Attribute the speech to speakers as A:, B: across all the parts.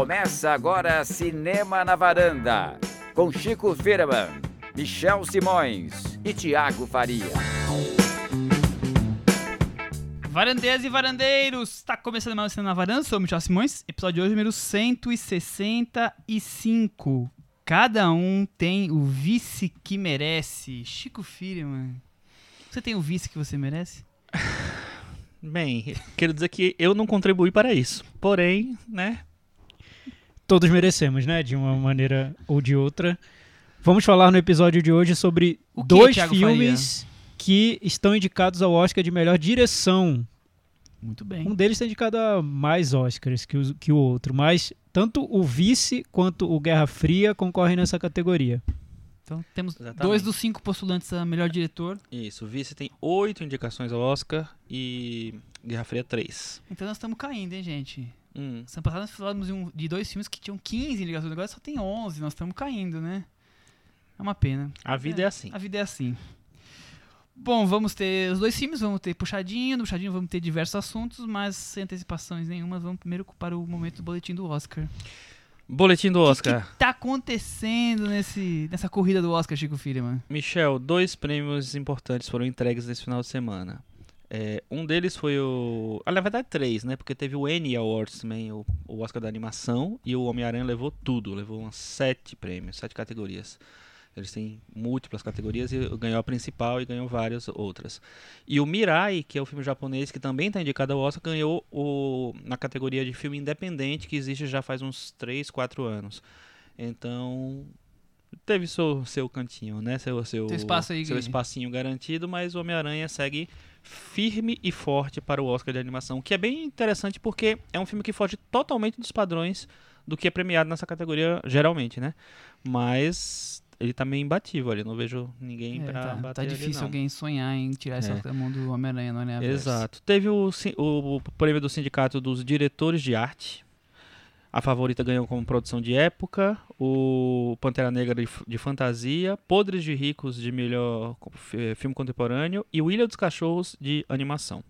A: Começa agora Cinema na Varanda, com Chico Firman, Michel Simões e Tiago Faria.
B: Varandeiras e varandeiros, está começando mais um Cinema na Varanda, sou o Michel Simões, episódio de hoje número 165. Cada um tem o vice que merece. Chico Firman, você tem o vice que você merece?
C: Bem, quero dizer que eu não contribuí para isso. Porém, né?
D: Todos merecemos, né? De uma maneira ou de outra. Vamos falar no episódio de hoje sobre
B: que,
D: dois
B: Thiago
D: filmes que estão indicados ao Oscar de melhor direção.
B: Muito bem.
D: Um deles está indicado a mais Oscars que o, que o outro, mas tanto o Vice quanto o Guerra Fria concorrem nessa categoria.
B: Então temos
C: Exatamente.
B: dois dos cinco postulantes a melhor diretor.
C: Isso, o Vice tem oito indicações ao Oscar e Guerra Fria três.
B: Então nós estamos caindo, hein, gente?
C: Hum,
B: Semana passada nós falamos de, um- de dois filmes que tinham 15 indicações, agora só tem 11, nós estamos caindo, né? É uma pena.
C: a vida é, assim.
B: A vida é assim. Bom, vamos ter os dois filmes, vamos ter puxadinho, no puxadinho vamos ter diversos assuntos, mas sem antecipações nenhuma, vamos primeiro para o momento do boletim do Oscar.
C: Boletim do
B: O
C: Oscar.
B: que, que tá acontecendo nesse, nessa corrida do Oscar, Chico Firman?
C: Michel, dois prêmios importantes foram entregues nesse final de semana. É, um deles foi o. Ah, na verdade, três, né? Porque teve o Annie Awards também, o, o Oscar da animação, e o Homem-Aranha levou tudo, levou umas sete prêmios, sete categorias. Eles têm múltiplas categorias e ganhou a principal e ganhou várias outras. E o Mirai, que é o filme japonês que também está indicado ao Oscar, ganhou o, na categoria de filme independente que existe já faz uns 3, 4 anos. Então, teve seu, seu cantinho, né? Seu, seu,
B: Seu espaço aí,
C: seu espacinho garantido, mas o Homem-Aranha segue firme e forte para o Oscar de animação, o que é bem interessante porque é um filme que foge totalmente dos padrões do que é premiado nessa categoria geralmente, né? Mas ele tá meio imbatível ali, não vejo ninguém
B: É,
C: pra
B: tá,
C: bater
B: tá difícil
C: não.
B: alguém sonhar em tirar essa
C: É.
B: da mão do Homem-Aranha no
C: Exato. Teve o, o prêmio do Sindicato dos Diretores de Arte. A favorita ganhou como produção de época. O Pantera Negra de, de fantasia. Podres de Ricos de melhor filme contemporâneo. E o Ilha dos Cachorros de animação.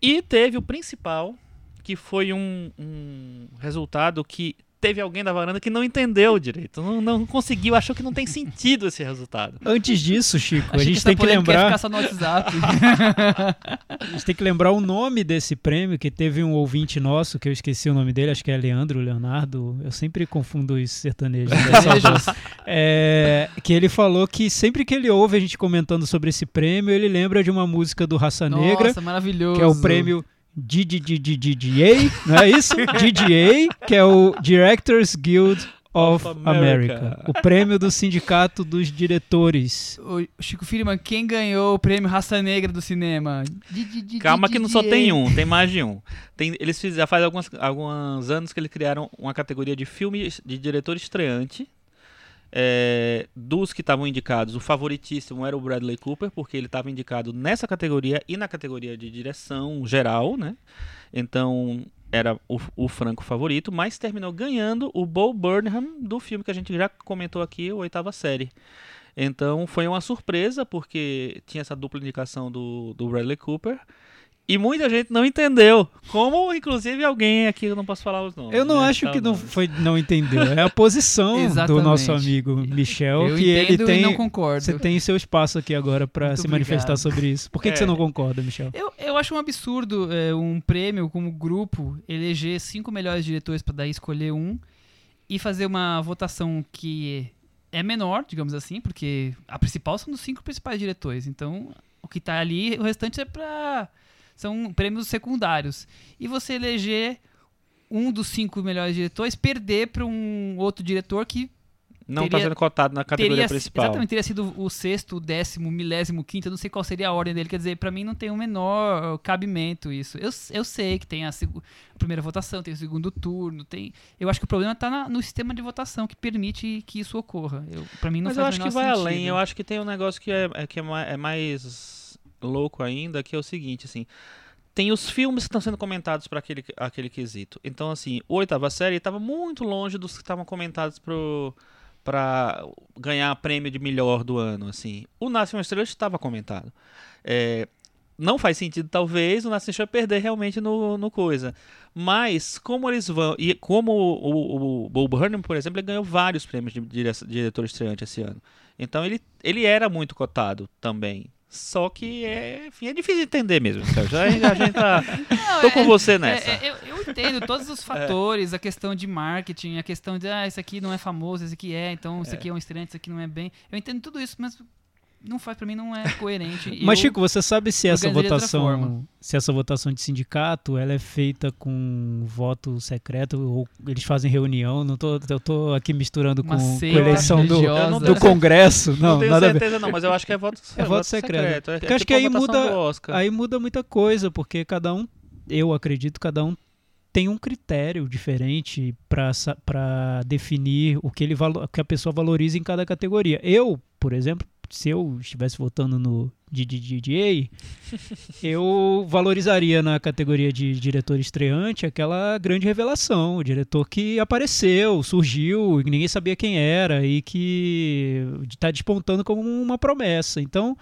C: E teve o principal, que foi um, um resultado que teve alguém da varanda que não entendeu direito. Não, não conseguiu, achou que não tem sentido esse resultado.
D: Antes disso, Chico, a
B: Achei
D: gente
B: essa
D: tem que lembrar,
B: ficar só no WhatsApp.
D: a gente tem que lembrar o nome desse prêmio, que teve um ouvinte nosso, que eu esqueci o nome dele, acho que é Leandro, Leonardo, eu sempre confundo os sertanejos. voz. É, que ele falou que sempre que ele ouve a gente comentando sobre esse prêmio, ele lembra de uma música do Raça Negra,
B: Nossa, maravilhoso.
D: que é o prêmio DDDDDA, não é isso? DDA, que é o Directors Guild of, America.
C: America.
D: o prêmio do Sindicato dos Diretores.
B: O Chico Firman, quem ganhou o prêmio Raça Negra do cinema?
C: Calma que não só tem um, tem mais de um. Tem, eles fizeram, já faz algumas, alguns anos que eles criaram uma categoria de filme de diretor estreante. É, dos que estavam indicados, o favoritíssimo era o Bradley Cooper, porque ele estava indicado nessa categoria e na categoria de direção geral, né? Então era o, o franco favorito, mas terminou ganhando o Bo Burnham do filme que a gente já comentou aqui, o Oitava Série. Então foi uma surpresa, porque tinha essa dupla indicação do, do Bradley Cooper. E muita gente não entendeu. Como, inclusive, alguém aqui, eu não posso falar os nomes.
D: Eu não
C: né,
D: acho que não foi não entendeu. É a posição do nosso amigo Michel,
B: Eu
D: que ele tem.
B: e não concordo.
D: Você tem seu espaço aqui agora para se manifestar
B: obrigado.
D: sobre isso. Por que, que
C: É.
D: você não concorda, Michel?
B: Eu, eu acho um absurdo é, um prêmio como grupo eleger cinco melhores diretores para daí escolher um e fazer uma votação que é menor, digamos assim, porque a principal são dos cinco principais diretores. Então, o que tá ali, o restante é para são prêmios secundários. E você eleger um dos cinco melhores diretores perder para um outro diretor que
C: Não está sendo cotado na categoria
B: teria,
C: principal.
B: Exatamente, teria sido o sexto, o décimo, milésimo, quinto, eu não sei qual seria a ordem dele. Quer dizer, pra mim não tem o menor cabimento isso. Eu, eu sei que tem a, a primeira votação, tem o segundo turno, tem. Eu acho que o problema tá na- no sistema de votação que permite que isso ocorra. Eu, pra mim não
C: Mas eu
B: faz
C: acho
B: o
C: que vai
B: sentido.
C: além. Eu acho que tem um negócio que é, é que é é mais louco ainda, que é o seguinte, assim. Tem os filmes que estão sendo comentados para aquele, aquele quesito. Então, assim, oitava série estava muito longe dos que estavam comentados pro para ganhar prêmio de melhor do ano, assim. O Nasce uma Estrela estava comentado. É, não faz sentido, talvez, o Nascimento vai perder realmente no, no coisa. Mas, como eles vão. E como o, o, o Burnham, por exemplo, ele ganhou vários prêmios de dire- diretor estreante esse ano. Então ele, ele era muito cotado também. Só que é, enfim, é difícil entender mesmo, Sérgio. A gente- a gente tá.
B: Não,
C: Tô
B: é-
C: com você
B: é-
C: nessa.
B: é- eu, eu entendo todos os fatores, a questão de marketing, a questão de, ah, esse aqui não é famoso, esse aqui é, então esse aqui é um estreante, esse aqui não é bem. Eu entendo tudo isso, mas não faz, pra mim não é coerente.
D: Mas
B: eu-
D: Chico, você sabe se essa votação, se essa votação de sindicato, ela é feita com voto secreto ou eles fazem reunião? Não tô, eu tô aqui misturando com,
B: Uma
D: com eleição do, do Congresso.
C: Não,
D: Não,
C: tenho
D: nada
C: certeza, não, mas eu acho que é voto,
D: É voto secreto.
C: É,
D: Porque
C: é
D: acho
C: tipo
D: que
C: a
D: aí muda-. Aí muda muita coisa, porque cada um, eu acredito, cada um tem um critério diferente para definir o que, ele o que a pessoa valoriza em cada categoria. Eu, por exemplo, se eu estivesse votando no DDDA, eu valorizaria na categoria de diretor estreante aquela grande revelação, o diretor que apareceu, surgiu, e ninguém sabia quem era e que está despontando como uma promessa. Então,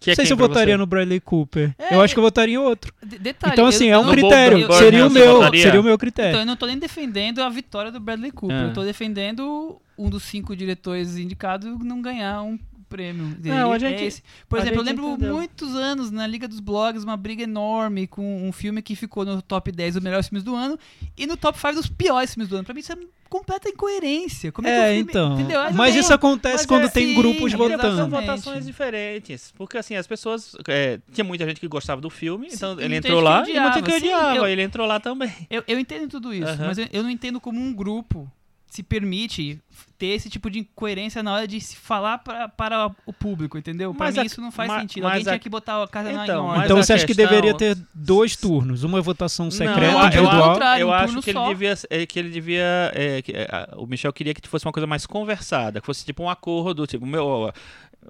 C: Que é
D: não sei
C: quem
D: se eu votaria
C: você?
D: no Bradley Cooper.
B: É,
D: eu acho que eu votaria em outro.
B: De- detalhe,
D: então, assim, é um critério. Seria o meu,
C: votaria?
D: seria o meu
B: Então
D: critério.
B: eu não tô nem defendendo a vitória do Bradley Cooper.
C: Ah.
B: Eu tô defendendo um dos cinco diretores indicados não ganhar um prêmio.
C: Não, a
B: É
C: gente-
B: esse. Por
C: a
B: exemplo, eu
C: gente
B: lembro
C: entendeu.
B: muitos anos na Liga dos Blogs, uma briga enorme com um filme que ficou no top 10 dos melhores filmes do ano e no top 5 dos piores filmes do ano. Pra mim isso é completa incoerência. Como é, que
D: É,
B: o filme,
D: então.
B: Entendeu?
D: Mas
B: não
D: isso acontece
C: mas
D: quando
C: é-
D: tem
B: sim,
D: grupos
B: exato.
C: São
D: votando.
C: votações diferentes. Porque assim, as pessoas. é, tinha muita gente que gostava do filme, então
B: Sim,
C: ele
B: e
C: entrou lá e muita
B: odiava.
C: que
B: Sim,
C: odiava.
B: eu-
C: Ele entrou lá também.
B: Eu, eu entendo tudo isso,
C: Aham.
B: mas eu, eu não entendo como um grupo se permite ter esse tipo de incoerência na hora de se falar pra, para o público, entendeu? Pra
C: Mas
B: mim
C: a-
B: isso não faz
C: ma-
B: sentido. Alguém
C: a-
B: tinha que botar a casa na
C: Então, mas
B: ordem.
D: Então você acha que deveria ter dois turnos? Uma votação secreta
C: eu, eu,
B: individual. contrário,
C: eu
B: um
C: acho
B: turno
C: que ele
B: só.
C: devia. é, que ele devia é, que, é, o Michel queria que fosse uma coisa mais conversada, que fosse tipo um acordo, tipo, meu, ó,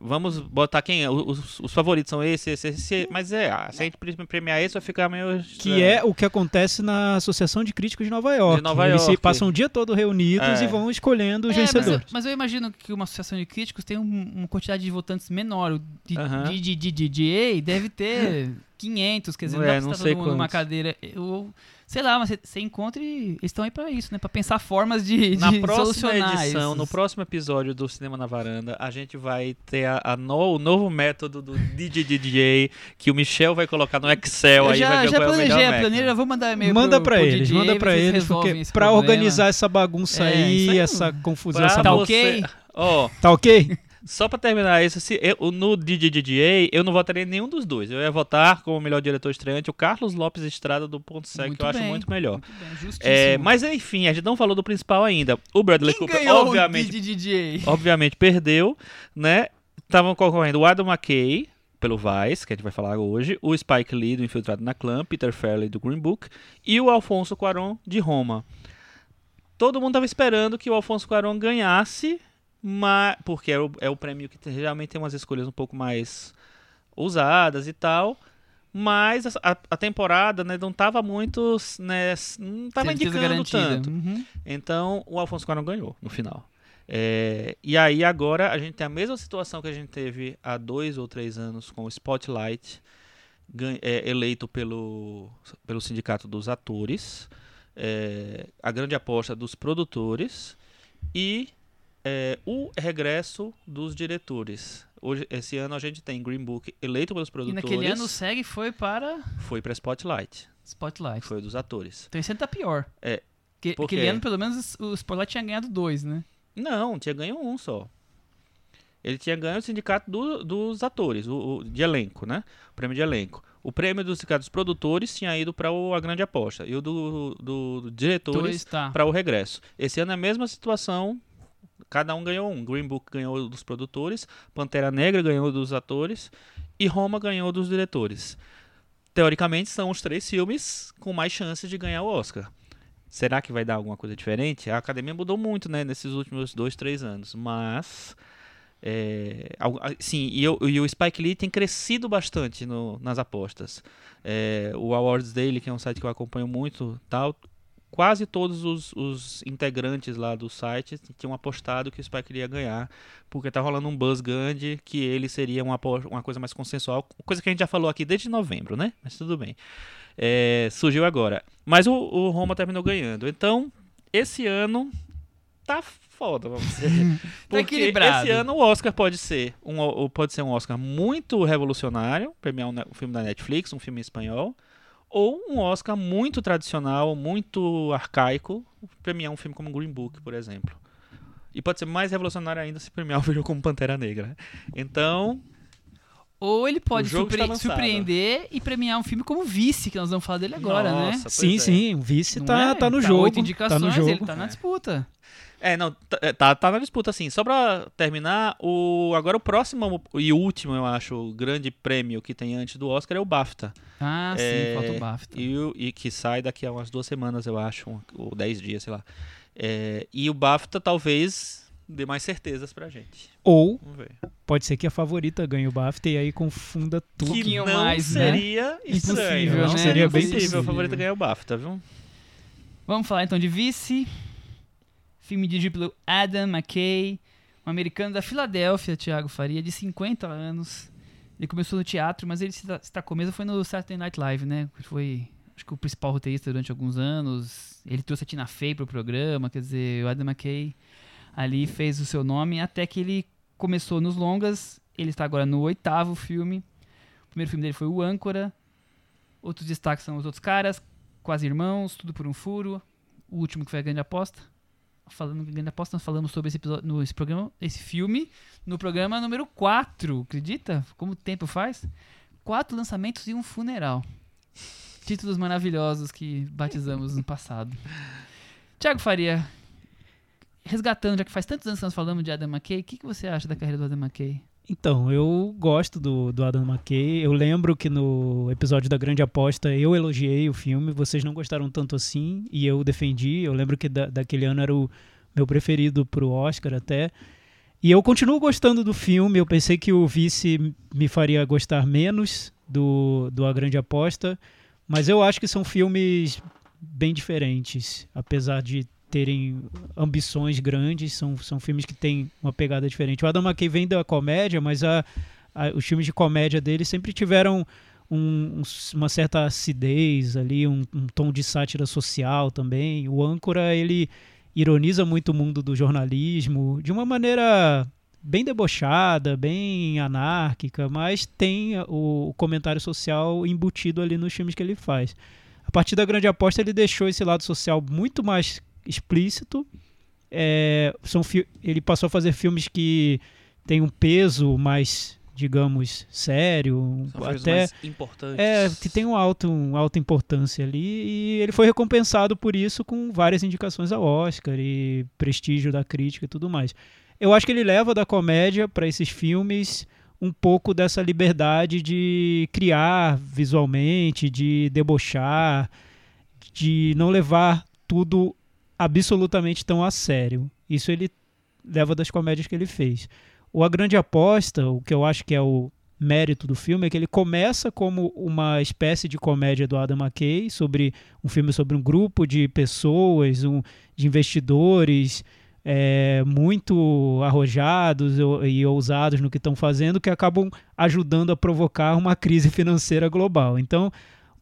C: vamos botar quem é. Os, os favoritos são esse, esse, esse. Mas é, ah, se a gente pre- premiar esse, vai ficar meio.
D: Que é o que acontece na Associação de Críticos de Nova York.
C: De Nova
D: Eles se
C: York.
D: passam o dia todo reunidos
C: É.
D: e vão escolhendo os
B: É, mas, eu,
D: vencedores.
B: mas eu imagino que uma associação de críticos tem um- uma quantidade de votantes menor. O de,
C: Aham.
B: de, de, de, de, de- deve ter 500, quer dizer, não,
C: É, não
B: estar
C: sei
B: todo mundo numa cadeira. Eu, sei lá, mas você- encontra e eles estão aí pra isso, né? Pra pensar formas de, de
C: Na próxima edição,
B: esses-
C: no próximo episódio do Cinema na Varanda, a gente vai ter a, a no- o novo método do DJDJ que o Michel vai colocar no Excel
B: Eu
C: aí
B: já,
C: vai
B: já
C: é
B: planejei a planilha, vou mandar e-mail
D: Manda
B: pro
D: eles,
B: DJ,
D: manda
B: se
D: eles, porque
B: problema.
D: organizar essa bagunça
B: É,
D: aí,
B: aí
D: essa confusão,
C: Pra
D: essa
B: Tá ok?
C: Ó,
D: Tá ok?
C: Só pra terminar isso, se eu, no DJDJ, eu não votaria em nenhum dos dois. Eu ia votar como melhor diretor estreante o Carlos Lopes Estrada do Ponto
B: Muito
C: que eu acho
B: bem,
C: muito melhor.
B: Muito bem.
C: É, mas enfim, a gente não falou do principal ainda. O Bradley
B: Quem
C: Cooper, obviamente, obviamente perdeu, né? Estavam concorrendo o Adam McKay, pelo Vice, que a gente vai falar hoje, o Spike Lee, do Infiltrado na Clã, Peter Farrelly, do Green Book, e o Alfonso Cuarón, de Roma. Todo mundo estava esperando que o Alfonso Cuarón ganhasse, mas, porque é o, é o prêmio que tem- geralmente tem umas escolhas um pouco mais ousadas e tal, mas a, a- temporada né, não estava muito, né, não estava
B: Certeza
C: indicando
B: garantida.
C: tanto.
B: Uhum.
C: Então, o Alfonso Cuarón ganhou no final. É, e aí, agora, a gente tem a mesma situação que a gente teve há dois ou três anos com o Spotlight, é, eleito pelo, pelo Sindicato dos Atores, é, a grande aposta dos produtores e é, o regresso dos diretores. Hoje, esse ano a gente tem Green Book eleito pelos
B: E
C: produtores,
B: naquele ano o SEG foi para
C: foi para Spotlight,
B: Spotlight.
C: foi dos atores.
B: Então esse ano tá pior.
C: É,
B: Que, aquele ano, pelo menos, o Spotlight tinha ganhado dois, né?
C: Não, tinha ganho um só. Ele tinha ganho o sindicato do- dos atores, o, o- de elenco, né? O prêmio de elenco. O prêmio do sindicato dos produtores tinha ido para a grande aposta. E o do, do, do diretores
B: tá.
C: para o regresso. Esse ano é a mesma situação. Cada um ganhou um. Green Book ganhou dos produtores, Pantera Negra ganhou dos atores e Roma ganhou dos diretores. Teoricamente são os três filmes com mais chances de ganhar o Oscar. Será que vai dar alguma coisa diferente? A academia mudou muito, né, nesses últimos dois, três anos. Mas, é, sim, e, o- e o Spike Lee tem crescido bastante no- nas apostas. É, o Awards Daily, que é um site que eu acompanho muito, tal, quase todos os, os, integrantes lá do site tinham apostado que o Spike iria ganhar, porque tá rolando um buzz grande que ele seria uma, uma coisa mais consensual, coisa que a gente já falou aqui desde novembro, né? Mas tudo bem. É, surgiu agora. Mas o, o Roma terminou ganhando. Então, esse ano tá foda, vamos dizer.
B: Tá
C: Porque
B: equilibrado.
C: esse ano o Oscar pode ser um, pode ser um Oscar muito revolucionário, premiar um, um filme da Netflix, um filme em espanhol, ou um Oscar muito tradicional, muito arcaico, premiar um filme como Green Book, por exemplo. E pode ser mais revolucionário ainda se premiar um filme como Pantera Negra. Então,
B: Ou ele pode surpre- surpreender e premiar um filme como Vice, que nós vamos falar dele agora, né?
C: Nossa, pois
D: Sim,
C: é.
D: sim, o vice
B: Não
D: tá,
B: é?
D: tá no
B: Oito
D: jogo. Tá
B: indicações,
D: no jogo.
B: ele tá na disputa.
C: É, não, tá- é, tá, tá na disputa, assim. Só pra terminar, o, agora o próximo e último, eu acho, grande prêmio que tem antes do Oscar é o BAFTA.
B: Ah, sim,
C: É,
B: falta o BAFTA.
C: E, o- e que sai daqui a umas duas semanas, eu acho, ou dez dias, sei lá. É, e o BAFTA talvez dê mais certezas pra gente.
D: Ou pode ser que a favorita ganhe o BAFTA e aí confunda tudo.
C: Que não
B: mais, né?
C: seria estranho.
B: Impossível,
C: não
B: né?
C: seria bem possível a favorita ganhar o BAFTA, viu?
B: Vamos falar então de Vice. Filme dirigido pelo Adam McKay, um americano da Filadélfia, Thiago Faria, de 50 anos. Ele começou no teatro, mas ele se ta- se destacou mesmo foi no Saturday Night Live, né? Que Foi, acho que o principal roteirista durante alguns anos. Ele trouxe a Tina Fey pro programa, quer dizer, o Adam McKay ali fez o seu nome até que ele começou nos longas. Ele está agora no oitavo filme. O primeiro filme dele foi o Âncora. Outros destaques são os outros caras, Quase Irmãos, Tudo por um Furo. O último que foi a Grande Aposta. Falando Grande Aposta, nós falamos sobre esse, episódio, no, esse programa, esse filme, no programa número 4. Acredita? Como o tempo faz? Quatro lançamentos e um funeral. Títulos maravilhosos que batizamos no passado. Tiago Faria, resgatando, já que faz tantos anos que nós falamos de Adam McKay, o que, que você acha da carreira do Adam McKay?
D: Então, eu gosto do, do Adam McKay. Eu lembro que no episódio da Grande Aposta eu elogiei o filme, vocês não gostaram tanto assim e eu defendi. Eu lembro que da, daquele ano era o meu preferido pro Oscar até. E eu continuo gostando do filme. Eu pensei que o vice me faria gostar menos do, do A Grande Aposta, mas eu acho que são filmes bem diferentes, apesar de terem ambições grandes, são, são filmes que têm uma pegada diferente. O Adam McKay vem da comédia, mas a, a- os filmes de comédia dele sempre tiveram um- um- uma certa acidez ali, um, um tom de sátira social também. O Âncora, ele ironiza muito o mundo do jornalismo de uma maneira bem debochada, bem anárquica, mas tem o, o comentário social embutido ali nos filmes que ele faz. A partir da Grande Aposta, ele deixou esse lado social muito mais explícito. É, são ele passou a fazer filmes que têm um peso mais, digamos, sério,
C: São
D: até
C: mais importantes.
D: é, que tem uma alta, uma alta importância ali e ele foi recompensado por isso com várias indicações ao Oscar e prestígio da crítica e tudo mais. Eu acho que ele leva da comédia para esses filmes um pouco dessa liberdade de criar visualmente, de debochar, de não levar tudo absolutamente tão a sério. Isso ele leva das comédias que ele fez. O A Grande Aposta, o que eu acho que é o mérito do filme é que ele começa como uma espécie de comédia do Adam McKay sobre um filme sobre um grupo de pessoas, um, de investidores é, muito arrojados e ousados no que estão fazendo que acabam ajudando a provocar uma crise financeira global. Então,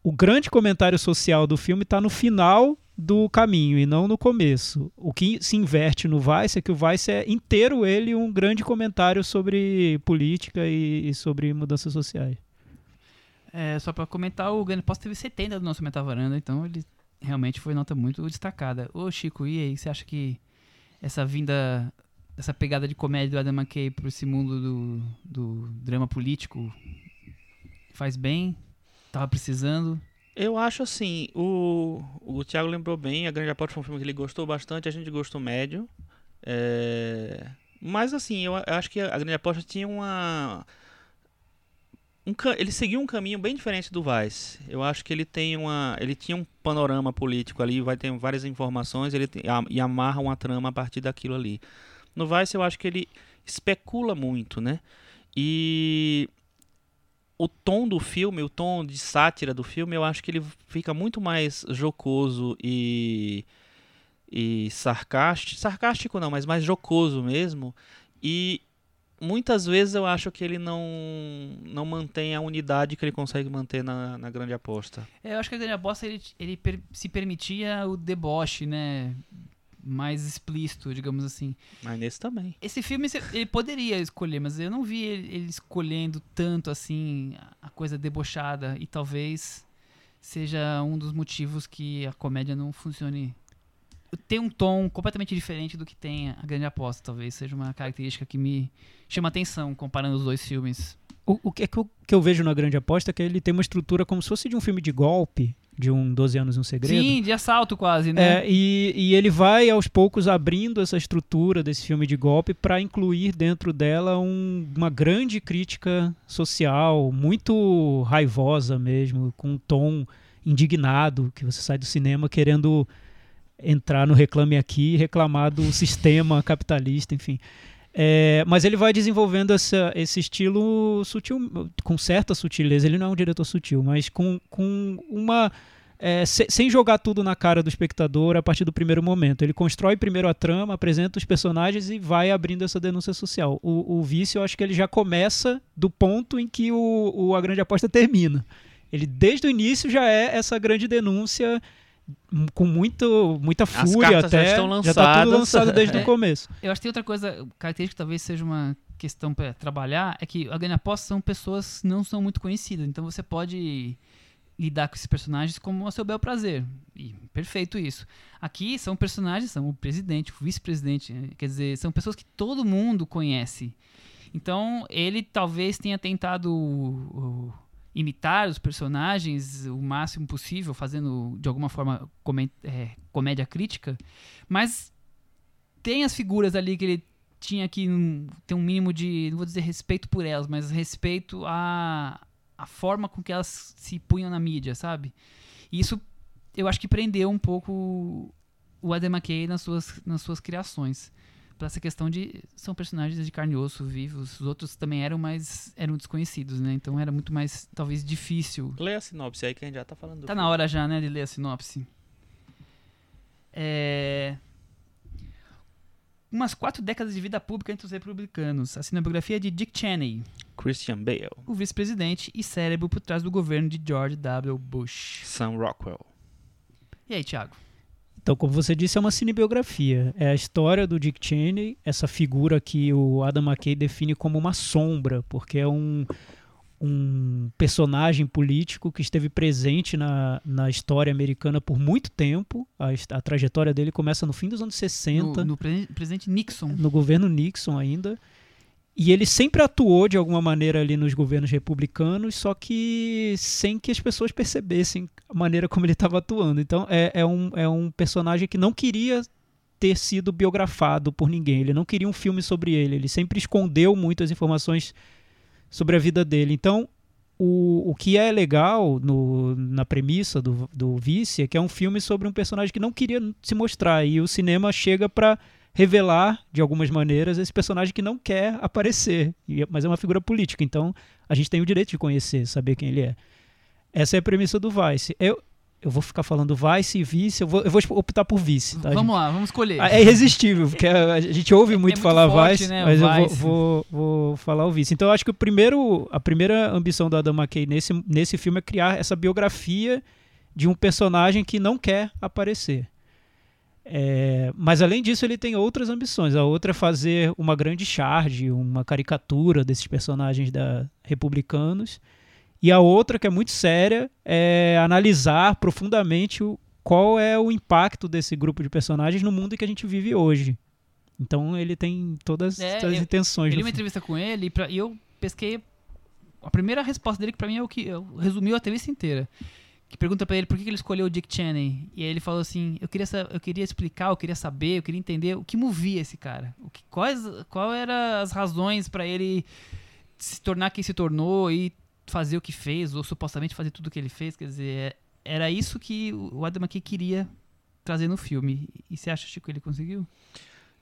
D: o grande comentário social do filme está no final do caminho e não no começo. O que se inverte no Vice é que o Vice é inteiro ele um grande comentário sobre política e, e sobre mudanças sociais.
B: É, só pra comentar, o Grande Aposta teve 70 do nosso Metavaranda, então ele realmente foi nota muito destacada. Ô Chico, e aí, você acha que essa vinda, essa pegada de comédia do Adam McKay pra esse mundo do, do drama político faz bem? Tava precisando?
C: Eu acho assim, o, o Thiago lembrou bem, A Grande Aposta foi um filme que ele gostou bastante, a gente gostou médio. É, Mas assim, eu acho que A Grande Aposta tinha uma... Um, ele seguiu um caminho bem diferente do Vice. Eu acho que ele tem uma, ele tinha um panorama político ali, vai ter várias informações, ele tem- a- e amarra uma trama a partir daquilo ali. No Vice eu acho que ele especula muito, né? E o tom do filme, o tom de sátira do filme, eu acho que ele fica muito mais jocoso e e sarcástico, sarcástico não, mas mais jocoso mesmo. E muitas vezes eu acho que ele não não mantém a unidade que ele consegue manter na, na grande aposta.
B: É, eu acho que a grande aposta ele, ele per, se permitia o deboche, né? Mais explícito, digamos assim.
C: Mas nesse também.
B: Esse filme ele poderia escolher, mas eu não vi ele, ele escolhendo tanto assim a coisa debochada e talvez seja um dos motivos que a comédia não funcione tem um tom completamente diferente do que tem a Grande Aposta. Talvez seja uma característica que me chama atenção comparando os dois filmes.
D: O, o que, é que, eu, que eu vejo na Grande Aposta é que ele tem uma estrutura como se fosse de um filme de golpe, de um 12 anos e um segredo.
B: Sim, de assalto quase, né?
D: É, e, e ele vai aos poucos abrindo essa estrutura desse filme de golpe para incluir dentro dela um, uma grande crítica social, muito raivosa mesmo, com um tom indignado, que você sai do cinema querendo entrar no Reclame Aqui e reclamar do sistema capitalista, enfim. É, mas ele vai desenvolvendo essa, esse estilo sutil, com certa sutileza. Ele não é um diretor sutil, mas com, com uma. É, se, sem jogar tudo na cara do espectador a partir do primeiro momento. Ele constrói primeiro a trama, apresenta os personagens e vai abrindo essa denúncia social. O, o vício, eu acho que ele já começa do ponto em que o, o, a grande aposta termina. Ele, desde o início, já é essa grande denúncia com muito, muita fúria até. Já, estão lançadas. já tá tudo lançado desde é, o começo.
B: Eu acho que tem outra coisa, característica que talvez seja uma questão para trabalhar, é que a ganha aposta são pessoas que não são muito conhecidas. Então você pode lidar com esses personagens como a seu bel prazer. E perfeito isso. Aqui são personagens, são o presidente, o vice-presidente, né? quer dizer, são pessoas que todo mundo conhece. Então, ele talvez tenha tentado imitar os personagens o máximo possível, fazendo de alguma forma é, comédia crítica, mas tem as figuras ali que ele tinha que ter um mínimo de, não vou dizer respeito por elas, mas respeito à, à forma com que elas se punham na mídia, sabe? E isso eu acho que prendeu um pouco o Adam McKay nas suas, nas suas criações para essa questão de são personagens de carne e osso vivos. Os outros também eram mais eram desconhecidos, né? Então era muito mais talvez difícil.
C: Lê a sinopse aí que a gente já tá falando.
B: Tá filme. na hora já, né, de ler a sinopse. É umas quatro décadas de vida pública entre os republicanos. A cinematografia é de Dick Cheney.
C: Christian Bale.
B: O vice-presidente e cérebro por trás do governo de George W. Bush.
C: Sam Rockwell.
B: E aí, Thiago?
D: Então, como você disse, é uma cinebiografia. É a história do Dick Cheney, essa figura que o Adam McKay define como uma sombra, porque é um, um personagem político que esteve presente na, na história americana por muito tempo. A, a trajetória dele começa no fim dos anos 60.
B: No, no presidente Nixon.
D: No governo Nixon ainda. E ele sempre atuou de alguma maneira ali nos governos republicanos, só que sem que as pessoas percebessem a maneira como ele estava atuando. Então é, é, um, é um personagem que não queria ter sido biografado por ninguém. Ele não queria um filme sobre ele. Ele sempre escondeu muitas informações sobre a vida dele. Então o, o que é legal no, na premissa do, do Vice é que é um filme sobre um personagem que não queria se mostrar. E o cinema chega para revelar, de algumas maneiras, esse personagem que não quer aparecer, mas é uma figura política, então a gente tem o direito de conhecer, saber quem ele é. Essa é a premissa do Vice. Eu, eu vou ficar falando Vice e Vice, eu vou, eu vou optar por Vice. Tá,
B: vamos gente? lá, vamos escolher.
D: É irresistível, porque a, gente ouve muito, é muito falar forte, Vice, né, mas Vice. eu vou, vou, vou, falar o Vice. Então eu acho que o primeiro, a primeira ambição do Adam McKay nesse, nesse filme é criar essa biografia de um personagem que não quer aparecer. É, mas além disso, ele tem outras ambições. A outra é fazer uma grande charge, uma caricatura desses personagens da republicanos. E a outra, que é muito séria, é analisar profundamente o, qual é o impacto desse grupo de personagens no mundo que a gente vive hoje. Então ele tem todas é, as intenções.
B: Eu li uma entrevista com ele e, pra, e eu pesquei. A primeira resposta dele, que pra mim é o que resumiu a entrevista inteira que pergunta para ele por que ele escolheu o Dick Cheney. E aí ele falou assim: eu queria, eu queria explicar, eu queria saber, eu queria entender o que movia esse cara. O que, quais qual eram as razões para ele se tornar quem se tornou e fazer o que fez, ou supostamente fazer tudo o que ele fez. Quer dizer, é, era isso que o Adam McKay queria trazer no filme. E você acha, Chico, que ele conseguiu?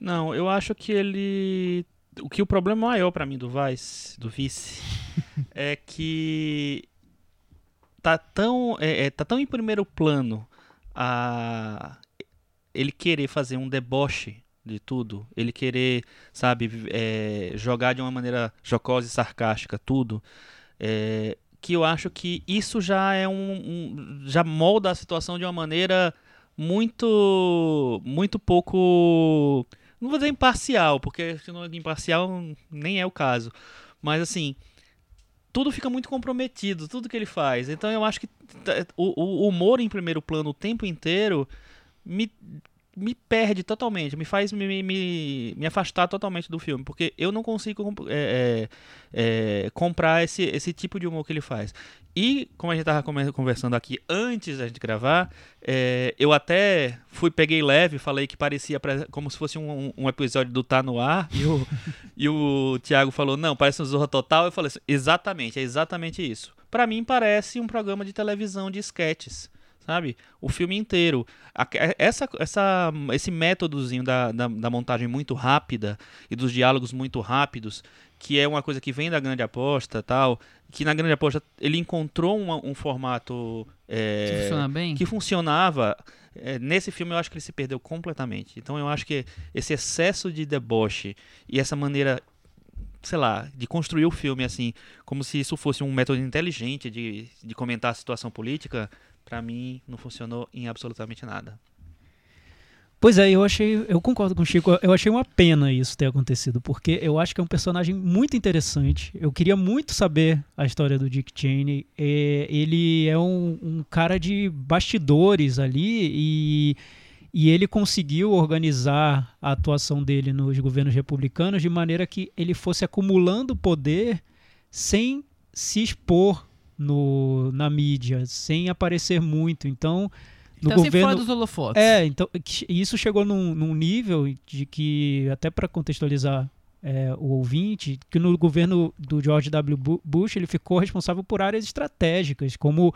C: Não, eu acho que ele o que o problema maior para mim do Vice, do Vice, é que tá tão, é, é, tá tão em primeiro plano a ele querer fazer um deboche de tudo, ele querer, sabe, é, jogar de uma maneira jocosa e sarcástica tudo, é, que eu acho que isso já é um, um, já molda a situação de uma maneira muito muito pouco não vou dizer imparcial, porque se não é imparcial nem é o caso, mas assim tudo fica muito comprometido, tudo que ele faz. Então eu acho que o, o humor em primeiro plano o tempo inteiro me me perde totalmente, me faz me, me, me afastar totalmente do filme, porque eu não consigo é, é, é, comprar esse, esse tipo de humor que ele faz. E, como a gente estava conversando aqui antes da gente gravar, é, eu até fui, peguei leve, falei que parecia como se fosse um, um episódio do Tá No Ar, e o, e o Thiago falou, não, parece um Zorra Total, eu falei assim, exatamente, é exatamente isso. Para mim parece um programa de televisão de sketches sabe? O filme inteiro. Essa, essa, esse métodozinho da, da, da, montagem muito rápida e dos diálogos muito rápidos, que é uma coisa que vem da grande aposta tal, que na grande aposta ele encontrou um, um formato é,
B: que, funciona bem.
C: que funcionava. É, nesse filme eu acho que ele se perdeu completamente. Então eu acho que esse excesso de deboche e essa maneira sei lá, de construir o filme assim, como se isso fosse um método inteligente de, de comentar a situação política, para mim não funcionou em absolutamente nada.
D: Pois é, eu achei, eu concordo com o Chico, eu achei uma pena isso ter acontecido, porque eu acho que é um personagem muito interessante. Eu queria muito saber a história do Dick Cheney. É, ele é um, um, cara de bastidores ali e, e ele conseguiu organizar a atuação dele nos governos republicanos de maneira que ele fosse acumulando poder sem se expor no, na mídia, sem aparecer muito. Então, no
B: então,
D: governo
B: fora dos holofotes.
D: É, então isso chegou num, num nível de que até para contextualizar é, o ouvinte, que no governo do George W. Bush ele ficou responsável por áreas estratégicas, como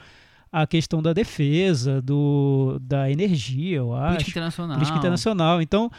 D: a questão da defesa, do, da energia, eu acho.
B: Política internacional.
D: Política internacional. Então,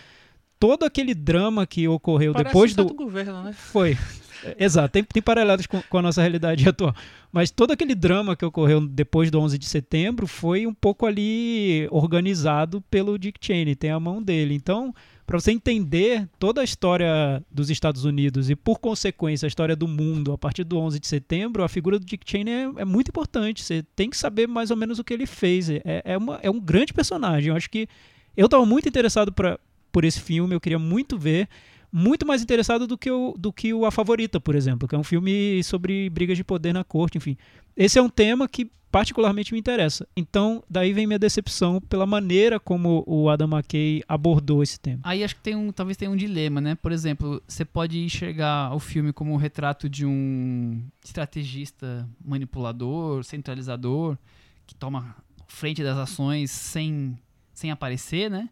D: todo aquele drama que ocorreu
C: Parece
D: depois do.
C: governo, né?
D: Foi. Exato, tem, tem paralelos com, com, a nossa realidade atual. Mas todo aquele drama que ocorreu depois do 11 de setembro foi um pouco ali organizado pelo Dick Cheney, tem a mão dele. Então, para você entender toda a história dos Estados Unidos e, por consequência, a história do mundo a partir do 11 de setembro, a figura do Dick Cheney é, é muito importante. Você tem que saber mais ou menos o que ele fez. É, é, uma, é um grande personagem. Eu acho que eu estava muito interessado pra, por esse filme, eu queria muito ver muito mais interessado do que, o, do que o A Favorita, por exemplo, que é um filme sobre brigas de poder na corte, enfim. Esse é um tema que particularmente me interessa. Então, daí vem minha decepção pela maneira como o Adam McKay abordou esse tema.
B: Aí acho que tem um, talvez tenha um dilema, né? Por exemplo, você pode enxergar o filme como um retrato de um estrategista manipulador, centralizador, que toma frente das ações sem, sem aparecer, né?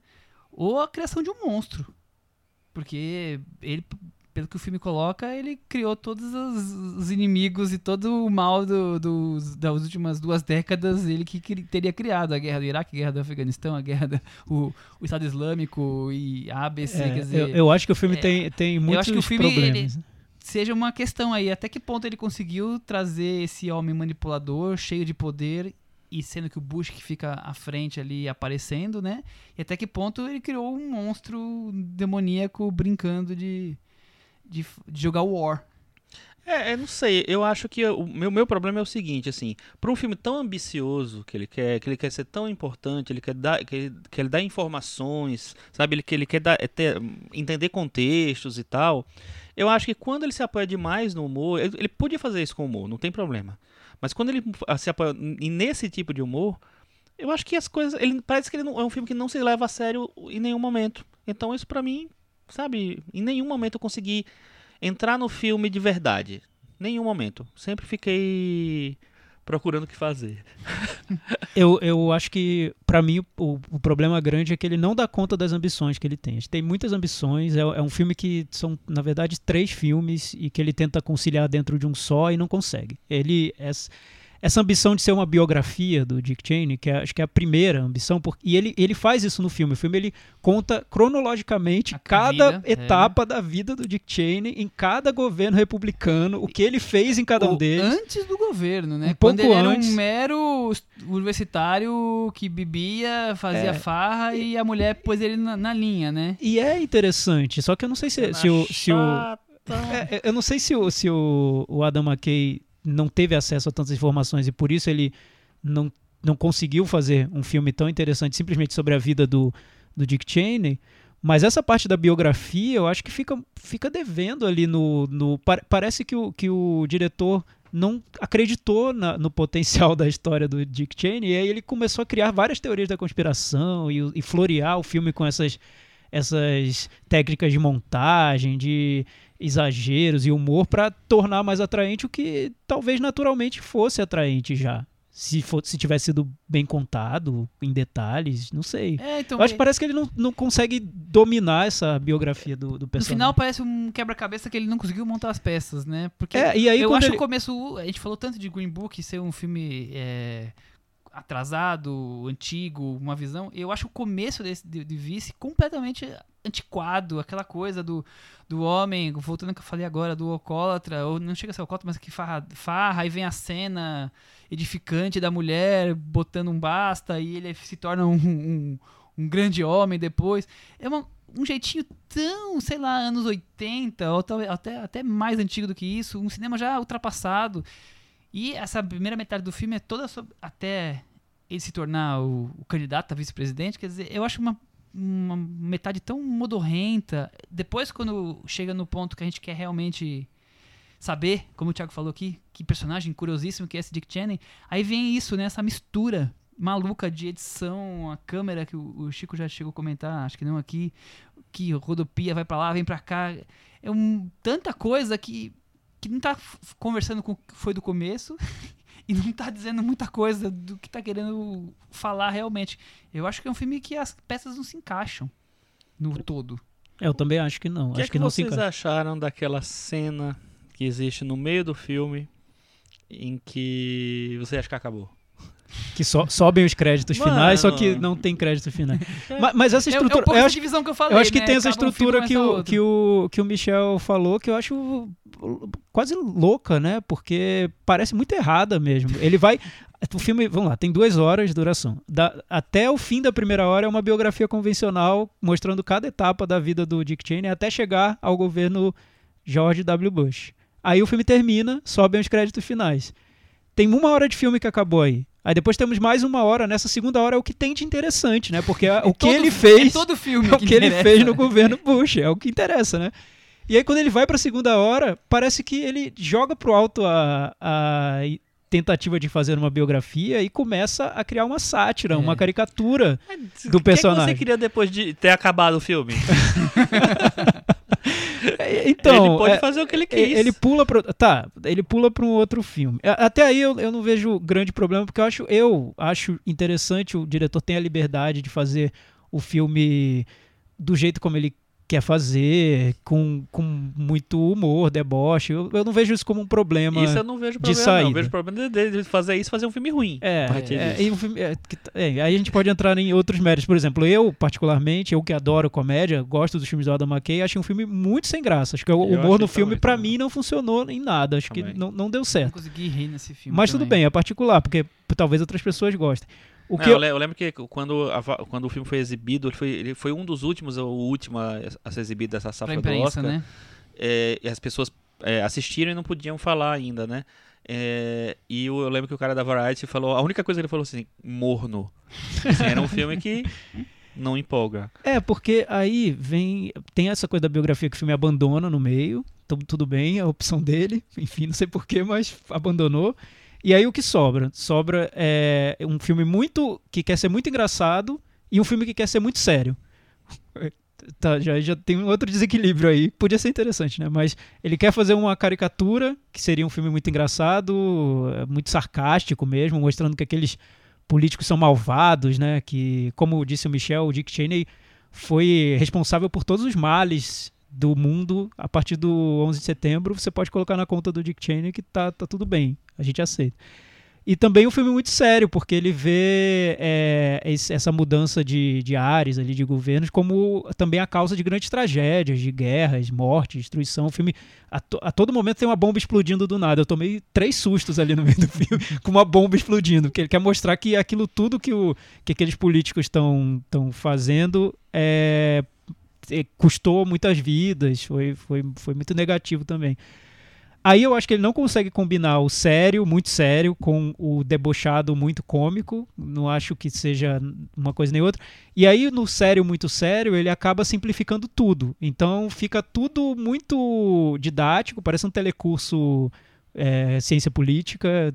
B: Ou a criação de um monstro porque ele, pelo que o filme coloca, ele criou todos os, os inimigos e todo o mal do, do, das últimas duas décadas, ele que, teria criado a guerra do Iraque, a guerra do Afeganistão, a guerra do o, o Estado Islâmico e a ABC. É, quer dizer,
D: eu, eu, acho que o filme é, tem, tem muitos eu acho que o filme, problemas. Ele,
B: seja uma questão aí, até que ponto ele conseguiu trazer esse homem manipulador, cheio de poder e sendo que o Bush que fica à frente ali aparecendo, né? E até que ponto ele criou um monstro demoníaco brincando de, de, de jogar War.
C: É, eu não sei, eu acho que o meu, meu problema é o seguinte, assim, para um filme tão ambicioso que ele quer, que ele quer ser tão importante, ele quer dar, que ele, que ele dá informações, sabe, ele, que ele quer dar, é ter, entender contextos e tal, eu acho que quando ele se apoia demais no humor, ele, ele podia fazer isso com humor, não tem problema. Mas quando ele se apoia nesse tipo de humor, eu acho que as coisas. Ele parece que ele não, é um filme que não se leva a sério em nenhum momento. Então isso para mim, sabe, em nenhum momento eu consegui entrar no filme de verdade. Nenhum momento. Sempre fiquei procurando o que fazer.
D: eu, eu acho que, para mim, o, o, problema grande é que ele não dá conta das ambições que ele tem. Ele tem muitas ambições, é, é, um filme que são, na verdade, três filmes e que ele tenta conciliar dentro de um só e não consegue. Ele é, essa ambição de ser uma biografia do Dick Cheney, que é, acho que é a primeira ambição, porque, e ele, ele faz isso no filme. O filme ele conta cronologicamente
B: A
D: cada
B: é.
D: etapa da vida do Dick Cheney em cada governo republicano, o que ele fez em cada um deles.
B: Antes do governo, né?
D: Um
B: Quando ele era
D: antes.
B: um mero universitário que bebia, fazia
D: É.
B: farra e a mulher pôs ele na, na linha, né?
D: E é interessante, só que eu não sei se, se o. Se o é, é, eu não sei se o, se o, o Adam McKay não teve acesso a tantas informações e por isso ele não, não conseguiu fazer um filme tão interessante simplesmente sobre a vida do, do Dick Cheney. Mas essa parte da biografia eu acho que fica, fica devendo ali no. no pa- parece que o, que o diretor não acreditou na- no potencial da história do Dick Cheney e aí ele começou a criar várias teorias da conspiração e, e florear o filme com essas, essas técnicas de montagem, de exageros e humor para tornar mais atraente o que talvez naturalmente fosse atraente já. Se, for, se tivesse sido bem contado, em detalhes, não sei.
B: É, então.
D: Eu acho que
B: é-
D: parece que ele não, não consegue dominar essa biografia do, do
B: no
D: personagem.
B: final parece um quebra-cabeça que ele não conseguiu montar as peças, né? Porque
D: É, e aí
B: eu acho
D: ele-
B: o começo. A gente falou tanto de Green Book ser um filme é, atrasado, antigo, uma visão. Eu acho o começo desse, de, de Vice completamente antiquado, aquela coisa do, do homem, voltando ao que eu falei agora, do alcoólatra, ou não chega a ser alcoólatra, mas que farra, farra, aí vem a cena edificante da mulher botando um basta e ele se torna um, um, um grande homem depois. É uma, um jeitinho tão, sei lá, anos 80, ou até, até mais antigo do que isso, um cinema já ultrapassado. E essa primeira metade do filme é toda sobre, até ele se tornar o, o candidato a vice-presidente. Quer dizer, eu acho uma, uma metade tão modorrenta. Depois, quando chega no ponto que a gente quer realmente saber, como o Thiago falou aqui, que personagem curiosíssimo que é esse Dick Cheney, aí vem isso, né? Essa mistura maluca de edição, a câmera que o, o Chico já chegou a comentar, acho que não aqui, que rodopia, vai pra lá, vem pra cá. É um, tanta coisa que, que não tá conversando com o que foi do começo e não tá dizendo muita coisa do que tá querendo falar realmente. Eu acho que é um filme que as peças não se encaixam no todo.
D: Eu também acho que não.
C: O que
D: acho
C: é
D: que,
C: que
D: não
C: vocês acharam daquela cena que existe no meio do filme em que você acha que acabou?
D: Que so- sobem os créditos
C: Mano.
D: finais, só que não tem crédito final. mas, mas essa
B: É, é um
D: estrutura.
B: pouco
D: eu
B: essa
D: acho
B: divisão que eu falei.
D: Eu acho que
B: né?
D: tem essa
B: Acaba um
D: estrutura que
B: começa
D: o, que, o, que o Michel falou que eu acho quase louca, né? Porque parece muito errada mesmo. Ele vai. O filme, vamos lá, tem duas horas de duração. Da- até o fim da primeira hora é uma biografia convencional mostrando cada etapa da vida do Dick Cheney até chegar ao governo George W. Bush. Aí o filme termina, sobem os créditos finais. Tem uma hora de filme que acabou aí. Aí depois temos mais uma hora. Nessa segunda hora é o que tem de interessante, né? Porque a- o que
B: Todo-
D: ele fez
B: É todo filme
D: é o que ele
B: interessa.
D: fez no governo Bush, é o que interessa, né? E aí quando ele vai pra segunda hora, parece que ele joga pro alto a, a tentativa de fazer uma biografia e começa a criar uma sátira,
B: É.
D: uma caricatura. Do
C: O que
D: personagem.
C: é que você queria depois de ter acabado o filme?
D: Então,
C: ele pode
D: é,
C: fazer o que ele quis.
D: ele pula pro, tá, ele pula para um outro filme. Até aí eu, eu não vejo grande problema porque eu acho eu acho interessante o diretor tem a liberdade de fazer o filme do jeito como ele quer fazer, com, com muito humor, deboche. Eu, eu não vejo isso como um problema.
C: Isso eu não vejo
D: de
C: problema, não.
D: saída.
C: Eu vejo problema dele de fazer isso e fazer um filme ruim.
D: É, é, e o filme- é, é, aí a gente pode entrar em outros méritos. Por exemplo, eu, particularmente, eu que adoro comédia, gosto dos filmes do Adam McKay, achei um filme muito sem graça. Acho que o
C: Eu
D: humor no filme,
C: também.
D: mim, não funcionou em nada. Acho
C: Também.
D: que não, não deu
B: Não
D: certo.
B: consegui rir nesse filme.
D: Mas tudo
B: também.
D: bem, é particular, porque talvez outras pessoas gostem. O
C: Não,
D: que
C: eu,
D: eu-
C: eu lembro que quando, a quando o filme foi exibido, ele foi, ele foi um dos últimos, o último a, a ser exibido dessa safra do Oscar.
B: né?
C: é, e as pessoas é, assistiram e não podiam falar ainda, né? É, e eu, eu lembro que o cara da Variety falou, a única coisa que ele falou assim, morno. Assim, era um filme que não empolga.
D: É, porque aí vem. Tem essa coisa da biografia que o filme abandona no meio. Então, tudo bem, é a opção dele. Enfim, não sei porquê, mas abandonou. E aí o que sobra? Sobra é, um filme muito. que quer ser muito engraçado e um filme que quer ser muito sério. Tá, já, já tem um outro desequilíbrio aí. Podia ser interessante, né? Mas ele quer fazer uma caricatura, que seria um filme muito engraçado, é, muito sarcástico mesmo, mostrando que aqueles políticos são malvados, né? Que, como disse o Michel, o Dick Cheney foi responsável por todos os males do mundo a partir do 11 de setembro. Você pode colocar na conta do Dick Cheney que tá, tá tudo bem, a gente aceita. E também um filme muito sério, porque ele vê é, essa mudança de, de áreas ali, de governos, como também a causa de grandes tragédias, de guerras, morte, destruição. O filme, a, to, a, todo momento, tem uma bomba explodindo do nada. Eu tomei três sustos ali no meio do filme com uma bomba explodindo, porque ele quer mostrar que aquilo tudo que, o, que aqueles políticos estão fazendo é, custou muitas vidas, foi, foi, foi muito negativo também. Aí eu acho que ele não consegue combinar o sério, muito sério, com o debochado muito cômico. Não acho que seja uma coisa nem outra. E aí, no sério, muito sério, ele acaba simplificando tudo. Então fica tudo muito didático, parece um telecurso é, ciência política,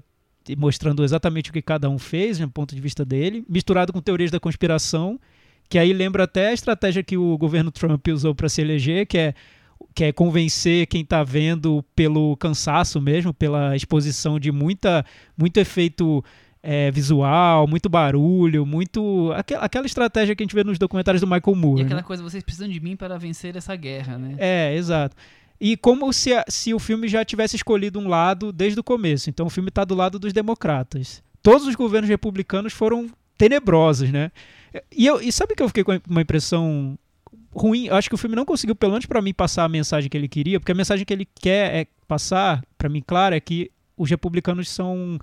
D: mostrando exatamente o que cada um fez, do né, ponto de vista dele, misturado com teorias da conspiração, que aí lembra até a estratégia que o governo Trump usou para se eleger, que é que é convencer quem está vendo pelo cansaço mesmo, pela exposição de muita, muito efeito é, visual, muito barulho, muito. Aquela, aquela estratégia que a gente vê nos documentários do Michael Moore.
B: E aquela
D: né?
B: coisa, vocês precisam de mim para vencer essa guerra, né?
D: É, exato. E como se, se o filme já tivesse escolhido um lado desde o começo. Então o filme está do lado dos democratas. Todos os governos republicanos foram tenebrosos, né? E, eu, e sabe que eu fiquei com uma impressão ruim. Eu acho que o filme não conseguiu, pelo menos para mim, passar a mensagem que ele queria, porque a mensagem que ele quer é passar, para mim, claro, é que os republicanos são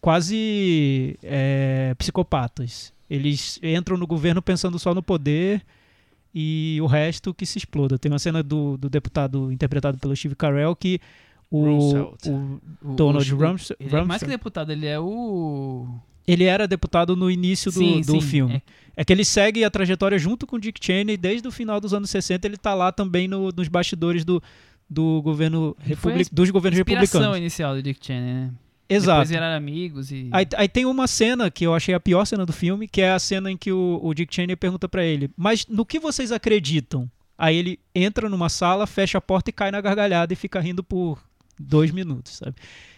D: quase é, psicopatas. Eles entram no governo pensando só no poder e o resto que se exploda. Tem uma cena do, do deputado interpretado pelo Steve Carell que o, o, o Donald Rumsfeld...
B: Ele é mais que deputado, ele é o
D: ele era deputado no início do, sim, do sim. filme. É. é. que ele segue a trajetória junto com o Dick Cheney desde o final dos anos 60. Ele está lá também no, nos bastidores do, do governo republic, dos governos republicanos.
B: A inicial do Dick Cheney, né?
D: Exato.
B: Depois viraram amigos e...
D: Aí, aí, tem uma cena que eu achei a pior cena do filme, que é a cena em que o, o Dick Cheney pergunta para ele, mas no que vocês acreditam? Aí ele entra numa sala, fecha a porta e cai na gargalhada e fica rindo por dois minutos, sabe?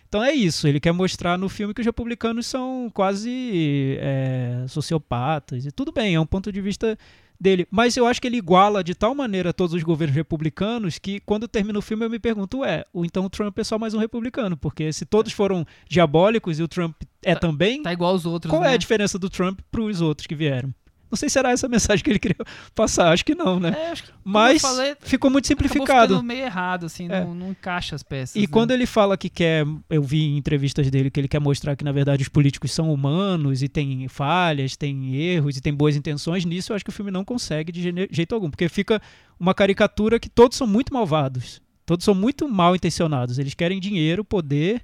D: Então é isso, ele quer mostrar no filme que os republicanos são quase é, sociopatas. E tudo bem, é um ponto de vista dele. Mas eu acho que ele iguala de tal maneira todos os governos republicanos que quando termina o filme eu me pergunto, ué, então o Trump é só mais um republicano, porque se todos foram diabólicos e o Trump é
B: tá,
D: também.
B: Tá igual aos outros.
D: Qual
B: né?
D: é a diferença do Trump para os outros que vieram? Não sei se era essa a mensagem que ele queria passar, acho que não, né?
B: É, que,
D: Mas
B: falei,
D: ficou muito simplificado.
B: Ficou meio errado, assim, é. não, não, encaixa as peças.
D: E
B: né?
D: quando ele fala que quer, eu vi em entrevistas dele que ele quer mostrar que na verdade os políticos são humanos e tem falhas, tem erros e tem boas intenções, nisso eu acho que o filme não consegue de jeito algum, porque fica uma caricatura que todos são muito malvados, todos são muito mal intencionados, eles querem dinheiro, poder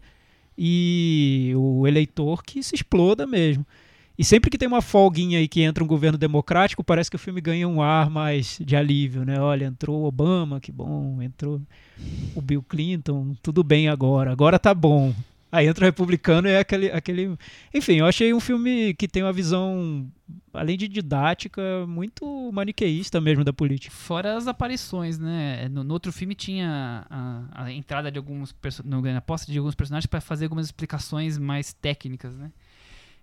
D: e o eleitor que se exploda mesmo. E sempre que tem uma folguinha aí que entra um governo democrático, parece que o filme ganha um ar mais de alívio, né? Olha, entrou Obama, que bom, entrou o Bill Clinton, tudo bem agora, agora tá bom. Aí entra o republicano e é aquele, aquele. Enfim, eu achei um filme que tem uma visão, além de didática, muito maniqueísta mesmo da política.
B: Fora as aparições, né? No, no outro filme tinha a, a entrada de alguns. No, a posse de alguns personagens para fazer algumas explicações mais técnicas, né?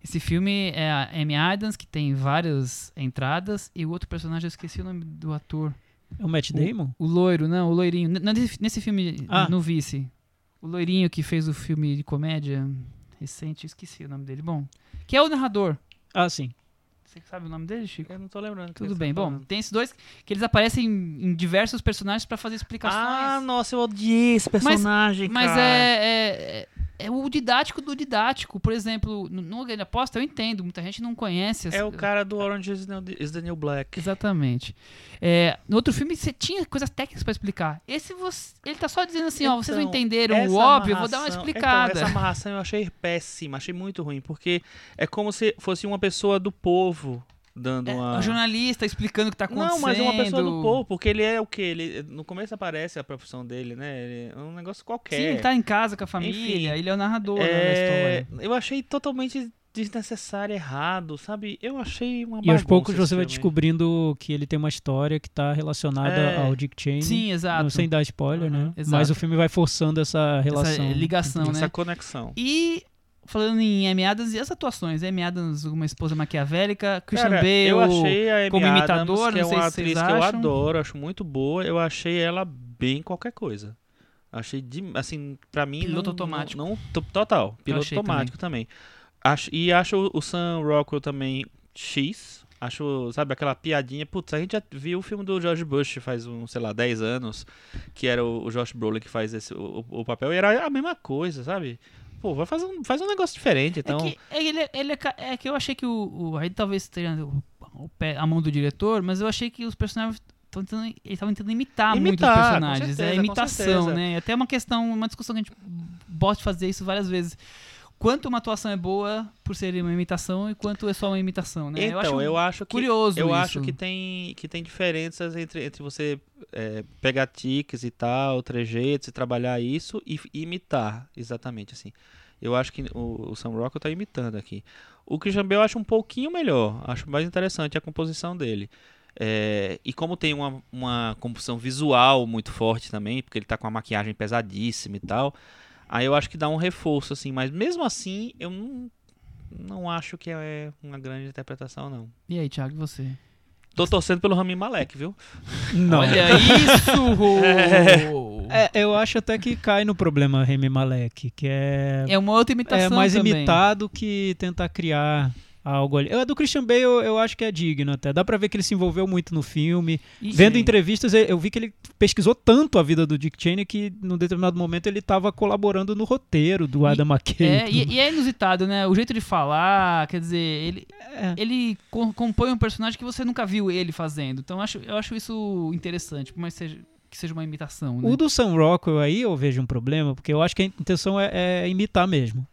B: Esse filme é a Amy Adams, que tem várias entradas, e o outro personagem, eu esqueci o nome do ator.
D: É o Matt Damon?
B: O, o loiro, não, o loirinho. Nesse, nesse filme, ah. no Vice. O loirinho que fez o filme de comédia recente, esqueci o nome dele. Bom, que é o narrador.
D: Ah, sim.
B: Você sabe o nome dele, Chico?
C: Eu não tô lembrando.
B: Tudo bem. Tá Bom, tem esses dois que eles aparecem em, diversos personagens para fazer explicações.
C: Ah, nossa, eu odiei esse personagem,
B: mas,
C: cara. Mas
B: é, é, é o didático do didático. Por exemplo, no, Grande Aposta eu entendo, muita gente não conhece.
C: É o cara do Orange is the New Black.
B: Exatamente. É, no outro filme você tinha coisas técnicas para explicar. Esse você, ele tá só dizendo assim, então, ó, vocês não então, entenderam o óbvio, eu vou dar uma explicada.
C: Então, essa amarração eu achei péssima, achei muito ruim, porque é como se fosse uma pessoa do povo dando é, uma.
B: Um jornalista explicando o que tá acontecendo. Não, mas
C: é uma pessoa do povo, porque ele é o quê? Ele, no começo aparece a profissão dele, né? Ele é um negócio qualquer. Sim,
B: ele tá em casa com a família, Enfim, ele é o narrador é... da história.
C: Eu achei totalmente desnecessário, errado, sabe? Eu achei uma
D: E aos poucos você vai descobrindo que ele tem uma história que tá relacionada é... ao Dick Cheney.
B: Sim, exato. Não
D: sem dar spoiler,
B: uhum,
D: né? Exato. Mas o filme vai forçando essa relação.
B: Essa ligação,
C: essa
B: né?
C: Essa conexão.
B: E falando em Amy Adams, e as atuações? Amy Adams, uma esposa maquiavélica, Christian Cara, Bale eu achei a Amy como Adams, imitador,
C: que
B: é
C: uma
B: atriz
C: que
B: acham.
C: eu adoro, acho muito boa. Eu achei ela bem qualquer coisa. Achei, de, assim, pra mim...
B: Piloto
C: não,
B: automático.
C: Não, não, total, piloto automático também. também. Acho, e acho o Sam Rockwell também X. Acho, sabe, aquela piadinha. Putz, a gente já viu o filme do George Bush faz, um, sei lá, 10 anos, que era o, o Josh Brolin que faz esse, o, o papel, e era a mesma coisa, sabe? Pô, vai fazer um, faz um negócio diferente, então...
B: É que, é, ele, ele, é que eu achei que o... o aí talvez pé, a mão do diretor, mas eu achei que os personagens tentando, eles estavam tentando imitar,
C: Imitar,
B: muito os personagens.
C: certeza,
B: é
C: com
B: imitação, né? Até uma questão, uma discussão que a gente pode fazer isso várias vezes. Quanto uma atuação é boa por ser uma imitação e quanto é só uma imitação, né?
C: Então, eu acho, que...
B: curioso
C: Eu
B: isso.
C: acho que tem, que tem diferenças entre, entre você é, pegar tiques e tal, trejeitos e trabalhar isso e, e imitar, exatamente assim. Eu acho que o, o Sam Rockwell tá imitando aqui. O Christian Bale eu acho um pouquinho melhor, acho mais interessante a composição dele. É, e como tem uma, uma composição visual muito forte também, porque ele tá com uma maquiagem pesadíssima e tal, aí eu acho que dá um reforço, assim, mas mesmo assim eu não, não acho que é uma grande interpretação, não.
B: E aí, Thiago, e você?
C: Tô torcendo pelo Rami Malek, viu?
D: Não.
B: Olha isso!
D: É, eu acho até que cai no problema Remy Malek, que é,
B: É uma outra imitação
D: é mais
B: também.
D: imitado que tentar criar algo ali. A do Christian Bale eu, eu acho que é digno até. Dá pra ver que ele se envolveu muito no filme.
B: E-
D: Vendo
B: Sim.
D: entrevistas, eu vi que ele pesquisou tanto a vida do Dick Cheney que, num determinado momento, ele tava colaborando no roteiro do Adam McKay.
B: É, e, e é inusitado, né? O jeito de falar, quer dizer, ele,
D: É.
B: ele co- compõe um personagem que você nunca viu ele fazendo. Então eu acho, eu acho isso interessante, por mais seja, que seja uma imitação, né?
D: O do Sam Rockwell aí eu vejo um problema, porque eu acho que a intenção é, é imitar mesmo.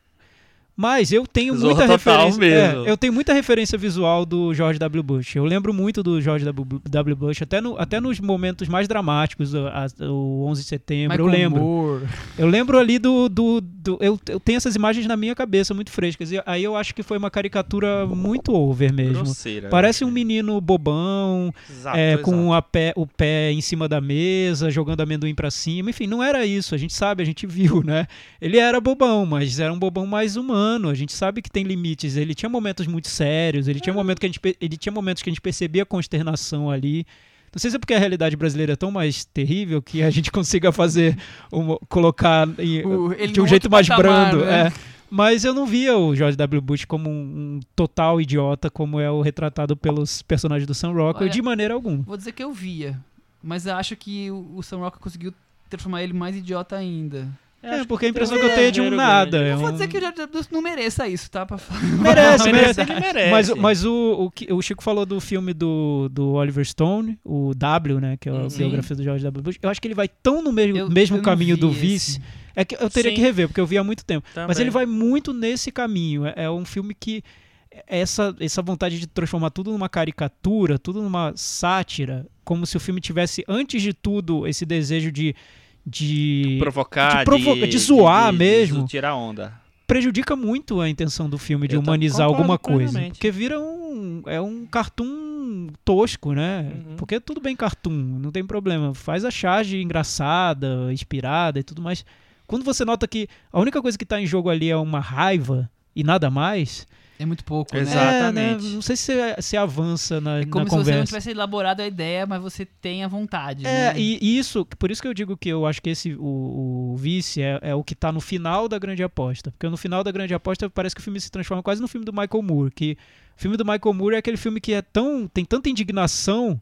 D: Mas eu tenho
C: Zorra
D: muita referência.
C: mesmo.
D: é, eu tenho muita referência visual do George W. Bush. Eu lembro muito do George W. Bush, até, no, até nos momentos mais dramáticos, o, a- o 11 de setembro.
B: Michael
D: eu lembro.
B: Moore.
D: Eu lembro ali do. do, do- eu, eu tenho essas imagens na minha cabeça, muito frescas. E aí eu acho que foi uma caricatura muito over mesmo.
C: Grosseira.
D: Parece um menino bobão,
C: Exato,
D: é, com a pé- o pé em cima da mesa, jogando amendoim pra cima. Enfim, não era isso. A gente sabe, a gente viu, né? Ele era bobão, mas era um bobão mais humano. A gente sabe que tem limites. Ele tinha momentos muito sérios. Ele tinha, momento que a gente, ele tinha momentos que a gente percebia consternação ali. Não sei se é porque a realidade brasileira é tão mais terrível que a gente consiga fazer, uma- colocar em-
B: O-
D: de um jeito mais
B: patamar,
D: brando.
B: né?
D: é. Mas eu não via o George W. Bush como um, um total idiota, como é o retratado pelos personagens do Sam Rockwell,
B: Olha,
D: de maneira alguma.
B: Vou dizer que eu via, mas acho que o, o Sam Rockwell conseguiu transformar ele mais idiota ainda.
D: É, porque a impressão que eu tenho é de um nada. É
B: Eu vou
D: um-
B: dizer que o George W. Bush não mereça isso, tá? Pra falar.
D: Merece,
C: Não,
D: merece.
C: ele merece.
D: Mas, mas o, o, o Chico falou do filme do, do Oliver Stone, o W, né? Que é a
C: Uhum.
D: biografia do George W. Bush. Eu acho que ele vai tão no mesmo,
B: Eu-
D: mesmo
B: eu não
D: caminho do
B: esse.
D: Vice. É que eu teria
C: Sim.
D: que rever, porque eu vi há muito tempo. Mas
C: Também.
D: ele vai muito nesse caminho. É, é um filme que. Essa, essa vontade de transformar tudo numa caricatura, tudo numa sátira, como se o filme tivesse, antes de tudo, esse desejo de. De
C: provocar,
D: de provo- de zoar mesmo.
C: De tirar onda.
D: prejudica muito a intenção do filme de
C: Eu
D: humanizar alguma coisa.
C: plenamente.
D: Porque vira um. É um cartoon tosco, né?
C: Uhum.
D: Porque é tudo bem cartoon, não tem problema. Faz a charge engraçada, inspirada e tudo mais. Quando você nota que a única coisa que tá em jogo ali é uma raiva e nada mais.
B: É muito pouco, né?
D: É,
C: Exatamente.
D: né? Não sei se, se avança na,
B: É como
D: na
B: se você não
D: conversa.
B: tivesse elaborado a ideia, mas você tem a vontade.
D: É,
B: né?
D: e e isso, por isso que eu digo que eu acho que esse, o, o vice é, é o que tá no final da grande aposta. Porque no final da grande aposta parece que o filme se transforma quase no filme do Michael Moore. Que o filme do Michael Moore é aquele filme que é tão. tem tanta indignação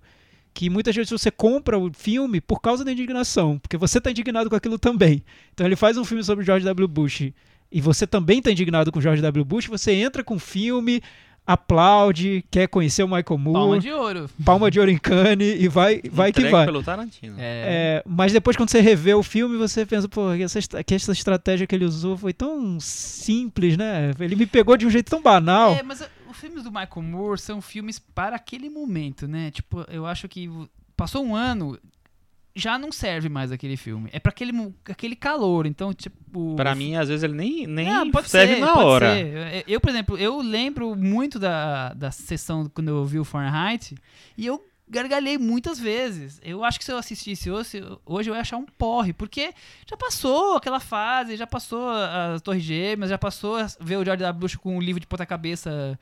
D: que muitas vezes você compra o filme por causa da indignação. Porque você tá indignado com aquilo também. Então ele faz um filme sobre George W. Bush e você também tá indignado com George W. Bush, você entra com o filme. Aplaude, quer conhecer o Michael Moore,
B: Palma de ouro.
D: palma de ouro em Cannes e vai, vai que vai.
C: pelo Tarantino.
B: É.
D: É, mas depois quando você revê o filme, você pensa, pô, que essa, que essa estratégia que ele usou foi tão simples, né? Ele me pegou de um jeito tão banal.
B: É, mas uh, os filmes do Michael Moore são filmes para aquele momento, né? Tipo, eu acho que v- passou um ano, já não serve mais aquele filme. É para aquele, aquele calor. Então, tipo.
C: Pra
B: o
C: mim, às vezes, ele nem, nem
B: Ah, pode
C: serve
B: ser,
C: na hora.
B: ser. Eu, eu, por exemplo, eu lembro muito da, da sessão quando eu vi o Fahrenheit e eu gargalhei muitas vezes. Eu acho que se eu assistisse hoje, hoje eu ia achar um porre, porque já passou aquela fase, já passou as Torres Gêmeas, já passou a ver o George W. Bush com um livro de ponta-cabeça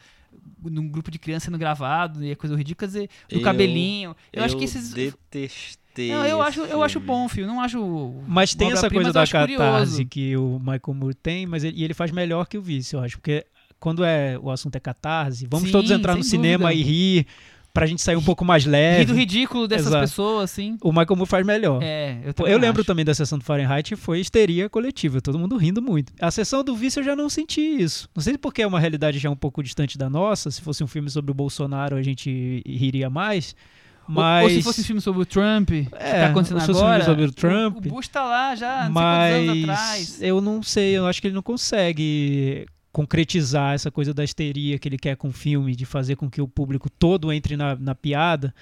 B: num grupo de criança sendo gravado e coisa ridícula, quer dizer, do
C: Eu-
B: cabelinho. Eu, acho que esses...
C: detestei
B: Não, eu acho, eu acho bom o filme, não acho
D: Mas tem essa coisa da catarse
B: curioso.
D: que o Michael Moore tem, mas ele, e ele faz melhor que o Vice, eu acho. Porque quando é o assunto é catarse, vamos
B: Sim,
D: todos entrar no
B: sem
D: cinema
B: dúvida.
D: e rir pra gente sair um pouco mais leve.
B: do ridículo dessas
D: Exato.
B: pessoas, assim.
D: O Michael Moore faz melhor.
B: É, eu também
D: Eu lembro
B: acho.
D: também da sessão do Fahrenheit, foi histeria coletiva, todo mundo rindo muito. A sessão do Vice eu já não senti isso. Não sei porque é uma realidade já um pouco distante da nossa. Se fosse um filme sobre o Bolsonaro, a gente riria mais.
B: Ou-
D: Mas.
B: Ou, se fosse um filme sobre o Trump, que
D: É,
B: tá acontecendo
D: se fosse um filme
B: agora.
D: sobre o Trump.
B: O, Bush tá lá já, não quantos anos
D: Mas
B: atrás.
D: eu não sei, eu acho que ele não consegue concretizar essa coisa da histeria que ele quer com o filme, de fazer com que o público todo entre na, na piada.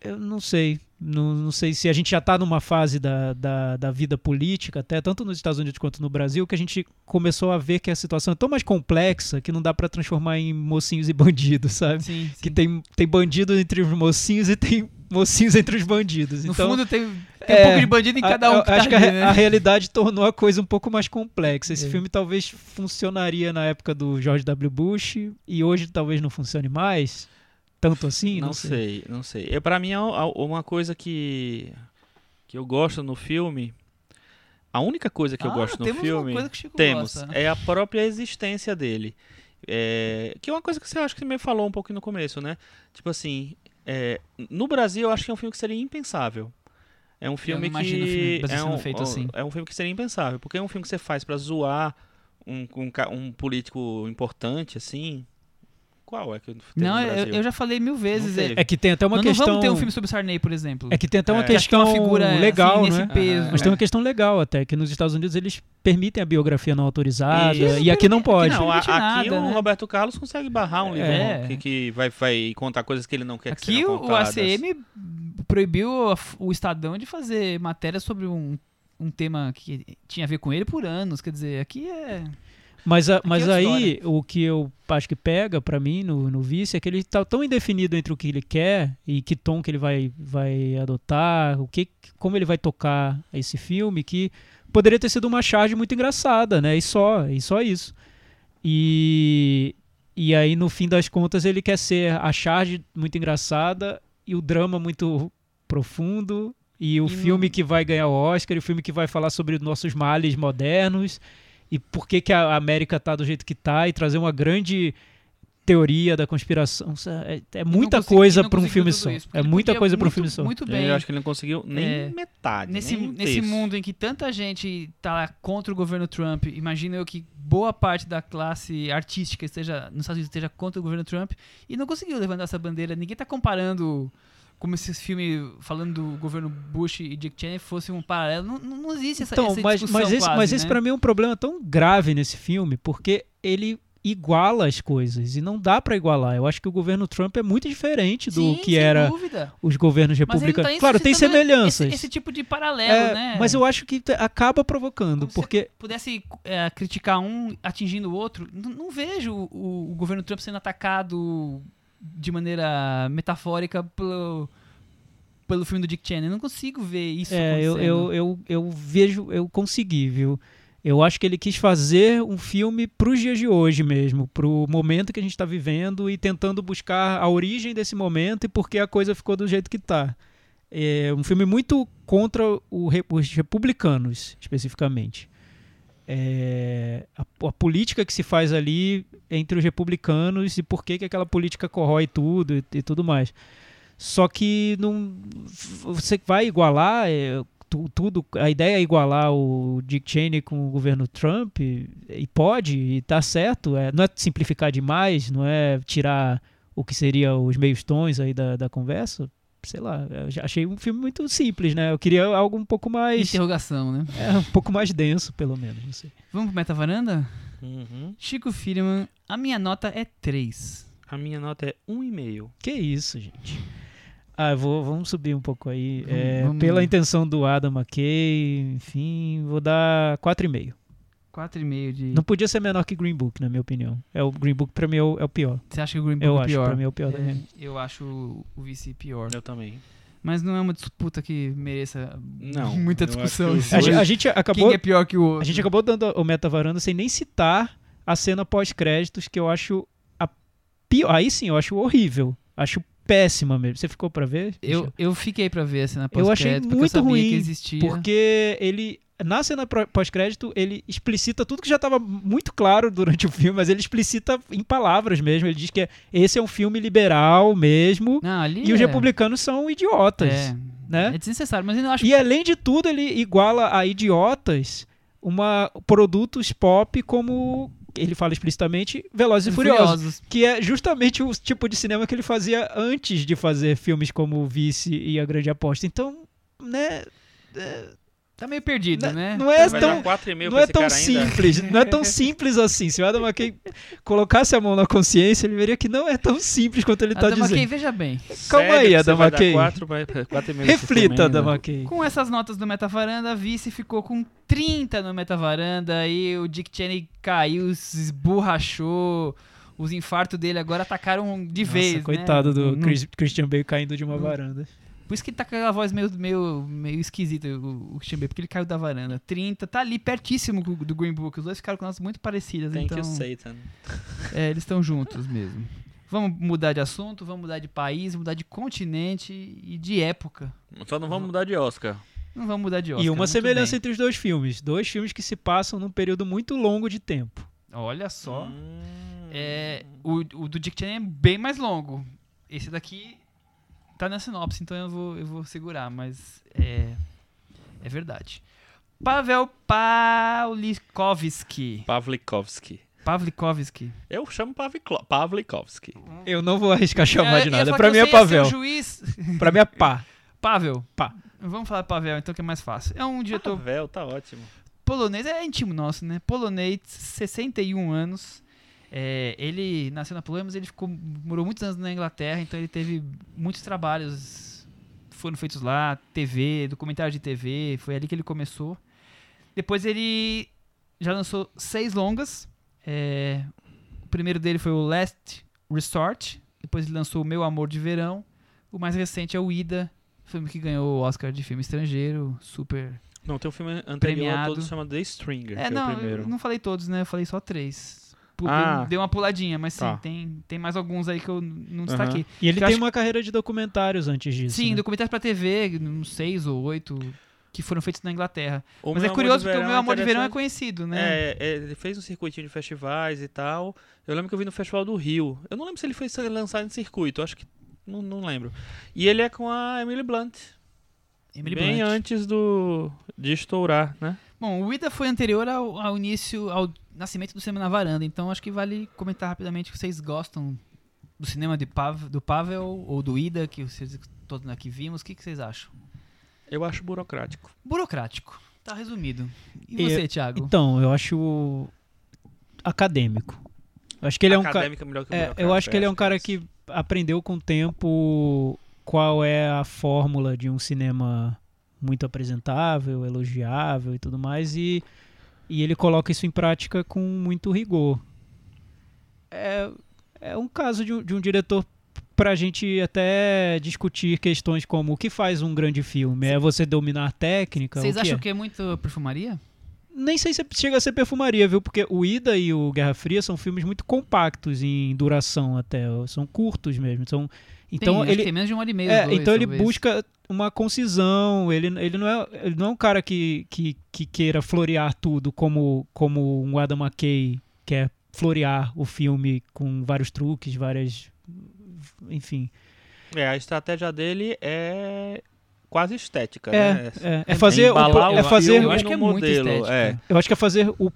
D: Eu não sei. Não, não sei se a gente já está numa fase da, da, da vida política, até tanto nos Estados Unidos quanto no Brasil, que a gente começou a ver que a situação é tão mais complexa que não dá para transformar em mocinhos e bandidos, sabe?
B: Sim,
D: Que
B: sim.
D: tem, tem bandido entre os mocinhos e tem mocinhos entre os bandidos.
B: No
D: então,
B: fundo tem, tem
D: é,
B: um pouco de bandido em
D: a-
B: cada um.
D: eu
B: que tá
D: acho que a,
B: né?
D: a realidade tornou a coisa um pouco mais complexa. Esse
B: É.
D: filme talvez funcionaria na época do George W. Bush e hoje talvez não funcione mais. Tanto assim?
C: não, sei. não sei. É, para mim, é uma coisa que, que eu gosto no filme. A única coisa que eu
B: Ah,
C: gosto no filme.
B: coisa que o Chico
C: temos.
B: gosta.
C: É a própria existência dele. É, que é uma coisa que você acha que você me falou um pouco no começo, né? Tipo assim. é, no Brasil, eu acho que é um filme que seria impensável. É um filme
B: não
C: que.
B: imagino o filme
C: é um,
B: feito assim.
C: É um filme que seria impensável. Porque é um filme que você faz pra zoar um, um, um político importante, assim. Qual é que
B: Não, eu, eu já falei mil vezes.
C: Não
B: é-.
D: É que tem até uma
B: nós não
D: questão.
B: vamos ter um filme sobre Sarney, por exemplo.
D: É que tem até uma
C: É.
B: Que acho que é
D: questão
B: uma figura
D: legal,
B: assim, nesse
D: né?
B: peso.
D: Mas tem uma questão legal até, que nos Estados Unidos eles permitem a biografia não autorizada
C: Isso.
D: e aqui não pode.
C: Não, a-
B: permite
C: aqui
B: nada,
C: o
B: né?
C: Roberto Carlos consegue barrar um livro
B: É.
C: que, que vai, vai contar coisas que ele não quer que
B: Aqui o. ACM proibiu o Estadão de fazer matéria sobre um, um tema que tinha a ver com ele por anos. Quer dizer, aqui é.
D: Mas, a- mas
B: outra
D: aí, o que eu acho que pega pra mim no, no Vice é que ele tá tão indefinido entre o que ele quer e que tom que ele vai, vai adotar, o que, como ele vai tocar esse filme, que poderia ter sido uma charge muito engraçada, né? E só, e só isso. E, e aí, no fim das contas, ele quer ser a charge muito engraçada e o drama muito profundo. E o
B: E
D: filme que vai ganhar o Oscar, e o filme que vai falar sobre nossos males modernos e por que, que a América tá do jeito que tá e trazer uma grande teoria da conspiração. É, é muita
B: não consegui-
D: coisa para um filme só.
B: isso,
D: É muita coisa para um filme só.
B: Muito bem.
C: Eu acho que ele não conseguiu nem
B: É,
C: metade.
B: Nesse,
C: nem um
B: nesse mundo em que tanta gente tá contra o governo Trump, imagino eu que boa parte da classe artística esteja nos Estados Unidos esteja contra o governo Trump e não conseguiu levantar essa bandeira. Ninguém tá comparando como se esse filme falando do governo Bush e Dick Cheney fosse um paralelo. Não, não existe essa,
D: Então,
B: essa
D: mas,
B: discussão
D: mas esse,
B: quase,
D: mas esse
B: né?
D: para mim é um problema tão grave nesse filme, porque ele iguala as coisas e não dá para igualar. Eu acho que o governo Trump é muito diferente do
B: Sim,
D: que era
B: dúvida.
D: os governos republicanos.
B: tá
D: claro, tem semelhanças.
B: Esse, esse tipo de paralelo,
D: É,
B: né?
D: Mas eu acho que acaba provocando,
B: Como se
D: porque
B: pudesse é, criticar um atingindo o outro, não, não vejo o, o governo Trump sendo atacado de maneira metafórica pelo, pelo filme do Dick Cheney. Eu não consigo ver isso
D: É, eu, eu, eu, eu vejo, eu consegui, viu? Eu acho que ele quis fazer um filme pros dias de hoje mesmo, pro momento que a gente tá vivendo e tentando buscar a origem desse momento e por que a coisa ficou do jeito que tá. É um filme muito contra o os republicanos, especificamente. É, a, política que se faz ali entre os republicanos e por que, que aquela política corrói tudo e, e tudo mais. Só que não, você vai igualar é, tu- tudo. A ideia é igualar o Dick Cheney com o governo Trump e, e pode e tá certo. É, não é simplificar demais, não é tirar o que seria os meios tons aí da, da conversa. Sei lá, achei um filme muito simples, né? Eu queria algo um pouco mais,
B: Interrogação, né?
D: é, um pouco mais denso, pelo menos. Não sei.
B: Vamos pro Meta Varanda?
C: Uhum.
B: Chico Firman, a minha nota é 3.
C: A minha nota é 1,5.
D: Que isso, gente. Ah, eu vou, vamos subir um pouco aí.
B: Vamos-
D: É,
B: vamos-
D: Pela intenção do Adam McKay, enfim, vou dar 4,5.
B: 4,5 de.
D: Não podia ser menor que Green Book, na minha opinião. É o Green Book pra mim é o, é o pior.
B: Você acha que o Green Book
D: Eu
B: é
D: acho,
B: pior?
D: pra mim é o pior da
B: É, eu acho o- vice pior.
C: Eu também.
B: Mas não é uma disputa que mereça
C: Não,
B: muita discussão.
C: que
B: isso
D: A, gente- a gente acabou,
B: Quem é pior que o outro?
D: a gente acabou dando o meta varanda sem nem citar a cena pós-créditos que eu acho a pior. Aí sim, eu acho horrível. Acho péssima mesmo. Você ficou pra ver?
B: Eu, eu fiquei pra ver a cena
D: Eu achei
B: pós-crédito, porque
D: muito
B: eu sabia
D: ruim,
B: que existia.
D: Porque ele na cena pós-crédito, ele explicita tudo que já estava muito claro durante o filme, mas ele explicita em palavras mesmo. Ele diz que é- esse é um filme liberal mesmo,
B: Não,
D: e os
B: é-
D: republicanos são idiotas,
B: é,
D: né?
B: é desnecessário, mas eu acho
D: E além de tudo, ele iguala a idiotas uma produtos pop como ele fala explicitamente Velozes e Furiosos, que é justamente o tipo de cinema que ele fazia antes de fazer filmes como Vice e A Grande Aposta. Então, né,
B: Tá meio perdido,
D: Né-
B: né?
D: não é
C: Vai
D: tão
C: dar 4,5
D: não é tão
C: cara ainda.
D: simples, não é tão simples assim. Se o Adam McKay colocasse a mão na consciência, ele veria que não é tão simples quanto ele tá
B: Adam McKay,
D: dizendo.
B: veja bem.
D: Calma
C: Sério
D: aí, Adam McKay.
C: quatro, quatro
D: Reflita? Adam McKay.
B: Com essas notas do Metavaranda, a Vice ficou com 30 no Metavaranda e o Dick Cheney caiu, se esborrachou. Os infartos dele agora atacaram de vez.
D: Nossa,
B: né?
D: coitado do
B: Não-
D: Chris- Christian Bale caindo de uma
B: Não-
D: varanda.
B: Por isso que ele tá com aquela voz meio, meio, meio esquisita, o, Bale, porque ele caiu da varanda. 30, tá ali pertíssimo do Green Book. Os dois ficaram com notas muito parecidas.
C: Thank
B: então,
C: you, Satan.
B: é, eles estão juntos mesmo. Vamos mudar de assunto, vamos mudar de país, mudar de continente e de época.
C: Só não vamos mudar de Oscar.
B: Não vamos mudar de Oscar.
D: e uma semelhança
B: bem.
D: entre os dois filmes. Dois filmes que se passam num período muito longo de tempo.
B: Olha só.
C: Hum.
B: É, o, o do Dick Cheney é bem mais longo. Esse daqui tá na sinopse, então eu vou, eu vou segurar, mas é, é verdade. Pavel Pawlikowski.
C: Pavlikovski.
B: Pawlikowski.
C: Eu chamo Pavliklo- Pavlikovski.
D: Eu não vou arriscar chamar
B: É,
D: de nada. Pra mim é
B: ser
D: Pavel.
B: juiz.
D: Pra mim é pá.
B: Pavel.
D: Pá.
B: Vamos falar Pavel, então, que é mais fácil. É um diretor
C: Pavel, tá ótimo.
B: polonês, é íntimo nosso, né? Polonês, 61 anos. É, ele nasceu na Polônia, mas ele ficou, morou muitos anos na Inglaterra, então ele teve muitos trabalhos foram feitos lá, TV, documentário de TV, foi ali que ele começou. Depois ele já lançou seis longas. é, o primeiro dele foi o Last Resort, depois ele lançou o Meu Amor de Verão. O mais recente é o Ida, filme que ganhou o Oscar de filme estrangeiro, super
C: Não, tem um filme anterior
B: Premiado.
C: a todos chamado The Stringer,
B: é, não,
C: é o primeiro.
B: eu não falei todos, né? Eu falei só três. Pu-
C: Ah.
B: dei uma puladinha, mas sim,
C: Tá.
B: tem, tem mais alguns aí que eu não destaquei.
D: E ele tem
B: acho-
D: uma carreira de documentários antes disso.
B: Sim,
D: né?
B: documentários pra TV, uns seis ou oito, que foram feitos na Inglaterra.
C: O
B: mas é curioso porque o Meu Amor de Verão é conhecido, né?
C: É, é, ele fez um circuitinho de festivais e tal. Eu lembro que eu vi no Festival do Rio. Eu não lembro se ele foi lançado em circuito, acho que. Não, não lembro. E ele é com a Emily Blunt.
B: Emily
C: bem
B: Blunt.
C: antes do de estourar, né?
B: Bom, o Ida foi anterior ao, ao início, ao nascimento do cinema na varanda, então acho que vale comentar rapidamente que vocês gostam do cinema de Pav, do Pavel ou do Ida, que vocês todos aqui vimos. O que, que vocês acham?
C: Eu acho burocrático.
B: Burocrático. Tá resumido. E você, Thiago?
D: Então, eu acho acadêmico. Eu acho que ele é um cara.
C: Acadêmico é melhor que
D: É, eu acho que ele é um cara
C: isso.
D: que aprendeu com o tempo qual é a fórmula de um cinema muito apresentável, elogiável e tudo mais, e, e ele coloca isso em prática com muito rigor. É, é um caso de um, de um diretor pra gente até discutir questões como o que faz um grande filme? É você dominar a técnica?
B: Vocês acham
D: é?
B: que é muito perfumaria?
D: Nem sei se chega a ser perfumaria, viu? Porque o Ida e o Guerra Fria são filmes muito compactos em duração até. São curtos mesmo. São, então
B: tem,
D: ele,
B: tem menos de uma hora e meia.
D: é,
B: dois,
D: então ele
B: talvez.
D: busca uma concisão. Ele, ele, não é, ele não é um cara que, que, que queira florear tudo como, como um Adam McKay quer florear o filme com vários truques, várias. Enfim.
C: É, a estratégia dele é quase estética,
D: É,
C: né?
D: é, é fazer, o, é fazer
B: eu acho que é muito
C: modelo,
B: estética.
C: é.
D: Eu acho que é fazer o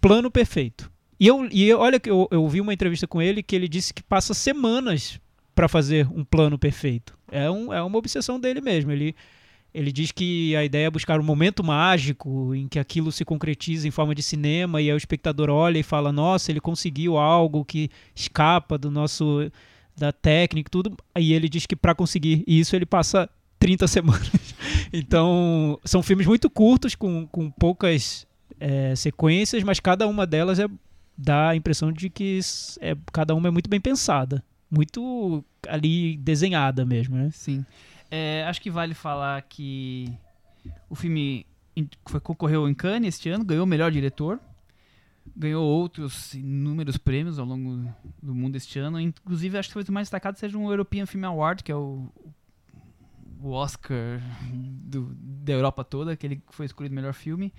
D: plano perfeito. E eu, e eu- olha que eu, eu vi uma entrevista com ele que ele disse que passa semanas para fazer um plano perfeito. É, um, é uma obsessão dele mesmo. Ele, ele diz que a ideia é buscar um momento mágico em que aquilo se concretiza em forma de cinema e aí o espectador olha e fala: Nossa, ele conseguiu algo que escapa do nosso da técnica e tudo. Aí ele diz que para conseguir isso ele passa 30 semanas. Então, são filmes muito curtos, com, com poucas é, sequências, mas cada uma delas é, dá a impressão de que é, cada uma é muito bem pensada. Muito ali desenhada mesmo, né?
B: Sim. É, acho que vale falar que o filme foi, concorreu em Cannes este ano, ganhou o melhor diretor. Ganhou outros inúmeros prêmios ao longo do mundo este ano. Inclusive, acho que talvez o mais destacado seja um European Film Award, que é o, o Oscar do, da Europa toda, que ele foi escolhido melhor filme.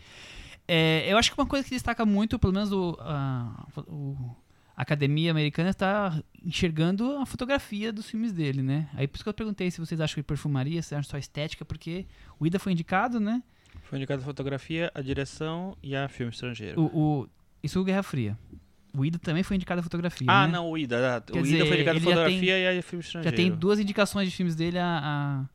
B: É, eu acho que uma coisa que destaca muito, pelo menos o, a, o, a Academia Americana está enxergando a fotografia dos filmes dele, né? Aí por isso que eu perguntei se vocês acham que perfumaria, se acham só estética, porque o Ida foi indicado, né?
C: Foi indicado a fotografia, a direção e a filme estrangeiro.
B: O, o, isso é o Guerra Fria. O Ida também foi indicado a fotografia.
C: ah,
B: né?
C: não, o Ida.
B: Quer
C: o
B: dizer,
C: Ida foi indicado a
B: já
C: fotografia e a filme
B: Já
C: estrangeiro.
B: tem duas indicações de filmes dele a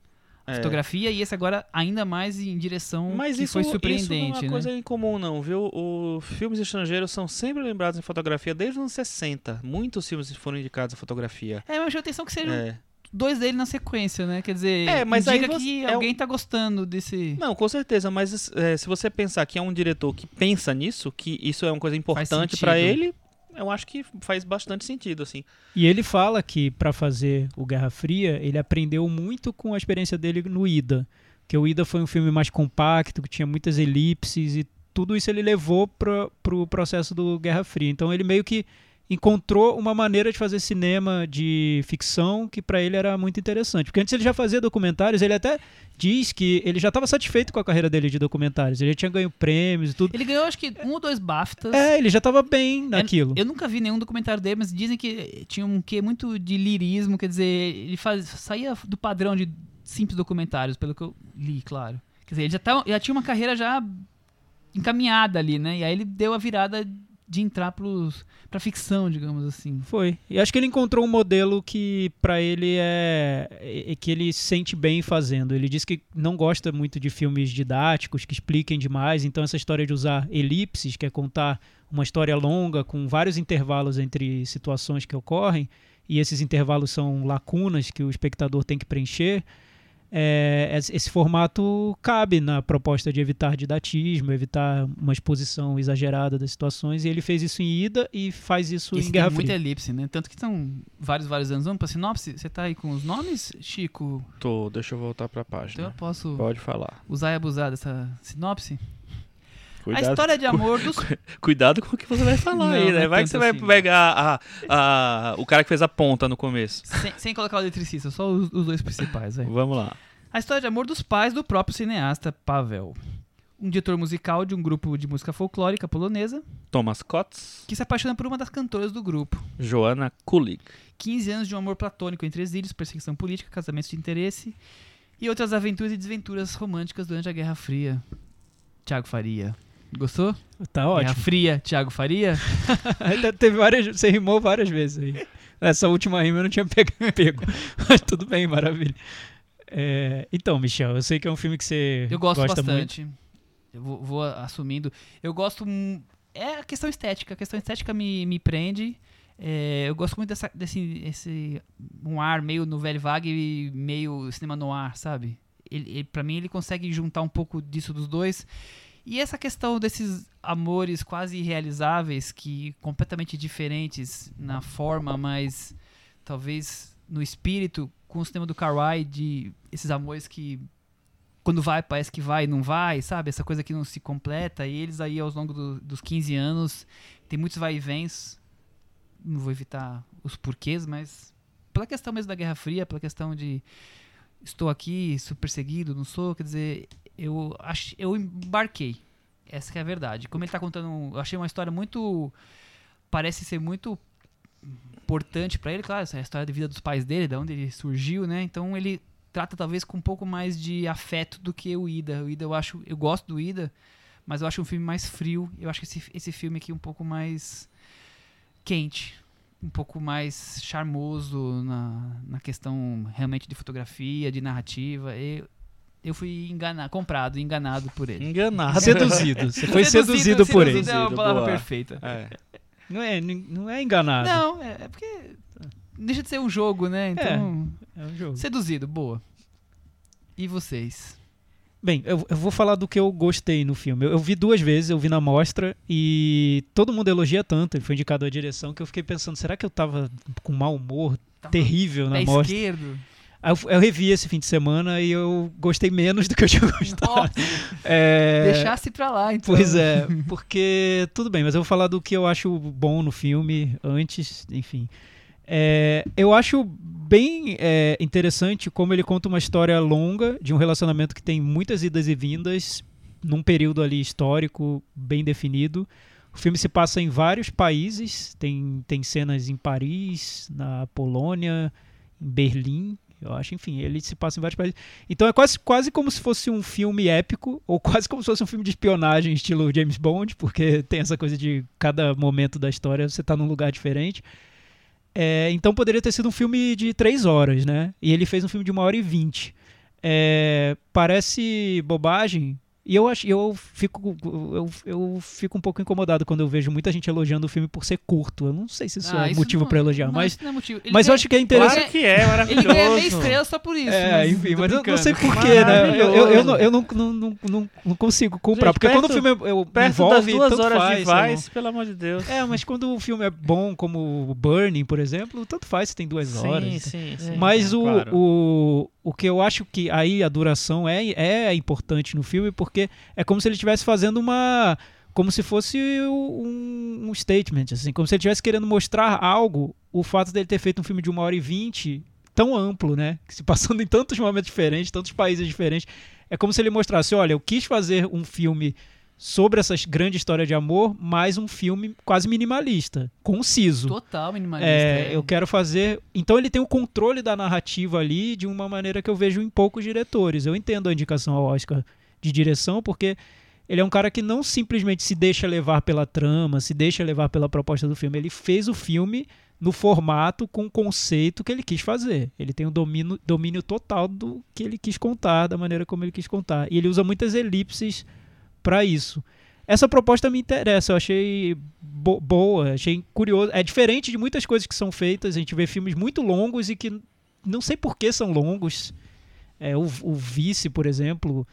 C: É.
B: fotografia e esse agora ainda mais em direção
C: Mas
B: que
C: isso,
B: foi
C: isso não é
B: surpreendente,
C: uma
B: né?
C: coisa incomum, não, viu? Os filmes estrangeiros são sempre lembrados em fotografia desde os anos 60. Muitos filmes foram indicados a fotografia.
B: É, mas chama atenção que sejam
C: É.
B: dois dele na sequência, né? Quer dizer,
C: É, mas
B: indica
C: você-
B: que
C: é
B: alguém tá gostando desse...
C: Não, com certeza, mas é, se você pensar que é um diretor que pensa nisso, que isso é uma coisa importante pra
B: sentido.
C: ele, eu acho que faz bastante sentido, assim.
D: E ele fala que pra fazer o Guerra Fria, ele aprendeu muito com a experiência dele no Ida. Que o Ida foi um filme mais compacto, que tinha muitas elipses e tudo isso ele levou para pro processo do Guerra Fria. Então ele meio que encontrou uma maneira de fazer cinema de ficção que pra ele era muito interessante. Porque antes ele já fazia documentários, ele até diz que ele já estava satisfeito com a carreira dele de documentários. Ele já tinha ganho prêmios e tudo.
B: Ele ganhou, acho que, um ou dois BAFTAs.
D: É, ele já estava bem naquilo.
B: Eu nunca vi nenhum documentário dele, mas dizem que tinha um quê muito de lirismo, quer dizer, ele faz, saía do padrão de simples documentários, pelo que eu li, claro. Quer dizer, ele já, tá, já tinha uma carreira já encaminhada ali, né? E aí ele deu a virada de entrar pra ficção, digamos assim.
D: Foi. E acho que ele encontrou um modelo que pra ele é, é que ele se sente bem fazendo. Ele diz que não gosta muito de filmes didáticos que expliquem demais, então essa história de usar elipses, que é contar uma história longa com vários intervalos entre situações que ocorrem, e esses intervalos são lacunas que o espectador tem que preencher. É, esse formato cabe na proposta de evitar didatismo, evitar uma exposição exagerada das situações, e ele fez isso em ida e faz isso
B: Esse
D: em
B: tem
D: Guerra
B: muita
D: Fria.
B: elipse, né? Tanto que são vários, vários anos. Vamos pra sinopse? Você tá aí com os nomes, Chico?
C: Tô, deixa eu voltar pra
B: Então eu
C: página.
B: posso
C: Pode falar.
B: usar e abusar dessa sinopse? A
C: Cuidado,
B: história de amor dos
C: cuidado com o que você vai falar
B: Não,
C: aí, né?
B: é
C: Vai que você vai
B: assim.
C: pegar a, a- o cara que fez a ponta no começo.
B: sem, sem colocar o eletricista, só os, os dois principais. Vai.
C: Vamos lá.
B: A história de amor dos pais do próprio cineasta Pavel. Um diretor musical de um grupo de música folclórica polonesa
C: Thomas Kotz,
B: que se apaixona por uma das cantoras do grupo.
C: Joanna Kulig.
B: 15 anos de um amor platônico entre exílios, perseguição política, casamentos de interesse e outras aventuras e desventuras românticas durante a Guerra Fria. Tiago Faria. Gostou?
D: Tá ótimo.
B: Fria, Tiago Faria?
D: Teve várias, você rimou várias vezes aí. Essa última rima eu não tinha pego, mas tudo bem, maravilha. É, então, Michel, eu sei que é um filme que você
B: Eu gosto
D: gosta muito.
B: bastante. Eu vou, vou assumindo. Eu gosto. É a questão estética. A questão estética me, me prende. É, eu gosto muito dessa, desse esse, um ar meio no velho vague, meio cinema noir, sabe? Ele, ele, pra mim, ele consegue juntar um pouco disso dos dois. E essa questão desses amores quase irrealizáveis, que completamente diferentes na forma, mas talvez no espírito, com o cinema do Carwai, de esses amores que quando vai parece que vai e não vai, sabe? Essa coisa que não se completa. E eles aí, ao longo do- dos 15 anos, tem muitos vai e vens. Não vou evitar os porquês, mas pela questão mesmo da Guerra Fria, pela questão de estou aqui, sou perseguido, não sou, quer dizer, eu ach, eu embarquei. Essa é a verdade. Como ele tá contando, eu achei uma história muito parece ser muito importante pra ele, claro, essa é a história de vida dos pais dele, da onde ele surgiu, né? Então ele trata talvez com um pouco mais de afeto do que o Ida. O Ida eu acho, eu gosto do Ida, mas eu acho um filme mais frio. Eu acho que esse, esse filme aqui é um pouco mais quente, um pouco mais charmoso na, na questão realmente de fotografia, de narrativa. Eu, eu fui enganado, comprado, enganado por ele.
C: Enganado.
D: Seduzido. Você foi seduzido, por ele.
B: Seduzido é uma
C: Seduzido,
B: palavra
C: boa.
B: perfeita.
C: É.
D: Não é, não é enganado.
B: Não, é, é porque deixa de ser um jogo, né? Então,
D: É um jogo.
B: seduzido, boa. E vocês?
D: Bem, eu, eu vou falar do que eu gostei no filme. Eu, eu vi duas vezes, eu vi na mostra e todo mundo elogia tanto. Ele foi indicado à direção que eu fiquei pensando, será que eu tava com mau humor
B: Tava
D: terrível na mostra?
B: esquerdo?
D: Eu, eu revi esse fim de semana e eu gostei menos do que eu tinha gostado. É,
B: deixasse pra lá, então.
D: Pois é, porque tudo bem, mas eu vou falar do que eu acho bom no filme antes, enfim. É, eu acho bem é, interessante como ele conta uma história longa de um relacionamento que tem muitas idas e vindas num período ali histórico bem definido. O filme se passa em vários países, tem, tem cenas em Paris, na Polônia, em Berlim, eu acho, enfim, ele se passa em vários países. Então é quase, quase como se fosse um filme épico, ou quase como se fosse um filme de espionagem, estilo James Bond, porque tem essa coisa de cada momento da história você está num lugar diferente. É, então poderia ter sido um filme de três horas, né? E ele fez um filme de uma hora e vinte. É, parece bobagem, e eu acho, eu fico, eu, eu fico um pouco incomodado quando eu vejo muita gente elogiando o filme por ser curto. Eu não sei se isso
B: Ah,
D: é
B: isso
D: motivo pra elogiar,
B: não,
D: mas,
B: é motivo.
D: Mas eu acho que é interessante.
C: Claro que é, maravilhoso.
B: Ele ganha meia estrela só por isso.
D: É,
B: mas
D: enfim, mas eu não sei porquê, né? Eu, eu, eu, não, eu não, não, não, não, consigo comprar.
C: Gente,
D: porque quando o
C: perto-
D: filme eu, me
C: Perto
D: envolve,
C: das duas
D: tanto
C: horas
D: faz,
C: de. Vice, pelo amor de Deus.
D: É, mas quando o filme é bom, como o Burning, por exemplo, tanto faz se tem duas horas.
C: Sim, sim, sim.
D: Mas
C: é,
D: o,
C: claro.
D: o, o que eu acho que aí a duração é, é importante no filme, porque é como se ele estivesse fazendo uma. Como se fosse um, um statement, assim, como se ele estivesse querendo mostrar algo, o fato dele ter feito um filme de uma hora e vinte tão amplo, né? Se passando em tantos momentos diferentes, tantos países diferentes. É como se ele mostrasse: olha, eu quis fazer um filme sobre essa grande história de amor, mas um filme quase minimalista, conciso.
B: Total minimalista.
D: É,
B: é.
D: eu quero fazer. Então ele tem o controle da narrativa ali de uma maneira que eu vejo em poucos diretores. Eu entendo a indicação ao Oscar de direção, porque ele é um cara que não simplesmente se deixa levar pela trama, se deixa levar pela proposta do filme. Ele fez o filme no formato, com o conceito que ele quis fazer. Ele tem o domínio, domínio total do que ele quis contar, da maneira como ele quis contar. E ele usa muitas elipses para isso. Essa proposta me interessa, eu achei bo- boa, achei curioso. É diferente de muitas coisas que são feitas, a gente vê filmes muito longos e que não sei por que são longos. É, o, o Vice, por exemplo,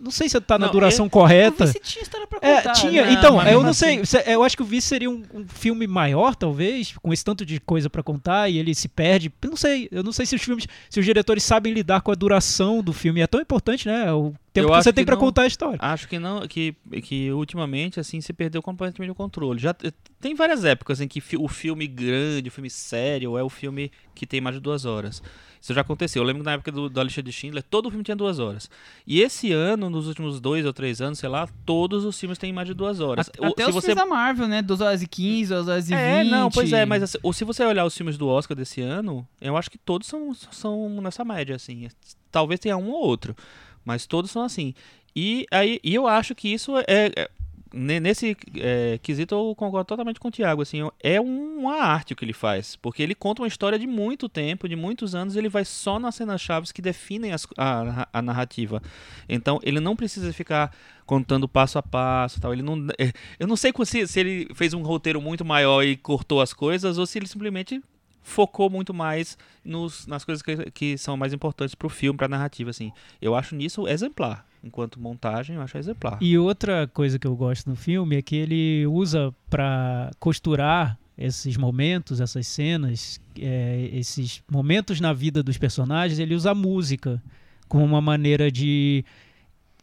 D: não sei se tá na
C: Não,
D: duração
B: O
D: correta.
B: Vice tinha história pra
D: É,
B: contar.
D: tinha.
B: né?
D: então,
B: Mas
D: eu
B: mesmo
D: não
B: assim-
D: sei. se- Eu acho que o Vice seria um, um filme maior, talvez, com esse tanto de coisa pra contar e ele se perde. Eu não sei. Eu não sei se os filmes, se os diretores sabem lidar com a duração do filme. É tão importante, né? O tempo
C: Eu
D: que você tem
C: não-
D: contar a história.
C: Acho que não, que, que ultimamente assim se perdeu completamente o controle. Já tem várias épocas em que o filme grande, o filme sério é o filme que tem mais de duas horas. Isso já aconteceu. Eu lembro que na época do, da lista de Schindler, todo o filme tinha duas horas. E esse ano, nos últimos dois ou três anos, sei lá, todos os filmes têm mais de duas horas.
B: Até
C: se
B: os
C: você
B: filmes da Marvel, né? 2 horas e 15, 2 horas e 20.
C: É, não, pois é, mas assim, ou se você olhar os filmes do Oscar desse ano, eu acho que todos são, são nessa média, assim. Talvez tenha um ou outro, mas todos são assim. E, aí, e eu acho que isso é. é- Nesse é, quesito eu concordo totalmente com o Thiago, assim, é um- uma arte o que ele faz, porque ele conta uma história de muito tempo, de muitos anos, ele vai só nas cenas chaves que definem as- a, a narrativa. Então ele não precisa ficar contando passo a passo, tal. Ele não, é, eu não sei se, se ele fez um roteiro muito maior e cortou as coisas ou se ele simplesmente focou muito mais nos, nas coisas que, que são mais importantes pro filme, pra narrativa, assim. Eu acho nisso exemplar. Enquanto montagem, eu acho exemplar.
D: E outra coisa que eu gosto no filme é que ele usa pra costurar esses momentos, essas cenas, é, esses momentos na vida dos personagens, ele usa a música como uma maneira de,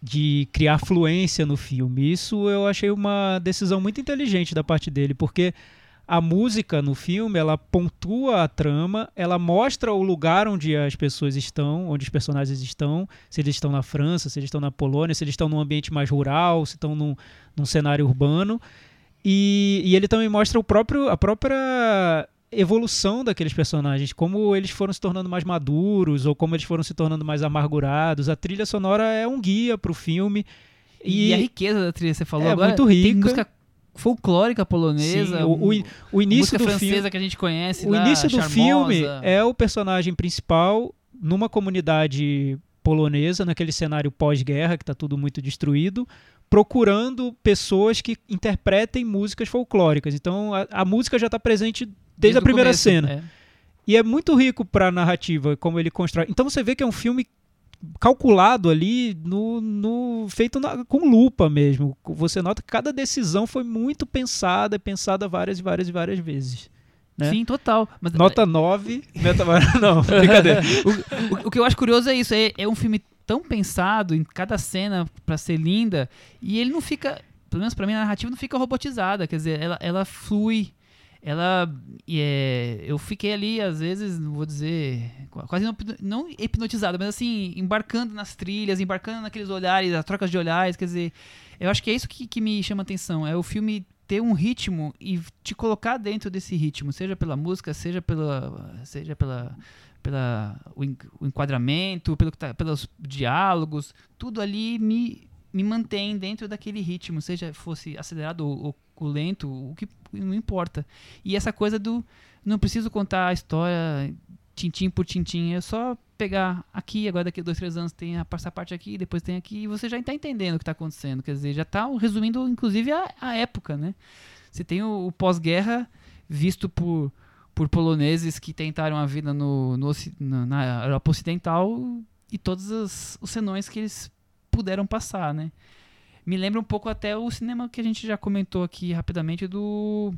D: de criar fluência no filme. Isso eu achei uma decisão muito inteligente da parte dele, porque a música no filme ela pontua a trama, ela mostra o lugar onde as pessoas estão, onde os personagens estão, se eles estão na França, se eles estão na Polônia, se eles estão num ambiente mais rural, se estão num, num cenário urbano. E, e ele também mostra o próprio, a própria evolução daqueles personagens, como eles foram se tornando mais maduros ou como eles foram se tornando mais amargurados. A trilha sonora é um guia para o filme.
B: E, a riqueza da trilha, você falou
D: É
B: agora.
D: muito
B: Tem
D: rica.
B: música folclórica polonesa.
D: Sim, o, o, o início do
B: francesa
D: filme,
B: que a gente conhece
D: o
B: lá,
D: início do
B: charmosa.
D: filme é o personagem principal numa comunidade polonesa, naquele cenário pós-guerra que está tudo muito destruído, procurando pessoas que interpretem músicas folclóricas. Então a, a música já está presente desde, a
B: o
D: primeira
B: começo,
D: cena.
B: é.
D: E é muito rico para a narrativa, como ele constrói. Então você vê que é um filme calculado ali, no, no feito na- com lupa mesmo. Você nota que cada decisão foi muito pensada, pensada várias e várias e várias vezes. né?
B: Sim, total. Mas,
D: Nota 9, meta... não, brincadeira.
B: o, o que eu acho curioso é isso. É, é um filme tão pensado em cada cena pra ser linda e ele não fica, pelo menos pra mim, a narrativa não fica robotizada. Quer dizer, ela, ela flui. Ela é, eu fiquei ali às vezes não vou dizer quase não, não hipnotizado mas assim embarcando nas trilhas embarcando naqueles olhares as trocas de olhares quer dizer eu acho que é isso que, que me chama atenção é o filme ter um ritmo e te colocar dentro desse ritmo seja pela música seja pela seja pela pela o, enquadramento pelo tá, pelos diálogos tudo ali me me mantém dentro daquele ritmo seja fosse acelerado ou, ou lento o que não importa. E essa coisa do não preciso contar a história tintim por tintim, é só pegar aqui, agora daqui a dois, três anos tem essa parte aqui, depois tem aqui, e você já está entendendo o que está acontecendo. Quer dizer, já está resumindo, inclusive, a, a, época, né? Você tem o, o pós-guerra visto por, por poloneses que tentaram a vida no, no, na Europa Ocidental e todos os, os senões que eles puderam passar, né? Me lembra um pouco até o cinema que a gente já comentou aqui rapidamente do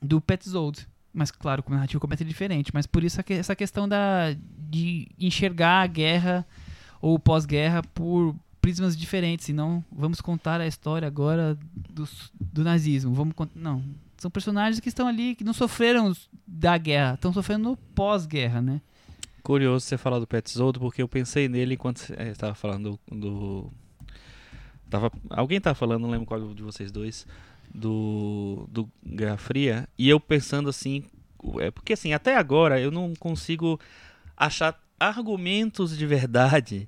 B: do Petzold. Mas claro, com narrativa completamente diferente. Mas por isso essa questão da, de enxergar a guerra ou pós-guerra por prismas diferentes. E não vamos contar a história agora do, do nazismo. Vamos Não. São personagens que estão ali, que não sofreram da guerra, estão sofrendo no pós-guerra, né?
C: Curioso você falar do Petzold, porque eu pensei nele enquanto você estava falando do, do Tava, alguém tá falando, não lembro qual de vocês dois, do, do Guerra Fria, e eu pensando assim, é porque assim, até agora eu não consigo achar argumentos de verdade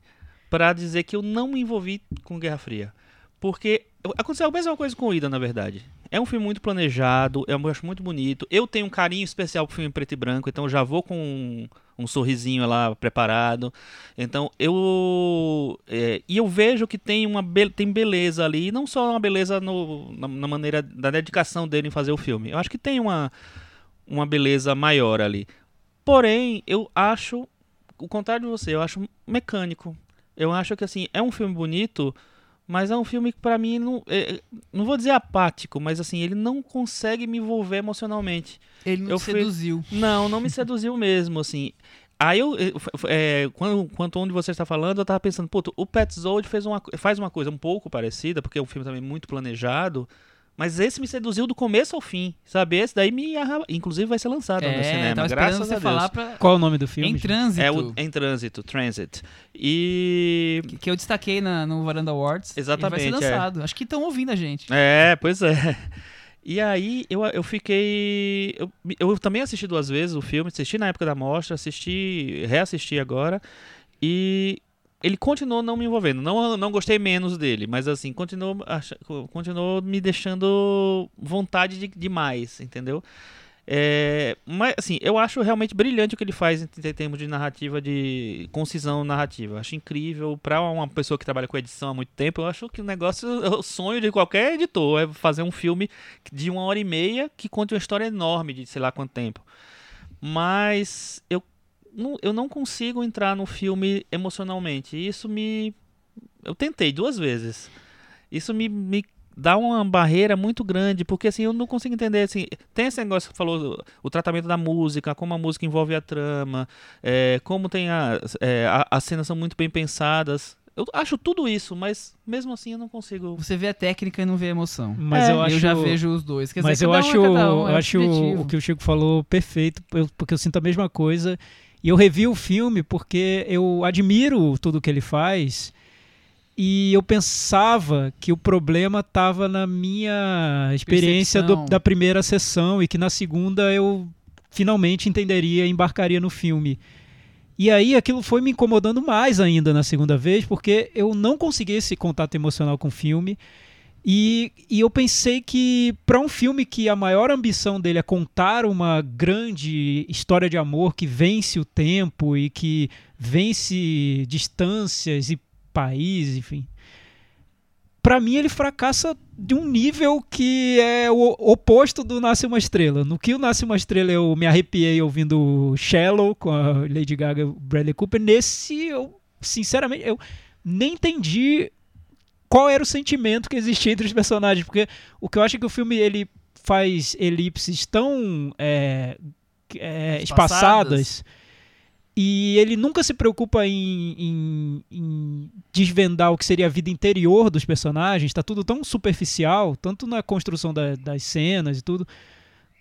C: para dizer que eu não me envolvi com Guerra Fria. Porque aconteceu a mesma coisa com o Ida, na verdade. É um filme muito planejado, eu acho muito bonito. Eu tenho um carinho especial pro filme preto e branco, então já vou com um sorrisinho lá preparado. Então eu é, e eu vejo que tem uma be tem beleza ali, não só uma beleza no, na, na, maneira da dedicação dele em fazer o filme. Eu acho que tem uma uma beleza maior ali. Porém, eu acho o contrário de você, eu acho mecânico. Eu acho que assim, é um filme bonito, mas é um filme que para mim não, é, não vou dizer apático, mas assim, ele não consegue me envolver emocionalmente.
B: Ele não
C: eu
B: seduziu.
C: Fui... Não, não me seduziu mesmo, assim. Aí eu, é, quando, quanto onde você está falando, eu tava pensando, puto, o Pet Zold fez uma, faz uma coisa um pouco parecida, porque é um filme também muito planejado, mas esse me seduziu do começo ao fim, sabe? Esse daí me inclusive vai ser lançado
B: é,
C: no cinema,
B: tava
C: graças
B: você
C: a Deus.
B: Falar pra...
D: Qual é o nome do filme?
B: Em Trânsito.
C: É o Em Trânsito, Transit. E
B: que, que eu destaquei na, no Varanda Awards.
C: Exatamente.
B: vai ser lançado. É. Acho que estão ouvindo a gente.
C: É, pois é. E aí eu, eu fiquei. Eu, eu também assisti duas vezes o filme, assisti na época da mostra, assisti, reassisti agora. E ele continuou não me envolvendo. Não, não gostei menos dele, mas assim, continuou, continuou me deixando vontade de, mais, entendeu? É, mas assim, eu acho realmente brilhante o que ele faz em, em termos de narrativa, de concisão narrativa. Acho incrível para uma pessoa que trabalha com edição há muito tempo. Eu acho que o negócio, o sonho de qualquer editor é fazer um filme de uma hora e meia que conte uma história enorme de sei lá quanto tempo. Mas eu não, eu não consigo entrar no filme emocionalmente. Isso me. Eu tentei duas vezes. Isso me, me dá uma barreira muito grande, porque assim, eu não consigo entender, assim, tem esse negócio que falou, o tratamento da música, como a música envolve a trama, é, como tem a, é, a, as cenas são muito bem pensadas, eu acho tudo isso, mas mesmo assim eu não consigo.
B: Você vê a técnica e não vê a emoção.
D: Mas é, eu, acho...
B: eu já vejo os dois. Quer
D: mas
B: dizer,
D: eu acho,
B: um,
D: um, eu acho o que o Chico falou perfeito, porque eu sinto a mesma coisa. E eu revi o filme porque eu admiro tudo que ele faz. E eu pensava que o problema estava na minha experiência do, da primeira sessão e que na segunda eu finalmente entenderia e embarcaria no filme. E aí aquilo foi me incomodando mais ainda na segunda vez, porque eu não consegui esse contato emocional com o filme. E, e eu pensei que para um filme que a maior ambição dele é contar uma grande história de amor que vence o tempo e que vence distâncias e países, enfim. Para mim ele fracassa de um nível que é o oposto do Nasce uma Estrela. No que o Nasce uma Estrela eu me arrepiei ouvindo Shallow com a Lady Gaga e Bradley Cooper, nesse eu sinceramente eu nem entendi qual era o sentimento que existia entre os personagens, porque o que eu acho é que o filme ele faz elipses tão é, é, espaçadas. e ele nunca se preocupa em, em, em, desvendar o que seria a vida interior dos personagens, está tudo tão superficial, tanto na construção da, das cenas e tudo,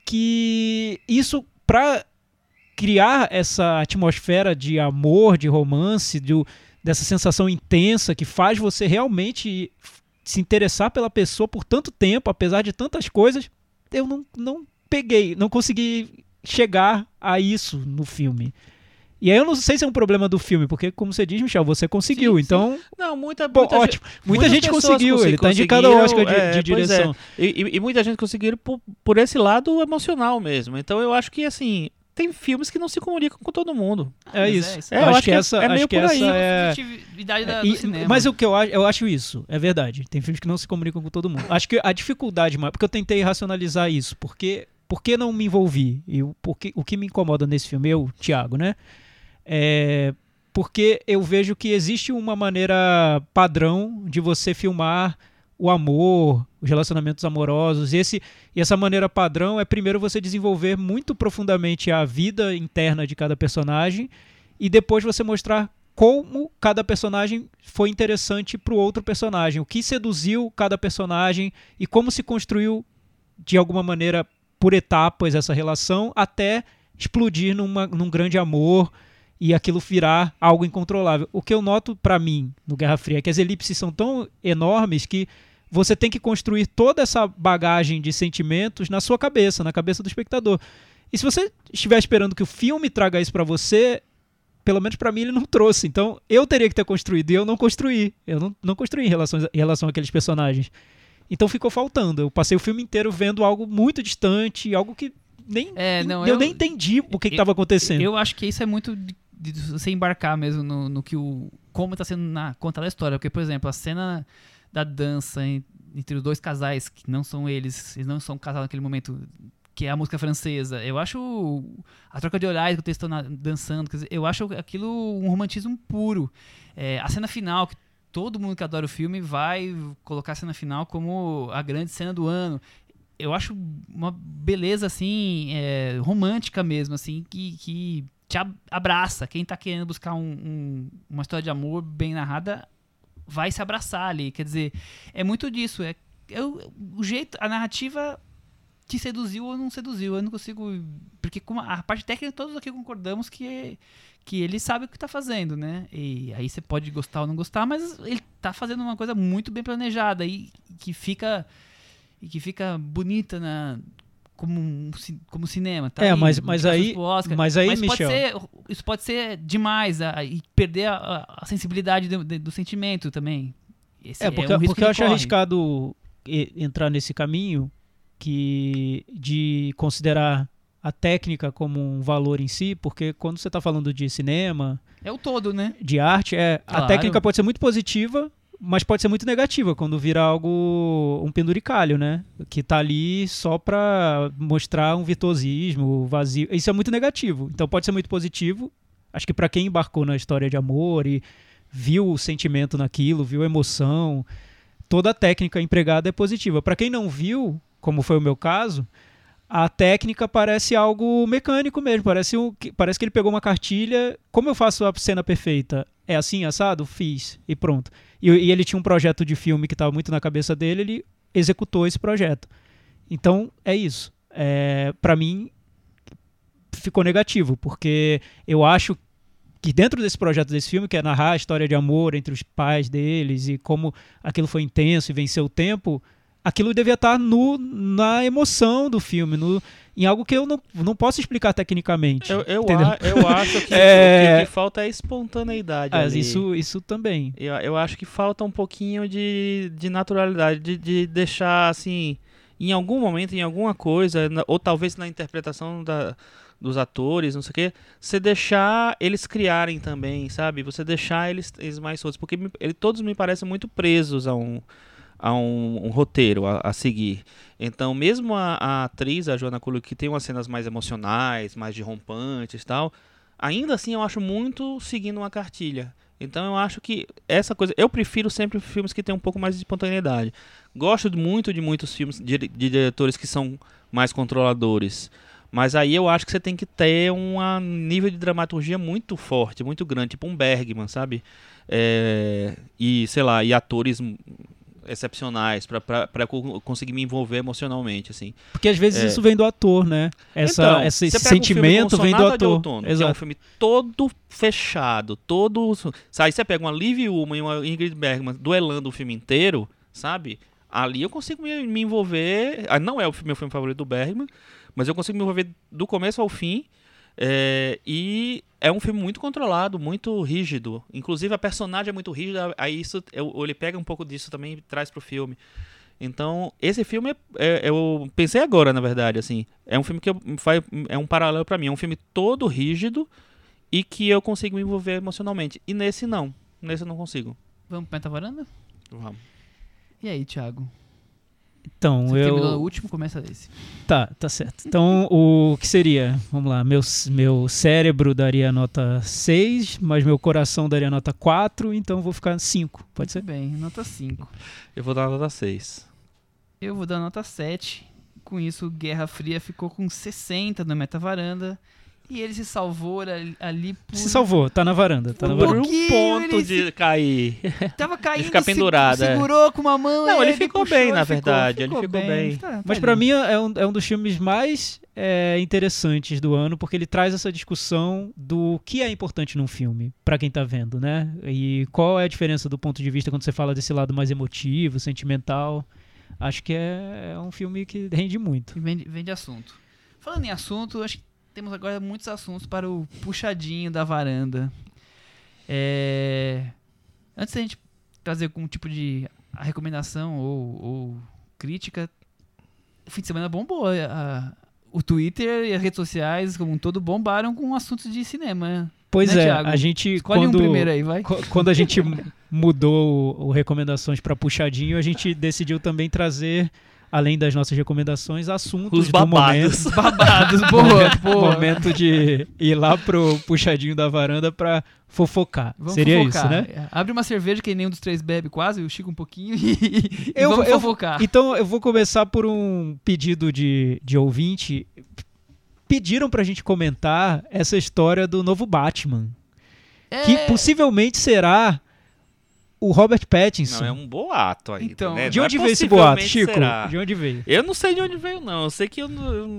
D: que isso para criar essa atmosfera de amor, de romance, de, dessa sensação intensa que faz você realmente se interessar pela pessoa por tanto tempo, apesar de tantas coisas, eu não, não peguei, não consegui chegar a isso no filme. E aí eu não sei se é um problema do filme, porque, como você diz, Michel, você conseguiu. Sim, então. Sim.
C: Não, muita, muita
D: ótimo. Muita gente conseguiu. Ele tá indicado ao Oscar de, é, de é. direção.
C: É. E, e, muita gente conseguiu por, por esse lado emocional mesmo. Então eu acho que, assim, tem filmes que não se comunicam com todo mundo.
D: É isso. É, isso. É, eu acho, acho que essa é, acho que essa é,
B: da, e, cinema.
D: Mas o que eu acho, eu acho isso, é verdade. Tem filmes que não se comunicam com todo mundo. Acho que a dificuldade, porque eu tentei racionalizar isso, porque por que não me envolvi? E porque, o que me incomoda nesse filme, eu, Thiago, né? É, porque eu vejo que existe uma maneira padrão de você filmar o amor, os relacionamentos amorosos. Esse, e essa maneira padrão é primeiro você desenvolver muito profundamente a vida interna de cada personagem e depois você mostrar como cada personagem foi interessante para o outro personagem, o que seduziu cada personagem e como se construiu de alguma maneira por etapas essa relação até explodir numa, num grande amor e aquilo virar algo incontrolável. O que eu noto para mim no Guerra Fria é que as elipses são tão enormes que você tem que construir toda essa bagagem de sentimentos na sua cabeça, na cabeça do espectador. E se você estiver esperando que o filme traga isso para você, pelo menos para mim ele não trouxe. Então eu teria que ter construído e eu não construí. Eu não, não construí em relação, em relação àqueles personagens. Então ficou faltando. Eu passei o filme inteiro vendo algo muito distante, algo que nem é, não, eu, eu, nem entendi o que estava acontecendo.
B: Eu acho que isso é muito de você embarcar mesmo no, no que o. como está sendo na, contada a história. Porque, por exemplo, a cena da dança entre os dois casais, que não são eles, eles não são casados naquele momento, que é a música francesa. Eu acho a troca de olhares que eles estão dançando, dizer, eu acho aquilo um romantismo puro. É, a cena final, que todo mundo que adora o filme vai colocar a cena final como a grande cena do ano. Eu acho uma beleza assim, é, romântica mesmo, assim, que, que te abraça. Quem está querendo buscar um, um, uma história de amor bem narrada vai se abraçar ali. Quer dizer, é muito disso. É, é o, o, jeito, a narrativa te seduziu ou não seduziu. Eu não consigo. Porque com a, parte técnica, todos aqui concordamos que, que ele sabe o que está fazendo, né? E aí você pode gostar ou não gostar, mas ele está fazendo uma coisa muito bem planejada e que fica. E que fica bonita na, como, como cinema, tá?
D: É, aí, mas, mas aí, mas aí, mas Michel...
B: Pode ser, isso pode ser demais a, e perder a, a sensibilidade do, do, sentimento também.
D: Esse é, porque, é um porque eu acho corre. arriscado entrar nesse caminho que de considerar a técnica como um valor em si, porque quando você está falando de cinema...
B: É o todo, né?
D: De arte, é, claro. a técnica pode ser muito positiva, mas pode ser muito negativa quando vira algo um penduricalho, né? Que tá ali só para mostrar um virtuosismo vazio. Isso é muito negativo. Então pode ser muito positivo. Acho que para quem embarcou na história de amor e viu o sentimento naquilo, viu a emoção, toda a técnica empregada é positiva. Para quem não viu, como foi o meu caso, a técnica parece algo mecânico mesmo. Parece, um, parece que ele pegou uma cartilha. Como eu faço a cena perfeita? É assim, assado? Fiz. E pronto. E, e ele tinha um projeto de filme que estava muito na cabeça dele, ele executou esse projeto. Então, é isso. É, para mim, ficou negativo, porque eu acho que dentro desse projeto desse filme, que é narrar a história de amor entre os pais deles e como aquilo foi intenso e venceu o tempo, aquilo devia estar no, na emoção do filme, no, em algo que eu não, não posso explicar tecnicamente.
C: Eu, eu, a, eu acho que, é... o que falta é espontaneidade.
D: Ah, isso, isso também.
C: Eu, eu acho que falta um pouquinho de, de naturalidade, de, de deixar assim, em algum momento, em alguma coisa, ou talvez na interpretação da, dos atores, não sei o quê, você deixar eles criarem também, sabe? Você deixar eles, eles mais soltos, porque ele, todos me parecem muito presos a um a um, um roteiro a, a, seguir. Então, mesmo a, a, atriz, a Joana Culu, que tem umas cenas mais emocionais, mais de rompantes e tal, ainda assim eu acho muito seguindo uma cartilha. Então eu acho que essa coisa. Eu prefiro sempre filmes que têm um pouco mais de espontaneidade. Gosto muito de muitos filmes de, de diretores que são mais controladores. Mas aí eu acho que você tem que ter um nível de dramaturgia muito forte, muito grande, tipo um Bergman, sabe? É, e, sei lá, e atores excepcionais eu conseguir me envolver emocionalmente, assim.
D: Porque às vezes
C: É.
D: isso vem do ator, né? Essa,
C: Então,
D: esse
C: um
D: sentimento
C: como
D: vem do ator.
C: Outono, que é um
D: Exato.
C: filme todo fechado, todo... Aí você pega uma Liv Ullmann e uma Ingrid Bergman duelando o filme inteiro, sabe? Ali eu consigo me, me envolver... ah, Não é o meu filme favorito do Bergman, mas eu consigo me envolver do começo ao fim. É, e é um filme muito controlado, muito rígido. Inclusive a personagem é muito rígida, aí isso ele pega um pouco disso também e traz pro filme. Então, esse filme é, é- eu pensei agora, na verdade, assim, é um filme que eu- faz, é um paralelo pra mim, é um filme todo rígido e que eu consigo me envolver emocionalmente. E nesse não, nesse eu não consigo.
B: Vamos pro Metavaranda?
C: Vamos.
B: E aí, Thiago?
D: Então,
B: Você terminou o
D: eu.
B: último, começa esse.
D: Tá, tá certo. Então, o que seria? Vamos lá. Meu, meu cérebro daria nota 6, mas meu coração daria nota 4, então vou ficar 5. Pode ser?
B: Muito bem, nota 5.
C: Eu vou dar nota 6.
B: Eu vou dar nota 7. Com isso, Guerra Fria ficou com 60 no Metavaranda. E ele se salvou ali, ali por.
D: Se salvou, tá na varanda. Tá na
B: Por
C: Por
D: varanda.
C: um ponto de cair.
B: Tava caindo,
C: ficar
B: se-
C: pendurado, é.
B: segurou com uma mão.
C: Não,
B: e
C: ele ficou
B: puxou,
C: bem, na
B: ficou-
C: verdade, ele ficou bem.
B: Tá, tá
D: Mas pra
B: ali.
D: mim é um, é um dos filmes mais é, interessantes do ano, porque ele traz essa discussão do que é importante num filme, pra quem tá vendo, né? E qual é a diferença do ponto de vista quando você fala desse lado mais emotivo, sentimental. Acho que é, é um filme que rende muito.
B: E vem, de- vem de assunto. Falando em assunto, acho que temos agora muitos assuntos para o puxadinho da varanda. É, Antes da gente trazer algum tipo de recomendação ou, ou crítica, o fim de semana bombou. a- o Twitter e as redes sociais, como um todo, bombaram com assuntos de cinema.
D: Pois
B: Né,
D: é,
B: Thiago?
D: a gente
B: Escolhe
D: quando
B: um primeiro aí, vai.
D: qu- quando a gente mudou o, o recomendações pra puxadinho, a gente decidiu também trazer além das nossas recomendações assuntos
C: Os
D: do
C: babados.
D: momento.
B: Babados, boa, boa.
D: momento de ir lá pro puxadinho da varanda pra fofocar.
B: Vamos
D: Seria
B: fofocar.
D: isso, né?
B: Abre uma cerveja que nenhum dos três bebe quase, o Chico um pouquinho e, e
D: Eu-
B: vamos
D: eu-
B: fofocar.
D: Então eu vou começar por um pedido de, de ouvinte. Pediram pra gente comentar essa história do novo Batman.
B: É,
D: Que possivelmente será o Robert Pattinson.
C: Não, é um boato ainda,
B: Então,
C: né?
D: De
C: é
D: onde veio esse boato, Chico?
C: será.
D: De onde veio?
C: Eu não sei de onde veio, não. Eu sei que eu,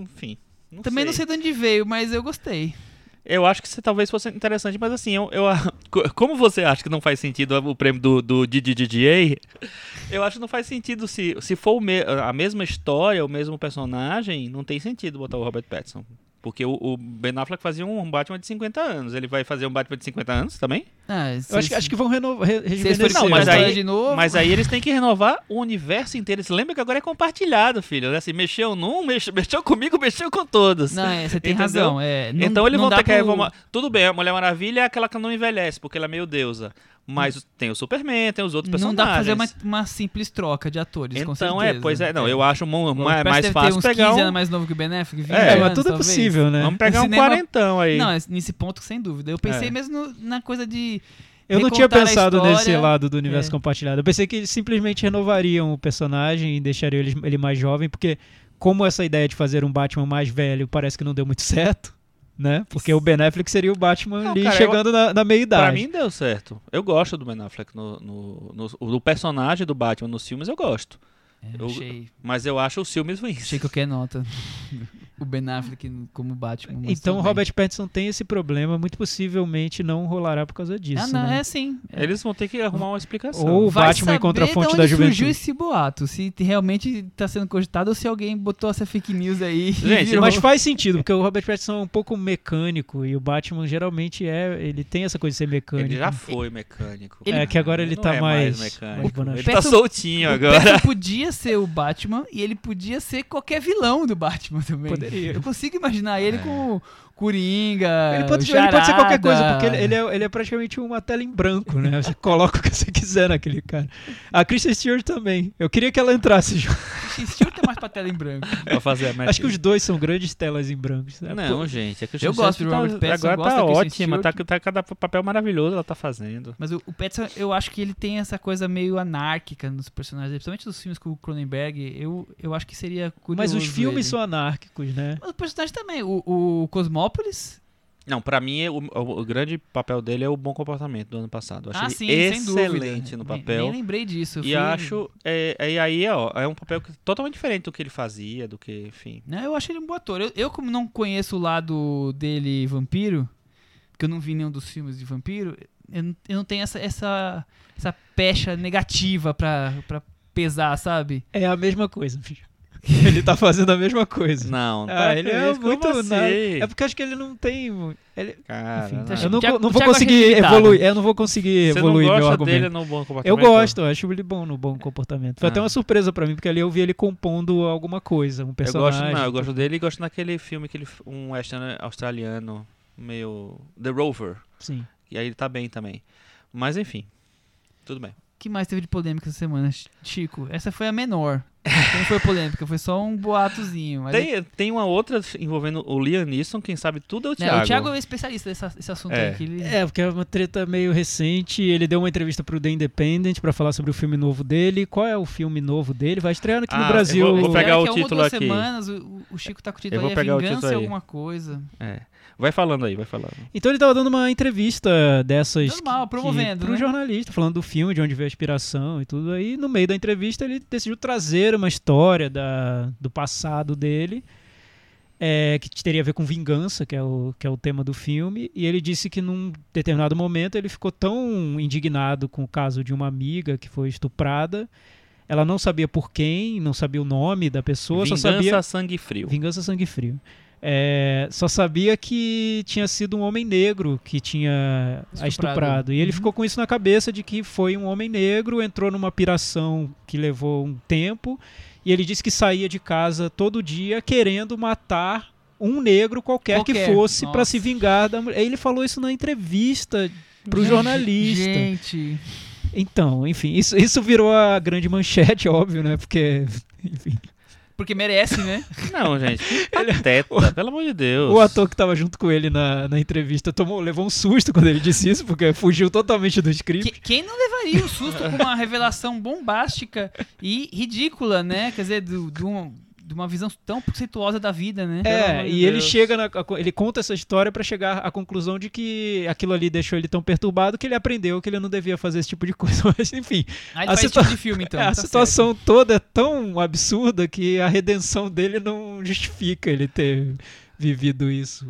C: enfim. Não
B: Também não sei de onde veio, mas eu gostei.
C: Eu acho que isso talvez fosse interessante, mas assim, eu, eu- co- como você acha que não faz sentido o prêmio do, do DDDA, eu acho que não faz sentido se, se for me- a mesma história, o mesmo personagem, não tem sentido botar o Robert Pattinson. Porque o, o Ben Affleck fazia um Batman de 50 anos. Ele vai fazer um Batman de 50 anos também?
B: Ah,
D: Eu acho, que- acho que vão renovar. Re,
B: se
C: Não, mas aí-
B: de novo,
C: Mas aí eles têm que renovar o universo inteiro. Você lembra que agora é compartilhado, filho? né? Assim, mexeu num, mexeu, mexeu comigo, mexeu com todos.
B: Não, é, você tem
C: Entendeu?
B: razão. É, não-
C: então eles
B: não
C: vão
B: dá
C: ter que
B: pro-
C: reformar. Tudo bem, a Mulher Maravilha é aquela que não envelhece, porque ela é meio deusa. Mas tem o Superman, tem os outros
B: Não
C: personagens.
B: dá pra fazer uma, uma simples troca de atores, com
C: Então é, pois é, não, eu acho mo-
B: O
C: ma-
B: Robert
C: mais fácil
B: ter uns
C: pegar
B: 15
C: um.
B: anos mais novo que o Ben Affleck, 20
C: É,
D: É, mas
B: anos,
D: tudo é
B: talvez.
D: possível, né?
C: Vamos pegar um quarentão aí.
B: Não, é nesse ponto sem dúvida. Eu pensei
C: É.
B: mesmo na coisa de
D: Eu não tinha pensado
B: história,
D: nesse lado do universo
B: é.
D: compartilhado. Eu pensei que eles simplesmente renovariam o personagem e deixariam ele, ele mais jovem, porque como essa ideia de fazer um Batman mais velho parece que não deu muito certo, né? Porque o Ben Affleck seria o Batman
C: Não,
D: ali
C: cara,
D: chegando na, na
C: Pra
D: meia-idade.
C: mim deu certo. Eu gosto do Ben Affleck no, no, no, personagem do Batman nos filmes, eu gosto.
B: É,
C: Eu-
B: achei,
C: Mas eu acho os filmes ruins.
B: achei que eu nota. o Ben Affleck como Batman.
D: Então o. Robert Pattinson tem esse problema, muito possivelmente não rolará por causa disso.
B: Ah, não,
D: né?
B: é sim. É.
C: Eles vão ter que arrumar uma explicação.
D: Ou o
B: Vai
D: Batman
B: saber
D: encontra a fonte
B: de
D: da juventude.
B: surgiu esse boato, se te- realmente tá sendo cogitado ou se alguém botou essa fake news aí.
C: Gente,
D: Mas faz sentido, porque o Robert Pattinson é um pouco mecânico e o Batman geralmente é, ele tem essa coisa de ser mecânico.
C: Ele já foi mecânico.
B: Ele-
D: É que agora ele
C: não
D: tá
C: é
D: mais,
C: mecânico.
D: mais.
C: Ele tá
B: Pattinson-
C: soltinho
B: O
C: agora.
B: Pattinson podia ser o Batman e ele podia ser qualquer vilão do Batman também.
D: Poderia.
B: Eu consigo imaginar ele com o Coringa.
D: Ele pode, ele pode ser qualquer coisa, porque ele, ele é, ele é praticamente uma tela em branco, né? Você coloca o que você quiser naquele cara. A Kristen Stewart também. Eu queria que ela entrasse junto.
B: Kristen Stewart é mais pra tela em branco.
C: Pra fazer
D: Acho que os dois são grandes telas em branco. sabe?
C: Não,
D: Pô,
C: gente. É
B: Eu gosto do
C: tá,
B: Robert Pattinson,
C: Agora tá ótima. Tá, tá cada papel maravilhoso ela tá fazendo.
B: Mas o, o Pattinson, eu acho que ele tem essa coisa meio anárquica nos personagens, principalmente nos filmes com o Cronenberg. Eu, eu acho que seria curioso.
D: Mas os filmes
B: ele.
D: são anárquicos, né?
B: Mas o personagem também. O, o
C: Não, pra mim o, o- o grande papel dele é o bom comportamento do ano passado. Eu
B: Ah,
C: achei
B: sim,
C: ele
B: sem dúvida.
C: excelente no
B: Nem-
C: papel.
B: Nem, lembrei disso. eu
C: E
B: fui-
C: acho. É, é- e aí, ó, é um papel que- totalmente diferente do que ele fazia, do que, enfim.
B: Né, eu achei ele um bom ator. Eu, eu, como não conheço o lado dele vampiro, porque eu não vi nenhum dos filmes de vampiro, eu, não- eu não tenho essa, essa, essa pecha negativa pra, pra pesar, sabe?
D: É a mesma coisa, bicho. Ele tá fazendo a mesma coisa.
C: Não,
D: Ah,
C: para
D: ele é muito.
C: assim?
D: na- É porque acho que ele não tem. Ele...
C: Cara,
D: Enfim,
C: não.
B: Acha
D: eu não,
B: Thiago-
D: não vou
B: acha
D: conseguir evoluir. Eu não vou conseguir
C: Você não
D: evoluir meu
C: gosta
D: argumento.
C: dele no bom
D: Eu gosto, eu acho ele bom no bom comportamento. Foi até
C: Ah.
D: uma surpresa pra mim, porque ali eu vi ele compondo alguma coisa, um
C: Eu
D: personagem.
C: gosto, não, eu gosto dele e gosto naquele filme, aquele, f- um western australiano, meio. The Rover.
D: Sim.
C: E aí ele tá bem também. Mas enfim, tudo bem.
B: O que mais teve de polêmica essa semana, Ch- Chico? Essa foi a menor. Não foi polêmica, foi só um boatozinho. Mas
C: Tem, tem uma outra envolvendo o Liam Neeson, quem sabe tudo é o Thiago.
B: o Thiago é especialista nesse, assunto
C: É.
B: aí. Que ele...
D: É, porque é uma treta meio recente. Ele deu uma entrevista pro The Independent pra falar sobre o filme novo dele. Qual é o filme novo dele? Vai estreando aqui
C: Ah,
D: no
C: eu
D: Brasil.
C: vou- vou pegar
B: é
C: o
B: ou
C: título aqui.
B: semanas o, o Chico tá com o título
C: Eu vou
B: aí,
C: pegar
B: a
C: o
B: vingança
C: título aí.
B: alguma coisa.
C: É. Vai falando aí, vai falando.
D: Então ele tava dando uma entrevista dessas.
B: Normal,
D: que-
B: promovendo,
D: Pro
B: né?
D: jornalista, falando do filme, de onde veio a inspiração e tudo. Aí no meio da entrevista ele decidiu trazer uma história da, do passado dele. é, que teria a ver com vingança, que é, o, que é o tema do filme, e ele disse que num determinado momento ele ficou tão indignado com o caso de uma amiga que foi estuprada, ela não sabia por quem, não sabia o nome da pessoa,
C: Vingança
D: só sabia
C: Sangue Frio.
D: Vingança Sangue Frio. É, só sabia que tinha sido um homem negro que tinha a
B: Estuprado.
D: estuprado. E ele
B: Uhum.
D: ficou com isso na cabeça de que foi um homem negro, entrou numa piração que levou um tempo. E ele disse que saía de casa todo dia querendo matar um negro qualquer, que
B: Qualquer.
D: fosse para se vingar da mulher. Ele falou isso na entrevista pro
B: Gente,
D: jornalista.
B: Gente,
D: Então, enfim, isso, isso virou a grande manchete, óbvio, né? Porque, enfim,
B: porque merece, né?
C: Não, gente, pateta, pelo amor de Deus.
D: O ator que tava junto com ele na, na entrevista tomou, levou um susto quando ele disse isso, porque fugiu totalmente do script.
B: Que- quem não levaria um susto com uma revelação bombástica e ridícula, né? Quer dizer, do- de um- de uma visão tão preconceituosa da vida, né?
D: É, e ele
C: Deus.
D: chega na, ele conta essa história pra chegar à conclusão de que aquilo ali deixou ele tão perturbado que ele aprendeu que ele não devia fazer esse tipo de coisa. Mas enfim,
B: Aí ele
D: A
B: faz
D: situa-
B: esse tipo de filme, então.
D: a
B: tá
D: situação toda é tão absurda que a redenção dele não justifica ele ter vivido isso.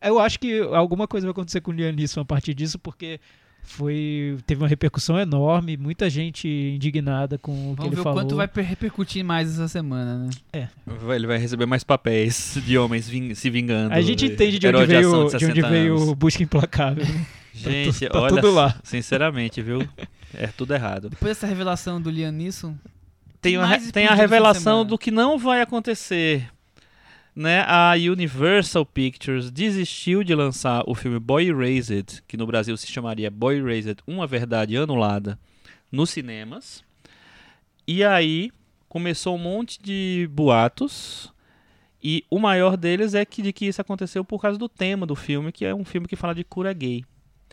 D: Eu acho que alguma coisa vai acontecer com o Liam Neeson a partir disso, porque foi teve uma repercussão enorme, muita gente indignada com o que
B: Vamos
D: ele
B: ver o
D: falou.
B: quanto vai per- repercutir mais essa semana, né?
C: Vai- Ele vai receber mais papéis de homens ving- se vingando.
D: A gente entende de onde veio,
C: ação
D: de onde
C: 60
D: veio
C: anos.
D: o Busca Implacável. né?
C: Gente,
D: tá
C: olha,
D: tudo lá.
C: sinceramente, viu? É tudo errado.
B: Depois dessa revelação do Liam Neeson,
C: Tem, tem a revelação do que não vai acontecer. Né? A Universal Pictures desistiu de lançar o filme Boy Erased, que no Brasil se chamaria Boy Erased, Uma Verdade Anulada, nos cinemas. E aí começou um monte de boatos. E o maior deles é que, de que isso aconteceu por causa do tema do filme, que é um filme que fala de cura gay.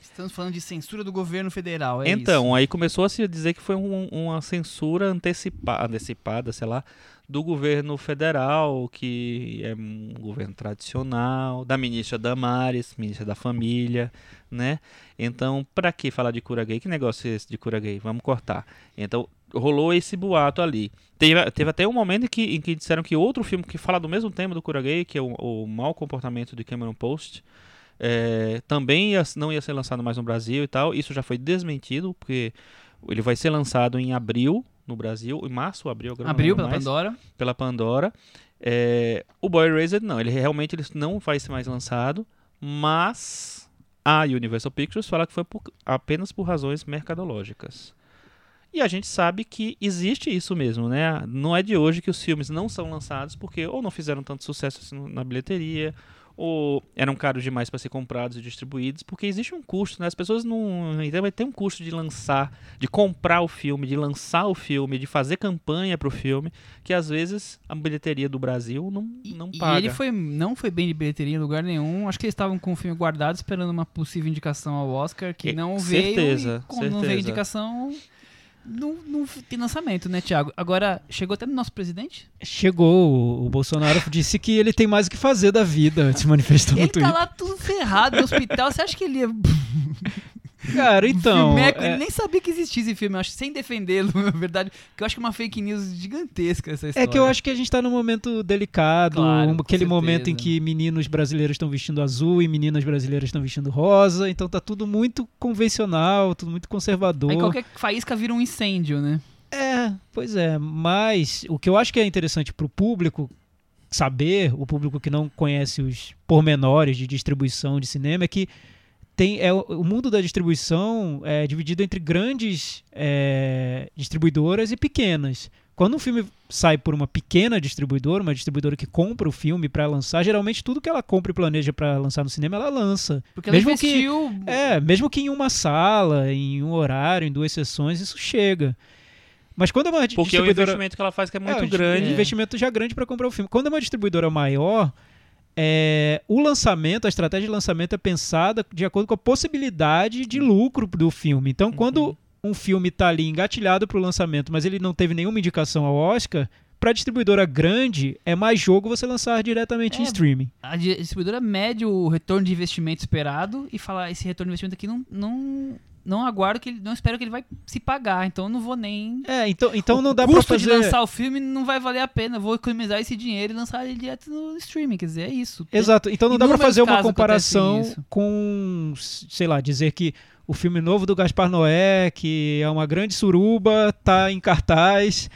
B: estamos falando de censura do governo federal, é
C: então,
B: isso?
C: aí começou a se dizer que foi um- uma censura antecipa antecipada, sei lá, do governo federal, que é um governo tradicional, da ministra Damares, ministra da Família, né? Então, pra que falar de cura gay? Que negócio é esse de cura gay? Vamos cortar. Então, rolou esse boato ali. Teve, teve até um momento em que, em que disseram que outro filme que fala do mesmo tema do cura gay, que é o, o mau comportamento de Cameron Post, é, também ia- não ia ser lançado mais no Brasil e tal. Isso já foi desmentido, porque ele vai ser lançado em abril no Brasil, em março abril, agora lembro
B: pela
C: mais,
B: Pandora.
C: pela Pandora. É, o Boy Erased não, ele realmente ele não vai ser mais lançado, mas a Universal Pictures fala que foi por- apenas por razões mercadológicas. E a gente sabe que existe isso mesmo, né? Não é de hoje que os filmes não são lançados porque ou não fizeram tanto sucesso assim na bilheteria, ou eram caros demais para ser comprados e distribuídos, porque existe um custo, né? As pessoas não. Então vai ter um custo de lançar, de comprar o filme, de lançar o filme, de fazer campanha pro filme, que às vezes a bilheteria do Brasil não,
B: E,
C: não
B: e
C: paga.
B: ele foi, não foi bem de bilheteria em lugar nenhum. Acho que eles estavam com o filme guardado, esperando uma possível indicação ao Oscar, que
C: É,
B: não veio.
C: certeza,
B: e como não veio
C: certeza.
B: indicação, tem lançamento, né, Thiago? Agora, chegou até no nosso presidente?
D: Chegou, o Bolsonaro disse que ele tem mais o que fazer da vida, se manifestou no
B: Ele tá
D: Twitter.
B: lá tudo ferrado no hospital. Você acha que ele ia.
D: Cara, então.
B: Filmeco,
D: é-
B: nem sabia que existia esse filme, eu acho, sem defendê-lo, na verdade. Porque eu acho que é uma fake news gigantesca essa
D: É
B: história.
D: que eu acho que a gente tá num momento delicado,
B: Claro,
D: aquele momento em que meninos brasileiros estão vestindo azul e meninas brasileiras estão vestindo rosa, então tá tudo muito convencional, tudo muito conservador.
B: Aí qualquer faísca vira um incêndio, né?
D: É, pois é, mas o que eu acho que é interessante pro público saber, o público que não conhece os pormenores de distribuição de cinema, é que tem, é, o- o mundo da distribuição é dividido entre grandes é, distribuidoras e pequenas. Quando um filme sai por uma pequena distribuidora, uma distribuidora que compra o filme para lançar, geralmente tudo que ela compra e planeja para lançar no cinema, ela lança.
B: Porque ela
D: Mesmo que-
B: investiu.
D: É, mesmo que em uma sala, em um horário, em duas sessões, isso chega. Mas quando é uma
C: Porque o
D: distribuidora...
C: investimento que ela faz que é muito
D: É, um
C: grande.
B: é.
D: investimento já grande para comprar o filme. Quando é uma distribuidora maior, é, o lançamento, a estratégia de lançamento é pensada de acordo com a possibilidade de lucro do filme. Então, quando um filme está ali engatilhado para o lançamento, mas ele não teve nenhuma indicação ao Oscar, para distribuidora grande é mais jogo você lançar diretamente em
B: É,
D: streaming.
B: A di- distribuidora mede o retorno de investimento esperado e fala: esse retorno de investimento aqui não, não, não aguardo que ele. Não espero que ele vai se pagar, então eu não vou nem.
D: É, então, então não dá
B: o
D: para
B: custo
D: fazer.
B: de lançar o filme não vai valer a pena. Vou economizar esse dinheiro e lançar ele direto no streaming. Quer dizer, é isso.
D: Exato. Então não dá pra
B: Inúmeros
D: fazer uma comparação com, sei lá, dizer que o filme novo do Gaspar Noé, que é uma grande suruba, tá em cartaz.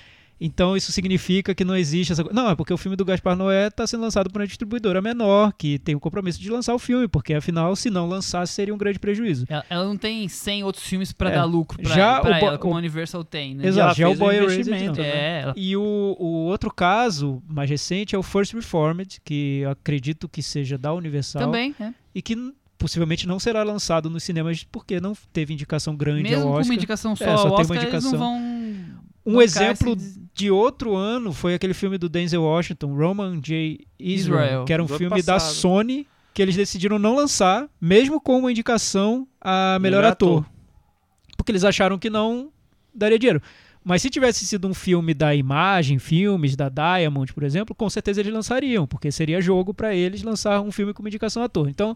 D: Então isso significa que não existe essa coisa. Não, é porque o filme do Gaspar Noé está sendo lançado por uma distribuidora menor, que tem o compromisso de lançar o filme, porque afinal, se não lançasse, seria um grande prejuízo.
B: Ela, ela não tem 100 outros filmes pra
D: É.
B: dar lucro pra,
D: Já
B: pra ela, como
D: o-
B: a Universal tem, né?
D: Exato,
C: ela
D: já o Boy Erased
C: investimento, né?
B: É, ela
D: E o, o outro caso mais recente é o First Reformed, que eu acredito que seja da Universal.
B: também, é.
D: e que possivelmente não será lançado nos cinemas porque não teve indicação grande
B: Mesmo
D: ao
B: com
D: Oscar.
B: uma indicação só
D: É, só
B: ao
D: tem uma
B: Oscar, eles
D: indicação.
B: não vão.
D: Um
B: bancar
D: exemplo
B: esse-
D: de outro ano foi aquele filme do Denzel Washington, Roman J. Israel,
B: Israel.
D: que era um filme da. Sony que eles decidiram não lançar, mesmo com uma indicação a melhor,
C: Melhor
D: ator.
C: ator.
D: Porque eles acharam que não daria dinheiro. Mas se tivesse sido um filme da Imagem, filmes da Diamond, por exemplo, com certeza eles lançariam, porque seria jogo para eles lançar um filme com uma indicação a ator. Então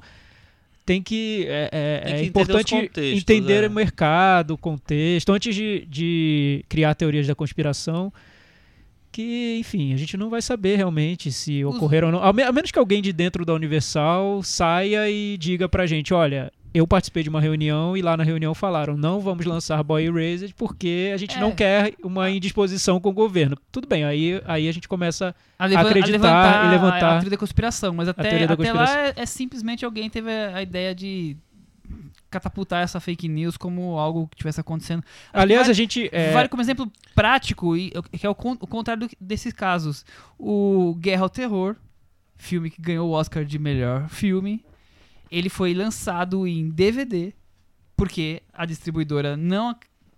D: tem que é, é-
C: Tem
D: é
C: que os
D: importante
C: contextos,
D: entender
C: é.
D: o mercado, o contexto, antes de, de criar teorias da conspiração. Que, enfim, a gente não vai saber realmente se
B: Os-
D: ocorreram ou não. A menos que alguém de dentro da Universal saia e diga pra gente: olha, eu participei de uma reunião e lá na reunião falaram: não vamos lançar Boy Erased porque a gente
B: É.
D: não quer uma indisposição com o governo. Tudo bem, aí, aí a gente começa.
B: a levan- a
D: acreditar
B: levantar
D: e levantar
B: a, a teoria da conspiração, mas até, até lá é, é simplesmente alguém teve a, a ideia de catapultar essa fake news como algo que tivesse acontecendo.
D: Aliás,
B: vale-
D: a gente. é,
B: Vale como exemplo prático, e, que é o, con- o contrário do- desses casos. O Guerra ao Terror, filme que ganhou o Oscar de melhor filme, ele foi lançado em DVD, porque a distribuidora não,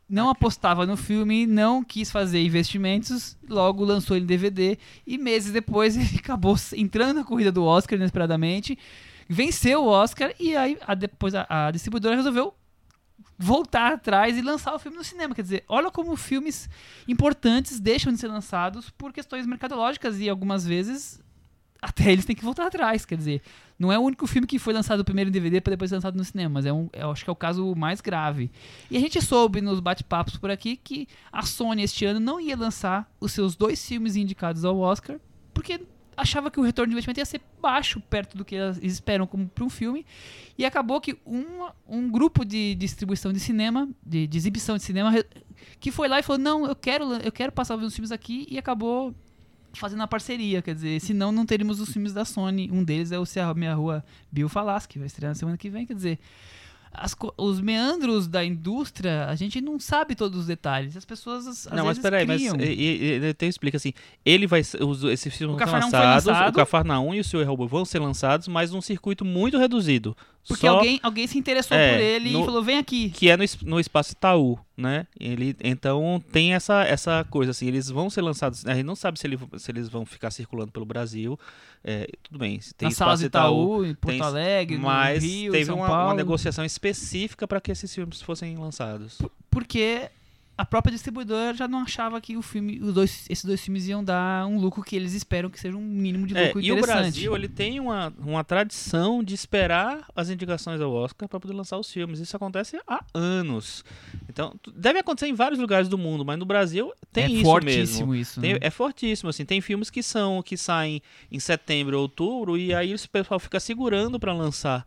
B: não apostava no filme, não quis fazer investimentos, logo lançou ele em DVD, e meses depois ele acabou entrando na corrida do Oscar inesperadamente, venceu o Oscar, e aí a, depois a- a distribuidora resolveu voltar atrás e lançar o filme no cinema. Quer dizer, olha como filmes importantes deixam de ser lançados por questões mercadológicas e algumas vezes até eles têm que voltar atrás. Quer dizer, não é o único filme que foi lançado primeiro em DVD para depois ser lançado no cinema, mas é um, eu acho que é o caso mais grave. E a gente soube nos bate-papos por aqui que a Sony este ano não ia lançar os seus dois filmes indicados ao Oscar porque achava que o retorno de investimento ia ser baixo perto do que eles esperam como para um filme e acabou que um, um grupo de distribuição de cinema, de, de exibição de cinema, que foi lá e falou: Não, eu quero, eu quero passar os filmes aqui, e acabou fazendo a parceria. Quer dizer, senão não teríamos os filmes da Sony. Um deles é o Se a Minha Rua Bill Falasse, que vai estrear na semana que vem. Quer dizer, as os meandros da indústria, a gente não sabe todos os detalhes. As pessoas às
C: Não, mas
B: vezes
C: peraí, mas
B: criam.
C: e, e, e, então explica assim, ele vai ser- os, esses filmes
B: O
C: vão ser lançados,
B: lançado.
C: o Cafarnaum e o Seu Robô vão ser lançados, mas num circuito muito reduzido.
B: Porque
C: Só
B: alguém, alguém se interessou
C: É,
B: por ele
C: no-
B: e falou: Vem aqui.
C: que é no, no espaço Itaú, né? Ele, então tem essa, essa coisa assim, eles vão ser lançados, a gente não sabe se, ele- se eles vão ficar circulando pelo Brasil. é, tudo bem, tem
B: na sala
C: espaço
B: de
C: Itaú,
B: Itaú, em Porto
C: tem-
B: Alegre,
C: mas
B: no Rio,
C: teve
B: São
C: uma,
B: Paulo.
C: uma negociação específica para que esses filmes fossem lançados.
B: porque a própria distribuidora já não achava que o filme, os dois, esses dois filmes iam dar um lucro que eles esperam que seja um mínimo de
C: É,
B: lucro
C: e o. Brasil, ele tem uma, uma tradição de esperar as indicações ao Oscar para poder lançar os filmes. Isso acontece há anos. Então, deve acontecer em vários lugares do mundo, mas no Brasil tem
B: é
C: isso
B: fortíssimo
C: mesmo.
B: isso.
C: Tem-
B: né?
C: é fortíssimo, assim. Tem filmes que são que saem em setembro ou outubro e aí esse pessoal fica segurando para lançar,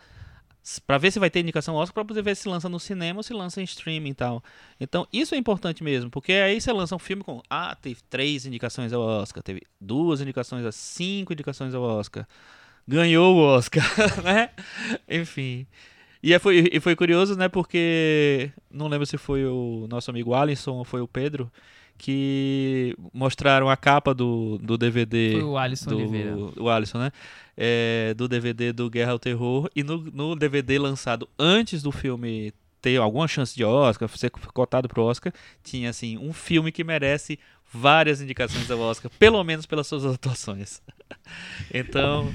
C: para ver se vai ter indicação ao Oscar, para poder ver se lança no cinema ou se lança em streaming e tal. Então isso é importante mesmo, porque aí você lança um filme com ah teve três indicações ao Oscar, teve duas indicações, a cinco indicações ao Oscar, ganhou o Oscar, né? Enfim. E é- foi, e foi curioso, né? Porque não lembro se foi o nosso amigo Alisson ou foi o Pedro que mostraram a capa do, do DVD
B: Foi o Alisson
C: do
B: Oliveira.
C: o Alisson, né? É, do DVD do Guerra ao Terror e no, no DVD lançado antes do filme ter alguma chance de Oscar, ser cotado pro Oscar, tinha assim um filme que merece várias indicações ao Oscar, pelo menos pelas suas atuações. então,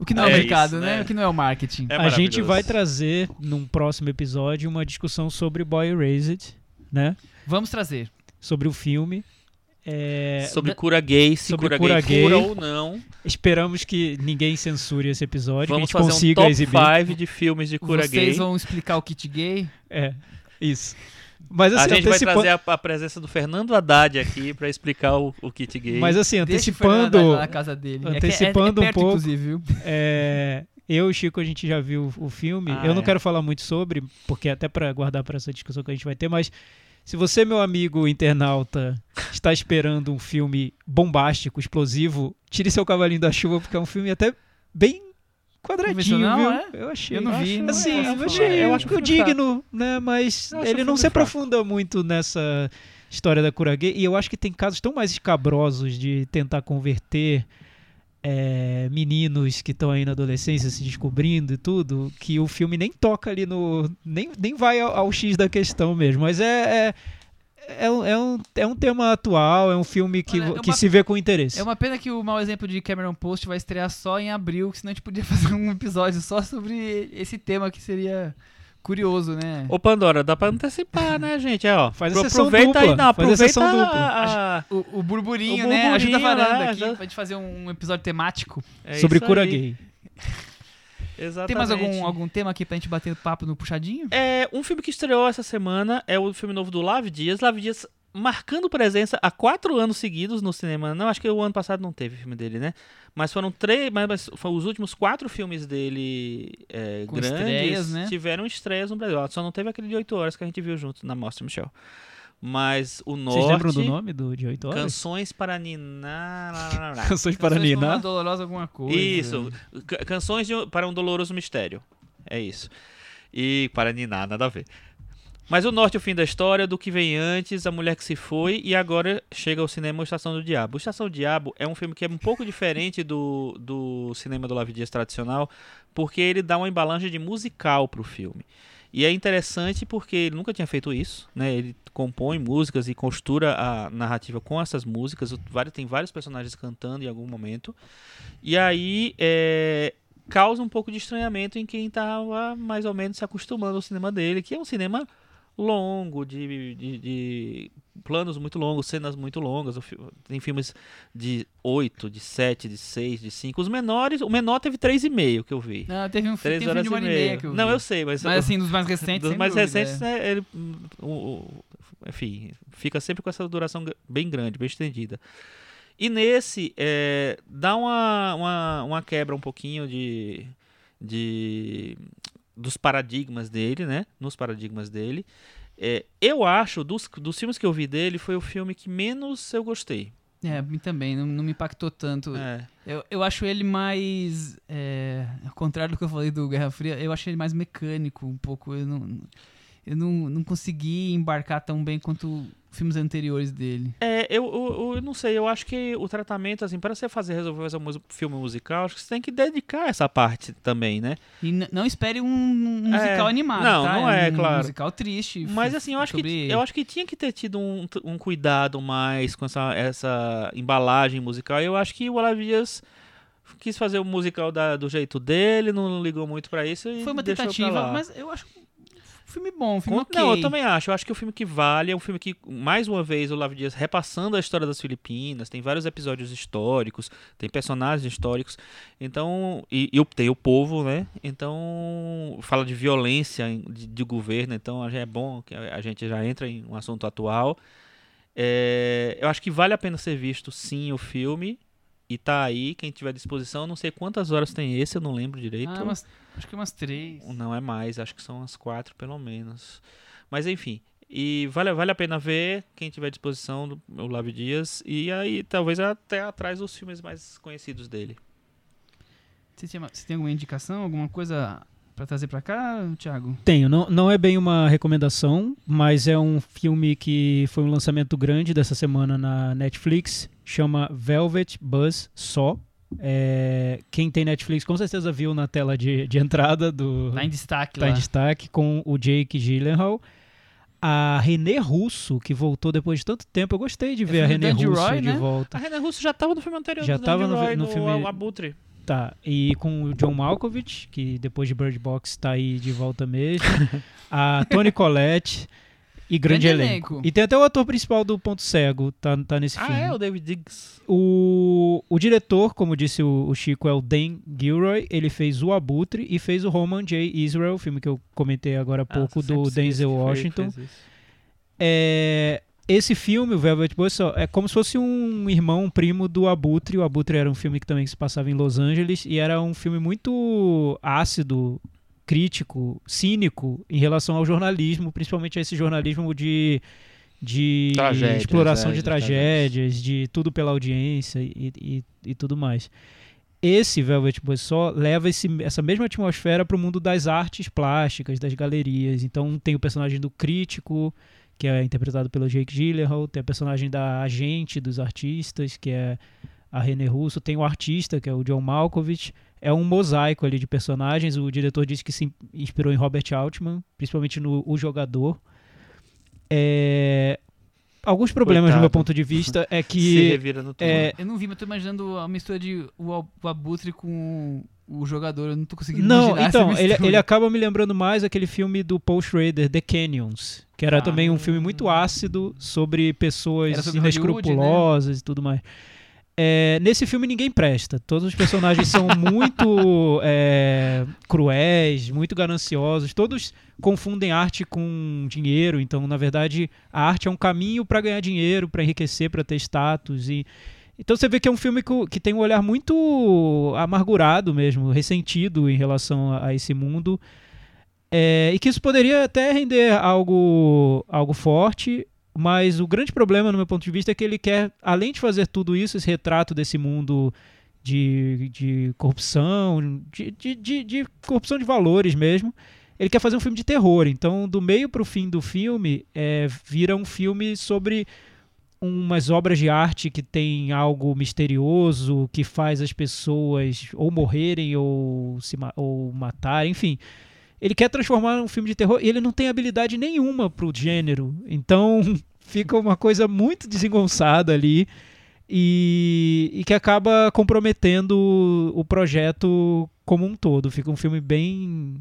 B: O que não é, o
C: É
B: mercado,
C: isso,
B: né?
C: né?
B: O que não é o marketing.
C: é
D: a gente vai trazer num próximo episódio uma discussão sobre Boy Erased, né?
B: Vamos trazer.
D: Sobre o filme. É,
C: sobre cura gay, se
D: sobre
C: cura,
D: cura
C: gay,
D: gay.
C: cura ou não.
D: Esperamos que ninguém censure esse episódio,
C: Vamos
D: que a gente
C: fazer um
D: consiga
C: top
D: exibir.
C: 5 de filmes de cura
B: Vocês
C: gay.
B: vão explicar o kit gay?
D: É, isso. Mas
C: A
D: assim,
C: gente vai trazer a, a presença do Fernando Haddad aqui pra explicar o, o kit gay.
D: mas assim,
B: Deixa o Fernando
D: antecipando,
B: na casa dele. É que é-
D: antecipando
B: é,
D: um
B: perto,
D: pouco.
B: inclusive, viu?
D: é, eu e o Chico a gente já viu o filme.
C: Ah,
D: eu não
C: é.
D: quero falar muito sobre, porque até para guardar para essa discussão que a gente vai ter, mas se você, meu amigo internauta, está esperando um filme bombástico, explosivo, tire seu cavalinho da chuva, porque é um filme até bem quadradinho, viu?
B: é?
D: Eu achei.
B: Eu não vi, não
D: assim,
B: posso
D: eu achei
C: Eu acho que o
D: digno, né? Mas ele não se
C: fraco.
D: aprofunda muito nessa história da cura gay. E eu acho que tem casos tão mais escabrosos de tentar converter é, meninos que estão aí na adolescência se descobrindo e tudo, que o filme nem toca ali no. nem, nem vai ao, ao X da questão mesmo. Mas é. é é um, é, um, é um tema atual, é um filme que,
B: Olha, é
D: que
B: uma-
D: se vê com interesse.
B: É uma pena que o mau exemplo de Cameron Post vai estrear só em abril, que senão a gente podia fazer um episódio só sobre esse tema que seria curioso, né?
C: Ô Pandora, dá pra antecipar, né, gente? É, ó,
D: Faz a sessão
C: aproveita aí,
D: dupla,
C: não,
D: faz a
C: aproveita
D: dupla.
C: a- a-
B: O, o burburinho,
C: O
B: né? Ajuda a
C: burburinho,
B: varanda
C: né?
B: aqui
C: Já-
B: pra gente fazer um episódio temático.
C: é
D: sobre cura
C: aí.
D: gay.
C: Exatamente.
B: Tem mais algum, algum tema aqui pra gente bater papo no puxadinho?
C: É, um filme que estreou essa semana é o filme novo do Lavi Dias. Lavi Dias marcando presença há quatro anos seguidos no cinema. Não, acho que o ano passado não teve filme dele, né? Mas foram três, mas, mas foram os últimos quatro filmes dele é,
B: Com
C: grandes
B: estreias, né?
C: tiveram estreias no Brasil. Só não teve aquele de 8 horas que a gente viu junto na Mostra Michel. Mas o Norte.
D: Vocês lembram do nome do de 8 horas?
C: Canções para Ninar.
D: Canções para
B: Canções
D: Ninar.
B: uma dolorosa alguma coisa.
C: Isso. Ca- Canções de- para um doloroso mistério. É isso. E para Ninar, nada a ver. Mas o Norte, o fim da história, do que vem antes, a mulher que se foi e agora chega ao cinema Estação do Diabo. O Estação do Diabo é um filme que é um pouco diferente do, do cinema do Lavi Dias tradicional, porque ele dá uma embalagem de musical pro filme. E é interessante porque ele nunca tinha feito isso, né? Ele compõe músicas e costura a narrativa com essas músicas. Tem vários personagens cantando em algum momento. E aí é, causa um pouco de estranhamento em quem estava mais ou menos se acostumando ao cinema dele, que é um cinema longo, de, de- de planos muito longos, cenas muito longas. Tem filmes de 8, de 7, de 6, de 5. Os menores, o menor teve 3,5 que eu vi.
B: Não, teve um,
C: Três
B: teve um
C: horas
B: de
C: e
B: uma hora e
C: meia.
B: que eu
C: Não,
B: vi.
C: eu sei, mas,
B: Mas assim, dos mais recentes,
C: dos mais
B: dúvida,
C: recentes,
B: é.
C: né, ele, hum, o- o- enfim, fica sempre com essa duração bem grande, bem estendida. E nesse, é, dá uma, uma, uma quebra um pouquinho de, de dos paradigmas dele, né? Nos paradigmas dele. É, eu acho, dos, dos filmes que eu vi dele, foi o filme que menos eu gostei.
B: É, mim também, não, não me impactou tanto.
C: É.
B: Eu, eu acho ele mais. É, ao contrário do que eu falei do Guerra Fria, eu acho ele mais mecânico um pouco. Eu não, eu não, não consegui embarcar tão bem quanto filmes anteriores dele.
C: É, eu, eu, eu não sei, eu acho que o tratamento, assim, para você fazer, resolver fazer um filme musical, acho que você tem que dedicar essa parte também, né?
B: E não espere um, um musical
C: É,
B: animado,
C: não,
B: tá?
C: não é,
B: um
C: claro.
B: musical triste.
C: Mas assim, eu acho, que, eu acho que tinha que ter tido um, um cuidado mais com essa, essa embalagem musical. Eu acho que o Olavias quis fazer o musical da- do jeito dele, não ligou muito pra isso
B: Foi uma tentativa, mas eu acho. Filme bom, um filme
C: Com-. Não, eu também acho. Eu acho que é um filme que vale. É um filme que, mais uma vez, o Lavo Dias repassando a história das Filipinas. Tem vários episódios históricos, tem personagens históricos. Então, e, e o- tem o povo, né? Então, fala de violência de, de governo. Então, já é bom que a a gente já entra em um assunto atual. É, eu acho que vale a pena ser visto, sim, o filme. E tá aí, quem tiver disposição. Não sei quantas horas tem esse, eu não lembro direito.
B: Ah, umas- acho que umas três.
C: Não é mais, acho que são umas quatro pelo menos. Mas enfim, e vale, vale a pena ver quem tiver disposição do o Lave Dias e aí talvez até atrás dos filmes mais conhecidos dele.
B: Você tem alguma indicação, alguma coisa pra trazer pra cá, Thiago?
D: Tenho, não, não é bem uma recomendação, mas é um filme que foi um lançamento grande dessa semana na Netflix, chama Velvet Buzz Só. É, quem tem Netflix com certeza viu na tela de, de entrada do
B: Tá em destaque
D: tá
B: lá.
D: em destaque com o Jake Gyllenhaal. A René Russo, que voltou depois de tanto tempo. Eu gostei de ver a René Russo
B: Roy,
D: de
B: né?
D: volta.
C: A Renan Russo já estava no filme anterior
D: Já
C: do
D: tava no-
C: Roy,
D: no
C: no
D: filme-
C: Abutre.
D: Tá, e com o John Malkovich, que depois de Bird Box tá aí de volta mesmo. a Toni Collette e grande,
B: Grande
D: elenco.
B: elenco.
D: E tem até o ator principal do Ponto Cego, tá, tá nesse
C: Ah,
D: filme.
C: é, o David Diggs.
D: O, o diretor, como disse o, o Chico, é o Dan Gilroy. Ele fez O Abutre e fez o Roman J. Israel, filme que eu comentei agora há
C: Ah,
D: pouco,
C: você
D: do Denzel Washington. É, esse filme, o Velvet Buzzsaw, é como se fosse um irmão, um primo do Abutre. O Abutre era um filme que também se passava em Los Angeles e era um filme muito ácido, crítico, cínico em relação ao jornalismo, principalmente a esse jornalismo de, de exploração
C: é,
D: de
C: de
D: tragédias, de tudo pela audiência e, e, e tudo mais. Esse Velvet Buzzsaw leva esse, essa mesma atmosfera para o mundo das artes plásticas, das galerias. Então tem o personagem do crítico, que é interpretado pelo Jake Gyllenhaal, tem a personagem da agente dos artistas, que é a René Russo, tem o artista, que é o John Malkovich. É um mosaico ali de personagens. O diretor disse que se inspirou em Robert Altman, principalmente no O Jogador. É, Alguns problemas, no meu
C: Coitado.
D: ponto de vista, é
C: Se
D: que
C: revira no
D: é,
B: Eu não vi, mas tô imaginando a mistura de o, Ab- o Abutre com o jogador. Eu não tô conseguindo
D: Não,
B: imaginar
D: então,
B: essa
D: ele, ele acaba me lembrando mais aquele filme do Paul Schrader, The Canyons, que era
B: Ah.
D: também um filme muito ácido sobre pessoas
B: Hollywood, né?
D: inescrupulosas e tudo mais. É, nesse filme ninguém presta. Todos os personagens são muito é, cruéis, muito gananciosos. Todos confundem arte com dinheiro. Então, na verdade, a arte é um caminho para ganhar dinheiro, para enriquecer, para ter status. E, então você vê que é um filme que, que tem um olhar muito amargurado mesmo, ressentido em relação a, a esse mundo. É, e que isso poderia até render algo, algo forte, mas o grande problema, no meu ponto de vista, é que ele quer, além de fazer tudo isso, esse retrato desse mundo de, de corrupção, de, de, de, de corrupção de valores mesmo, ele quer fazer um filme de terror. Então, do meio para o fim do filme, é, vira um filme sobre umas obras de arte que tem algo misterioso que faz as pessoas ou morrerem ou se ou matarem, enfim. Ele quer transformar um filme de terror e ele não tem habilidade nenhuma pro gênero. Então fica uma coisa muito desengonçada ali e, e que acaba comprometendo o, o projeto como um todo. Fica um filme bem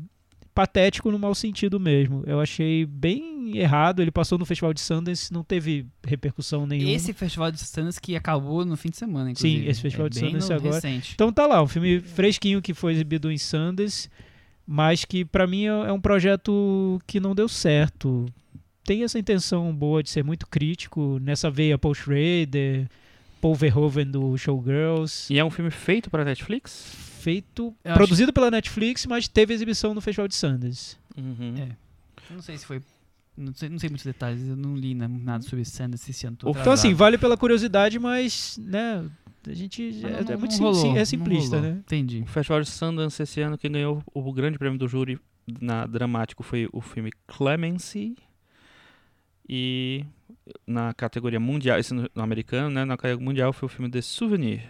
D: patético no mau sentido mesmo. Eu achei bem errado. Ele passou no Festival de Sundance, não teve repercussão nenhuma.
B: Esse festival de Sundance que acabou no fim de semana, inclusive.
D: Sim, esse festival
B: é
D: de Sundance agora.
B: recente.
D: Então tá lá, um filme fresquinho que foi exibido em Sundance, mas que pra mim é é um projeto que não deu certo. Tem essa intenção boa de ser muito crítico, nessa veia Paul Schrader, Paul Verhoeven do Showgirls,
C: E é um filme feito para Netflix?
D: feito,
B: Eu
D: produzido pela Netflix, mas teve exibição no Festival de Sundance.
C: Uhum.
B: É. Não sei se foi. Não sei, não sei muitos detalhes, eu não li né, nada sobre Sundance esse ano.
C: Então,
D: Então
B: atrasado.
D: assim, vale pela curiosidade, mas, né, a gente é,
B: não-
D: é
B: não
D: muito sim-
B: rolou,
D: sim- é simplista, né?
B: Entendi.
C: O Festival de Sundance esse ano, quem ganhou o grande prêmio do júri na dramático foi o filme Clemency. E na categoria mundial, esse no, no americano, né? Na categoria mundial foi o filme The Souvenir.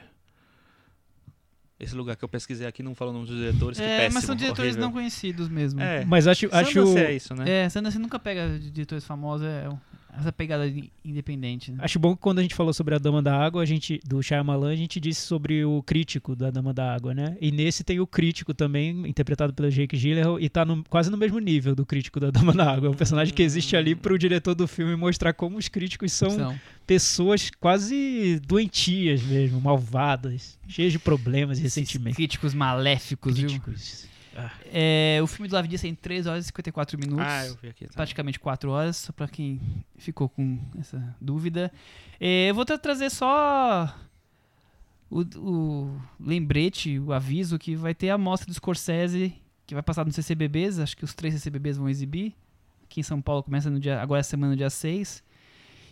C: Esse lugar que eu pesquisei aqui não fala o nome dos diretores, que
B: É,
C: péssimo,
B: mas são diretores
C: horrível.
B: não conhecidos mesmo.
C: É.
D: Mas acho, acho
C: Sundance é isso, né?
B: É, Sundance nunca pega diretores famosos, é, essa pegada independente. Né?
D: Acho bom que quando a gente falou sobre a Dama da Água, a gente do Shyamalan, a gente disse sobre o crítico da Dama da Água, né? E nesse tem o crítico também, interpretado pelo Jake Gyllenhaal, e tá no, quase no mesmo nível do crítico da Dama da Água. É um personagem que existe ali pro diretor do filme mostrar como os críticos são, são. pessoas quase doentias mesmo, malvadas, cheias de problemas e ressentimentos.
B: Críticos maléficos,
D: críticos.
B: Viu? Ah. É, o filme do Davi Dias tem 3 horas e 54 minutos.
C: Ah, eu vi aqui. Tá.
B: Praticamente 4 horas, só pra quem ficou com essa dúvida. É, eu vou trazer só o, o, lembrete, o aviso que vai ter a mostra do Scorsese, que vai passar no CCBBs, acho que os três CCBBs vão exibir. Aqui em São Paulo começa no dia, agora é semana, dia 6.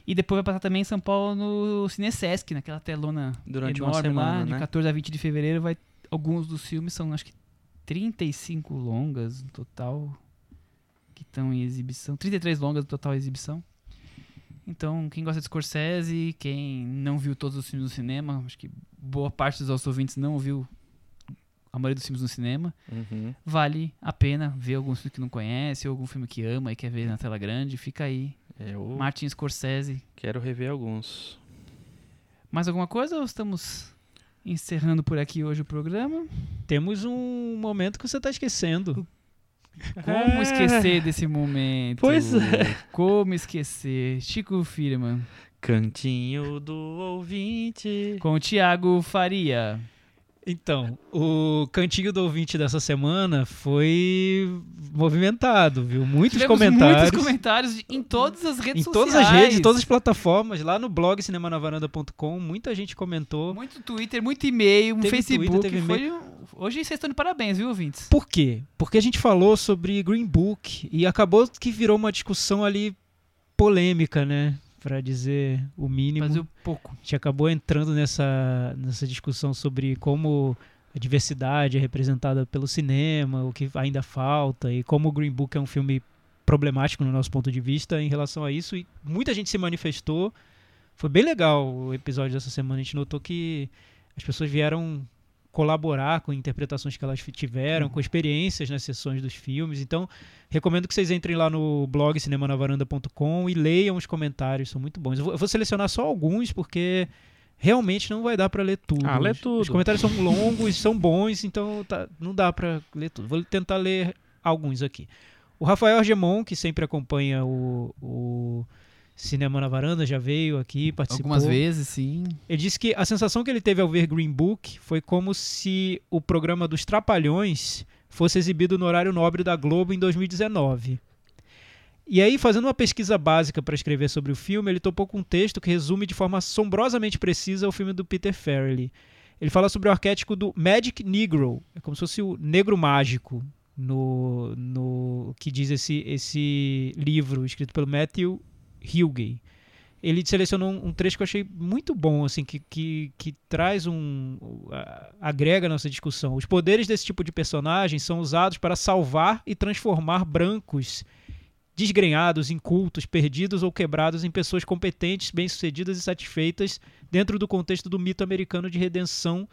B: E depois vai passar também em São Paulo no Cinesesc, naquela telona
C: Durante
B: enorme
C: uma semana,
B: lá,
C: né?
B: de 14 a 20 de fevereiro. Vai, alguns dos filmes são, acho que 35 longas no total que estão em exibição. 33 longas no total em exibição. Então, quem gosta de Scorsese, quem não viu todos os filmes no cinema, acho que boa parte dos nossos ouvintes não viu a maioria dos filmes no cinema,
C: Uhum.
B: vale a pena ver alguns filmes que não conhece, ou algum filme que ama e quer ver na tela grande, fica aí.
C: Eu
B: Martin Scorsese.
C: quero rever alguns.
B: Mais alguma coisa ou estamos encerrando por aqui hoje o programa?
D: Temos um momento que você tá esquecendo.
B: Como esquecer desse momento?
C: Pois é.
B: Como esquecer? Chico Firman
C: Cantinho do ouvinte.
B: com o Thiago Faria.
D: Então, o cantinho do ouvinte dessa semana foi movimentado, viu? Muitos
B: Tivemos
D: comentários.
B: muitos comentários em todas as redes
D: Em
B: sociais.
D: todas as redes, todas as plataformas, lá no blog cinemanavaranda.com, muita gente comentou.
B: Muito Twitter, muito e-mail, um Facebook.
D: Twitter,
B: foi Hoje vocês estão de parabéns, viu, ouvintes?
D: Por quê? Porque a gente falou sobre Green Book e acabou que virou uma discussão ali polêmica, né? Pra dizer o mínimo.
B: Fazer um pouco.
D: A gente acabou entrando nessa, nessa discussão sobre como a diversidade é representada pelo cinema, o que ainda falta, e como o Green Book é um filme problemático no nosso ponto de vista em relação a isso. E muita gente se manifestou. Foi bem legal o episódio dessa semana. A gente notou que as pessoas vieram colaborar com interpretações que elas tiveram, com experiências nas sessões dos filmes. Então, recomendo que vocês entrem lá no blog cinemanavaranda.com e leiam os comentários, são muito bons. Eu vou, eu vou selecionar só alguns porque realmente não vai dar para ler tudo.
C: Ah, lê tudo.
D: Os comentários são longos, são bons, então tá- não dá para ler tudo. Vou tentar ler alguns aqui. O Rafael Argemon, que sempre acompanha o, o Cinema na Varanda, já veio aqui, participou.
B: Algumas vezes, sim.
D: Ele disse que a sensação que ele teve ao ver Green Book foi como se o programa dos Trapalhões fosse exibido no horário nobre da Globo em 2019. E aí, fazendo uma pesquisa básica para escrever sobre o filme, ele topou com um texto que resume de forma assombrosamente precisa o filme do Peter Farrelly. Ele fala sobre o arquétipo do Magic Negro, é como se fosse o negro mágico, no, no que diz esse, esse livro escrito pelo Matthew Hilgey ele selecionou um, um trecho que eu achei muito bom, assim, que, que, que traz um. a- agrega a nossa discussão. Os poderes desse tipo de personagem são usados para salvar e transformar brancos desgrenhados, incultos, perdidos ou quebrados em pessoas competentes, bem-sucedidas e satisfeitas dentro do contexto do mito americano de redenção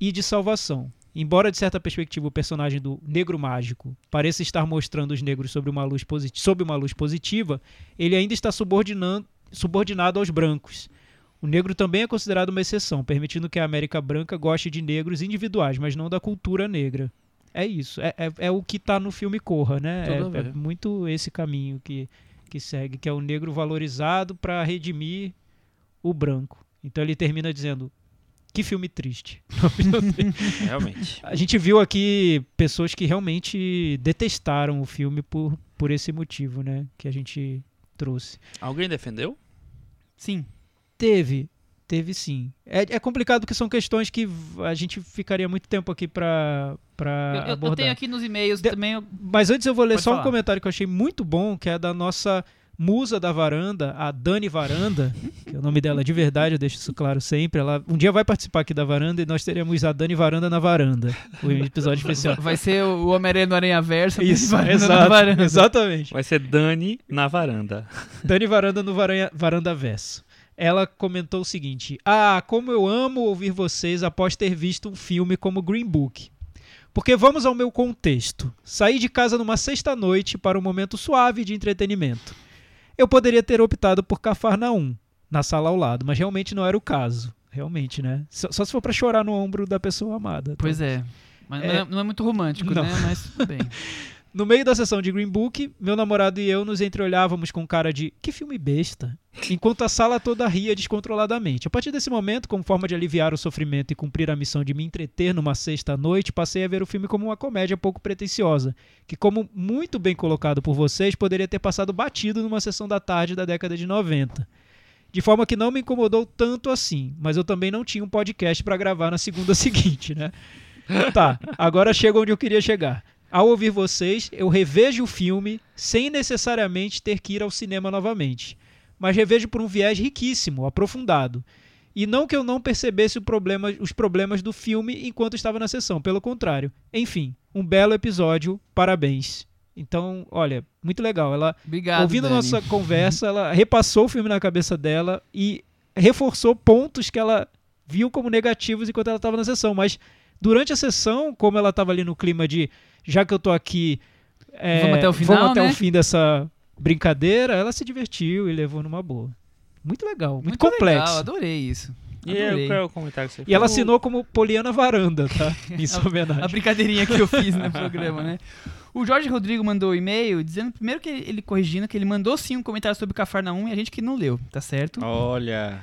D: e de salvação. Embora, de certa perspectiva, o personagem do negro mágico pareça estar mostrando os negros sobre uma luz, posit sob uma luz positiva, ele ainda está subordinando, subordinado aos brancos. O negro também é considerado uma exceção, permitindo que a América branca goste de negros individuais, mas não da cultura negra. É isso. É, é, é o que está no filme Corra, né? É, é muito esse caminho que, que segue, que é o negro valorizado para redimir o branco. Então ele termina dizendo: que filme triste.
C: Realmente.
D: A gente viu aqui pessoas que realmente detestaram o filme por, por esse motivo, né? Que a gente trouxe.
C: Alguém defendeu?
B: Sim.
D: Teve, teve sim. É, é complicado porque são questões que a gente ficaria muito tempo aqui pra, pra
B: Eu, eu- eu
D: abordar.
B: tenho aqui nos e-mails
D: De-
B: também. eu-
D: Mas antes eu vou ler
B: Pode
D: só um
B: falar.
D: comentário que eu achei muito bom, que é da nossa musa da varanda, a Dani Varanda, que é o nome dela de verdade, eu deixo isso claro sempre. Ela um dia vai participar aqui da varanda e nós teremos a Dani Varanda na varanda. O episódio especial.
B: Vai ser o Homem-Aranha no Aranha Verso.
D: Isso, exato,
B: varanda.
D: exatamente.
C: Vai ser Dani na varanda.
D: Dani Varanda no Varanha- Varanda Verso. Ela comentou o seguinte: Ah, como eu amo ouvir vocês após ter visto um filme como Green Book. Porque vamos ao meu contexto. Saí de casa numa sexta-noite para um momento suave de entretenimento. Eu poderia ter optado por Cafarnaum, na sala ao lado, mas realmente não era o caso. Realmente, né? Só, só se for para chorar no ombro da pessoa amada.
B: Pois então. é. Mas é, não é muito romântico, não. né? Mas tudo bem.
D: No meio da sessão de Green Book, meu namorado e eu nos entreolhávamos com cara de que filme besta, enquanto a sala toda ria descontroladamente. A partir desse momento, como forma de aliviar o sofrimento e cumprir a missão de me entreter numa sexta-noite, passei a ver o filme como uma comédia pouco pretensiosa, que, como muito bem colocado por vocês, poderia ter passado batido numa sessão da tarde da década de 90. De forma que não me incomodou tanto assim, mas eu também não tinha um podcast para gravar na segunda seguinte, né? Tá, agora chega onde eu queria chegar. Ao ouvir vocês, eu revejo o filme sem necessariamente ter que ir ao cinema novamente, mas revejo por um viés riquíssimo, aprofundado. E não que eu não percebesse problema, os problemas do filme enquanto estava na sessão, pelo contrário. Enfim, um belo episódio, parabéns. Então, olha, muito legal. Ela,
B: Obrigado,
D: ouvindo
B: Dani.
D: nossa conversa, ela repassou o filme na cabeça dela e reforçou pontos que ela viu como negativos enquanto ela estava na sessão. Mas durante a sessão, como ela estava ali no clima de já que eu tô aqui, é,
B: vamos até o final,
D: vamos até
B: né?
D: o fim dessa brincadeira, ela se divertiu e levou numa boa. Muito legal, muito,
B: Muito
D: complexo.
B: Legal, adorei isso.
C: E
B: Adorei.
C: aí, qual é o comentário que você
D: E ela assinou como Poliana Varanda, tá? Em sua
B: A
D: homenagem.
B: brincadeirinha que eu fiz no programa, né? O Jorge Rodrigo mandou um e-mail dizendo, primeiro que ele, ele corrigindo, que ele mandou sim um comentário sobre Cafarnaum e a gente que não leu, tá certo?
C: Olha.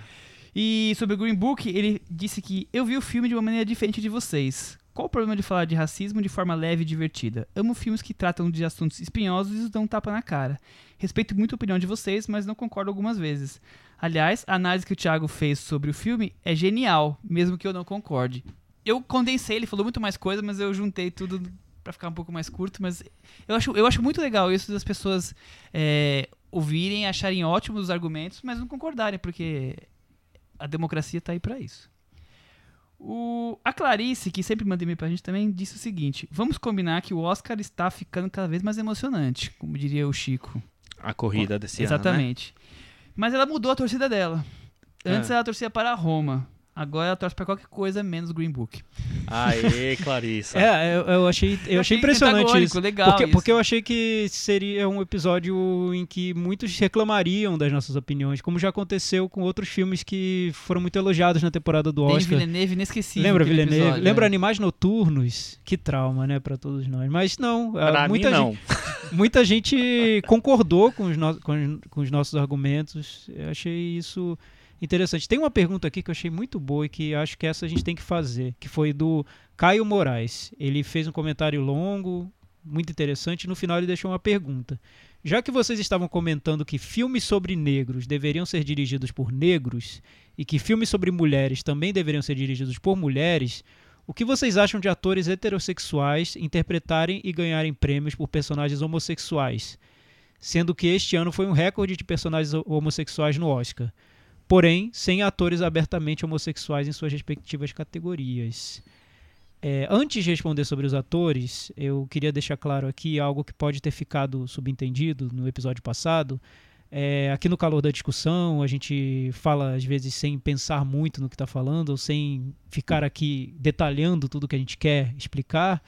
B: E sobre o Green Book, ele disse que eu vi o filme de uma maneira diferente de vocês. Qual o problema de falar de racismo de forma leve e divertida? Amo filmes que tratam de assuntos espinhosos e os dão um tapa na cara. Respeito muito a opinião de vocês, mas não concordo algumas vezes. Aliás, a análise que o Thiago fez sobre o filme é genial, mesmo que eu não concorde. Eu condensei, ele falou muito mais coisa, mas eu juntei tudo pra ficar um pouco mais curto. Mas eu acho, eu acho muito legal isso das pessoas é, ouvirem, acharem ótimos os argumentos, mas não concordarem, porque a democracia tá aí pra isso. O, a Clarice, que sempre manda e-mail pra gente também, disse o seguinte: Vamos combinar que o Oscar está ficando cada vez mais emocionante, como diria o Chico.
C: A corrida desse ano, né?
B: Exatamente. Mas ela mudou a torcida dela. Antes
C: É.
B: ela torcia para a Roma. Agora ela torce para qualquer coisa menos Green Book.
C: Aê, Clarissa.
D: É, eu, eu achei, eu achei impressionante isso.
B: legal
D: Porque,
B: isso.
D: porque eu achei que seria um episódio em que muitos reclamariam das nossas opiniões, como já aconteceu com outros filmes que foram muito elogiados na temporada do Oscar.
B: Villeneuve inesquecível.
D: Lembra Villeneuve?
B: episódio,
D: Lembra
B: é.
D: Animais Noturnos? Que trauma, né, pra todos nós. Mas não, ah,
C: Pra
D: muita,
C: mim, não.
D: Gente, muita gente concordou com os, no- com, os- com os nossos argumentos. Eu achei isso interessante. Tem uma pergunta aqui que eu achei muito boa e que acho que essa a gente tem que fazer, que foi do Caio Moraes. Ele fez um comentário longo, muito interessante, e no final ele deixou uma pergunta. Já que vocês estavam comentando que filmes sobre negros deveriam ser dirigidos por negros e que filmes sobre mulheres também deveriam ser dirigidos por mulheres, o que vocês acham de atores heterossexuais interpretarem e ganharem prêmios por personagens homossexuais? Sendo que este ano foi um recorde de personagens ho- homossexuais no Oscar. Porém, sem atores abertamente homossexuais em suas respectivas categorias. É, antes de responder sobre os atores, eu queria deixar claro aqui algo que pode ter ficado subentendido no episódio passado. É, aqui no calor da discussão, a gente fala às vezes sem pensar muito no que está falando, ou sem ficar aqui detalhando tudo que a gente quer explicar.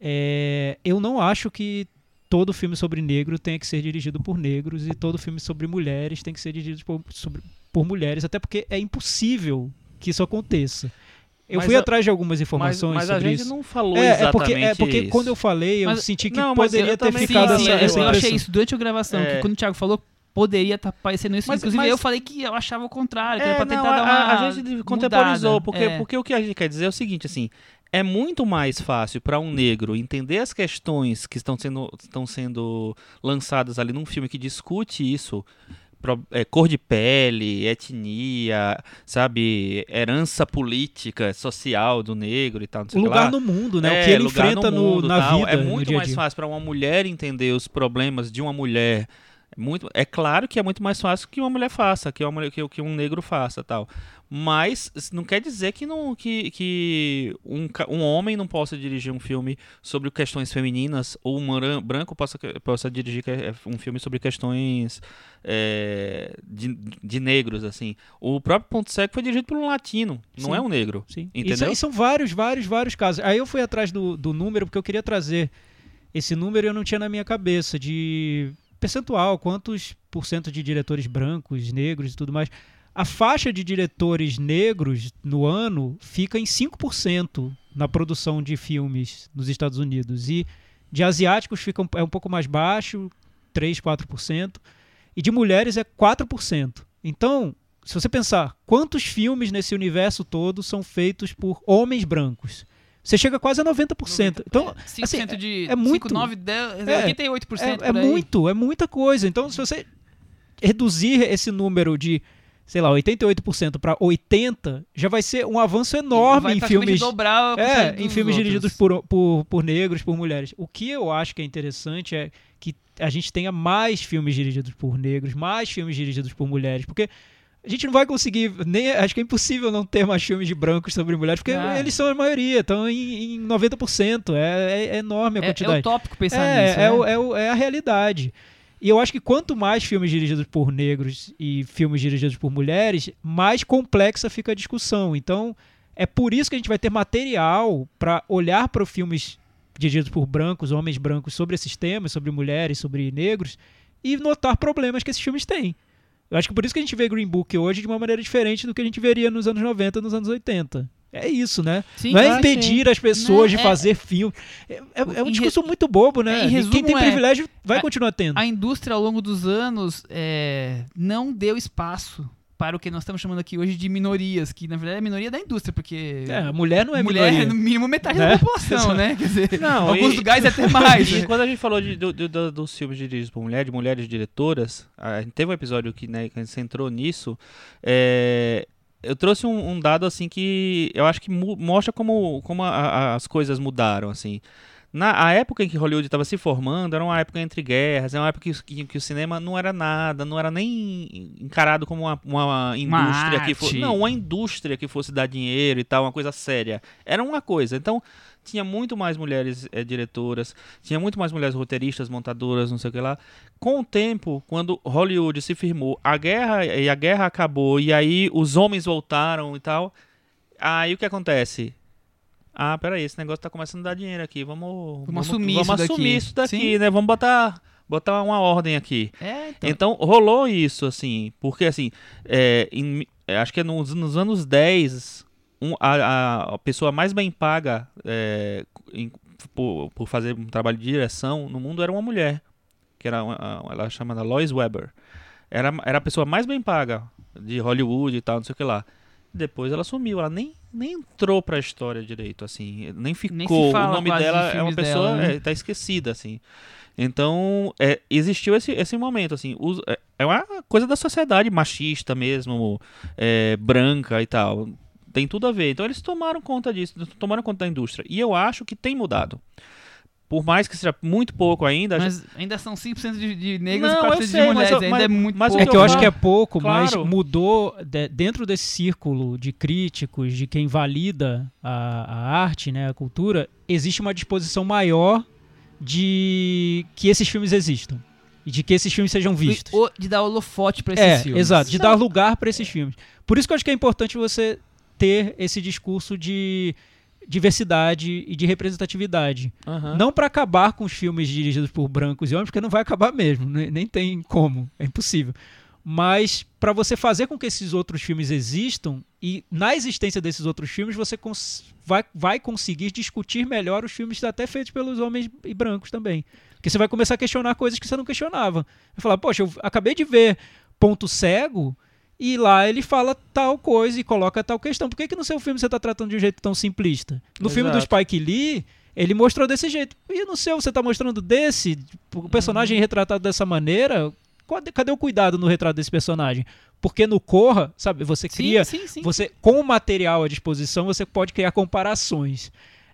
D: É, eu não acho que todo filme sobre negro tenha que ser dirigido por negros e todo filme sobre mulheres tem que ser dirigido por, sobre- por mulheres, até porque é impossível que isso aconteça. Eu
C: Mas
D: fui
C: a-
D: atrás de algumas
C: Mas,
D: informações
C: mas a
D: sobre
C: gente
D: isso.
C: não falou
D: É, é
C: exatamente
D: porque, é porque
C: isso.
D: quando eu falei, eu
B: Mas-
D: senti que
C: não, mas
D: poderia ter ficado
B: sim,
D: essa,
B: sim,
D: essa
B: eu, eu achei isso durante a gravação,
C: É.
B: que quando o Thiago falou, poderia estar parecendo isso.
C: Mas-
B: Inclusive,
C: mas-
B: eu falei que eu achava o contrário,
C: É,
B: era pra
C: não,
B: tentar
C: a,
B: dar uma.
C: a gente contemporizou,
B: mudada.
C: porque,
B: É.
C: porque o que a gente quer dizer é o seguinte, assim, é muito mais fácil para um negro entender as questões que estão sendo, estão sendo lançadas ali num filme que discute isso, é, cor de pele, etnia, sabe, herança política, social do negro e tal, não sei
D: O lugar
C: lá.
D: no mundo, né?
C: É,
D: o que ele enfrenta no,
C: mundo,
D: na
C: tal.
D: vida,
C: É
D: no
C: muito
D: dia
C: mais
D: dia.
C: fácil para uma mulher entender os problemas de uma mulher. É Muito, é claro que é muito mais fácil que uma mulher faça, que, uma mulher, que, que um negro faça, tal. Mas não quer dizer que, não, que, que um, um homem não possa dirigir um filme sobre questões femininas ou um bran- branco possa, possa dirigir que- um filme sobre questões é, de, de negros, assim. O próprio Ponto Cego foi dirigido por um latino, não
D: Sim.
C: é um negro.
D: Sim.
C: Entendeu?
D: Isso, e são vários, vários, vários casos. Aí eu fui atrás do, do número porque eu queria trazer esse número e eu não tinha na minha cabeça de percentual, quantos por cento de diretores brancos, negros e tudo mais. A faixa de diretores negros no ano fica em 5% na produção de filmes nos Estados Unidos. E de asiáticos fica um, é um pouco mais baixo, 3, 4%. E de mulheres é 4%. Então, se você pensar, quantos filmes nesse universo todo são feitos por homens brancos? Você chega quase a 90%. Então,
B: é, 5% assim,
D: de é muito, 5,
B: 9, 10, é, 88%.
D: É, é muito, é muita coisa. Então, se você reduzir esse número de sei lá, 88% para 80, já vai ser um avanço enorme em filmes.
B: Dobrar
D: é, em filmes outros. dirigidos por, por, por negros, por mulheres. O que eu acho que é interessante é que a gente tenha mais filmes dirigidos por negros, mais filmes dirigidos por mulheres, porque a gente não vai conseguir, nem acho que é impossível não ter mais filmes de brancos sobre mulheres, porque ah. eles são a maioria, estão em, em 90%, é, é, enorme a quantidade. É,
B: é utópico pensar
D: é,
B: nisso.
D: É, né? é, é a realidade. E eu acho que quanto mais filmes dirigidos por negros e filmes dirigidos por mulheres, mais complexa fica a discussão. Então, é por isso que a gente vai ter material para olhar para filmes dirigidos por brancos, homens brancos, sobre esses temas, sobre mulheres, sobre negros, e notar problemas que esses filmes têm. Eu acho que por isso que a gente vê Green Book hoje de uma maneira diferente do que a gente veria nos anos 90, nos anos 80. É isso, né? Sim, não é impedir as pessoas Não, de é, fazer filme. É, é, é um discurso muito bobo, né? Resumo, Quem tem é, privilégio vai a, continuar tendo.
B: A indústria, ao longo dos anos, é, não deu espaço para o que nós estamos chamando aqui hoje de minorias, que na verdade é minoria da indústria, porque.
D: É, a mulher não é
B: mulher
D: minoria.
B: é no mínimo metade né? da população, né? Quer dizer, não, alguns e, lugares até mais.
C: E né? quando a gente falou de, do, do, dos filmes dirigidos por mulher, de mulheres diretoras, a gente teve um episódio que, né, que a gente entrou nisso. É, eu trouxe um, um, dado assim que eu acho que mostra como, como a, a, as coisas mudaram assim. Na a época em que Hollywood estava se formando, era uma época entre guerras, era uma época que, que, que, o cinema não era nada, não era nem encarado como uma, uma indústria
B: uma
C: que fosse. Não, uma indústria que fosse dar dinheiro e tal, uma coisa séria. Era uma coisa. Então, tinha muito mais mulheres é, diretoras, tinha muito mais mulheres roteiristas, montadoras, não sei o que lá. Com o tempo, quando Hollywood se firmou, a guerra e a guerra acabou e aí os homens voltaram e tal. Aí o que acontece? Ah, peraí, esse negócio tá começando a dar dinheiro aqui. Vamos,
B: vamos, vamos assumir,
C: vamos
B: isso,
C: assumir
B: daqui.
C: isso daqui, né? Vamos botar botar uma ordem aqui.
B: É,
C: então. então. rolou isso, assim, porque assim, é, em, acho que é nos, nos anos 10, um, a, a, pessoa mais bem paga é, em, por, por, fazer um trabalho de direção no mundo era uma mulher, que era uma, ela é chamada Lois Weber. Era, era a pessoa mais bem paga de Hollywood e tal, não sei o que lá. Depois ela sumiu, ela nem, nem entrou pra história direito, assim, nem ficou. Nem o nome dela é uma pessoa, dela, né? é, tá esquecida, assim. Então, é, existiu esse, esse momento, assim, os, é, é, uma coisa da sociedade machista mesmo, é, branca e tal tem tudo a ver. Então eles tomaram conta disso, tomaram conta da indústria. E eu acho que tem mudado. Por mais que seja muito pouco ainda.
B: Mas ainda são 5% de, de negros não, e 4% sei, de mulheres. Mas, ainda mas, é muito
D: mas
B: pouco.
D: É que eu acho que é pouco, claro. mas mudou de, dentro desse círculo de críticos, de quem valida a, a arte, né, a cultura, existe uma disposição maior de que esses filmes existam e de que esses filmes sejam vistos.
B: De, de dar holofote para esses
D: é,
B: filmes.
D: Exato, de dar lugar para esses filmes. Por isso que eu acho que é importante você ter esse discurso de diversidade e de representatividade.
C: Uhum.
D: Não para acabar com os filmes dirigidos por brancos e homens, porque não vai acabar mesmo, nem tem como, é impossível. Mas para você fazer com que esses outros filmes existam e na existência desses outros filmes você vai, vai conseguir discutir melhor os filmes até feitos pelos homens e brancos também. Porque você vai começar a questionar coisas que você não questionava. Vai falar, poxa, eu acabei de ver Ponto Cego e lá ele fala tal coisa e coloca tal questão. Por que, que no seu filme você está tratando de um jeito tão simplista? No Exato. filme do Spike Lee, ele mostrou desse jeito. E no seu você está mostrando desse? O personagem uhum. retratado dessa maneira? Cadê o cuidado no retrato desse personagem? Porque no Corra, sabe, você cria.
B: Sim, sim, sim.
D: Você, com o material à disposição, você pode criar comparações.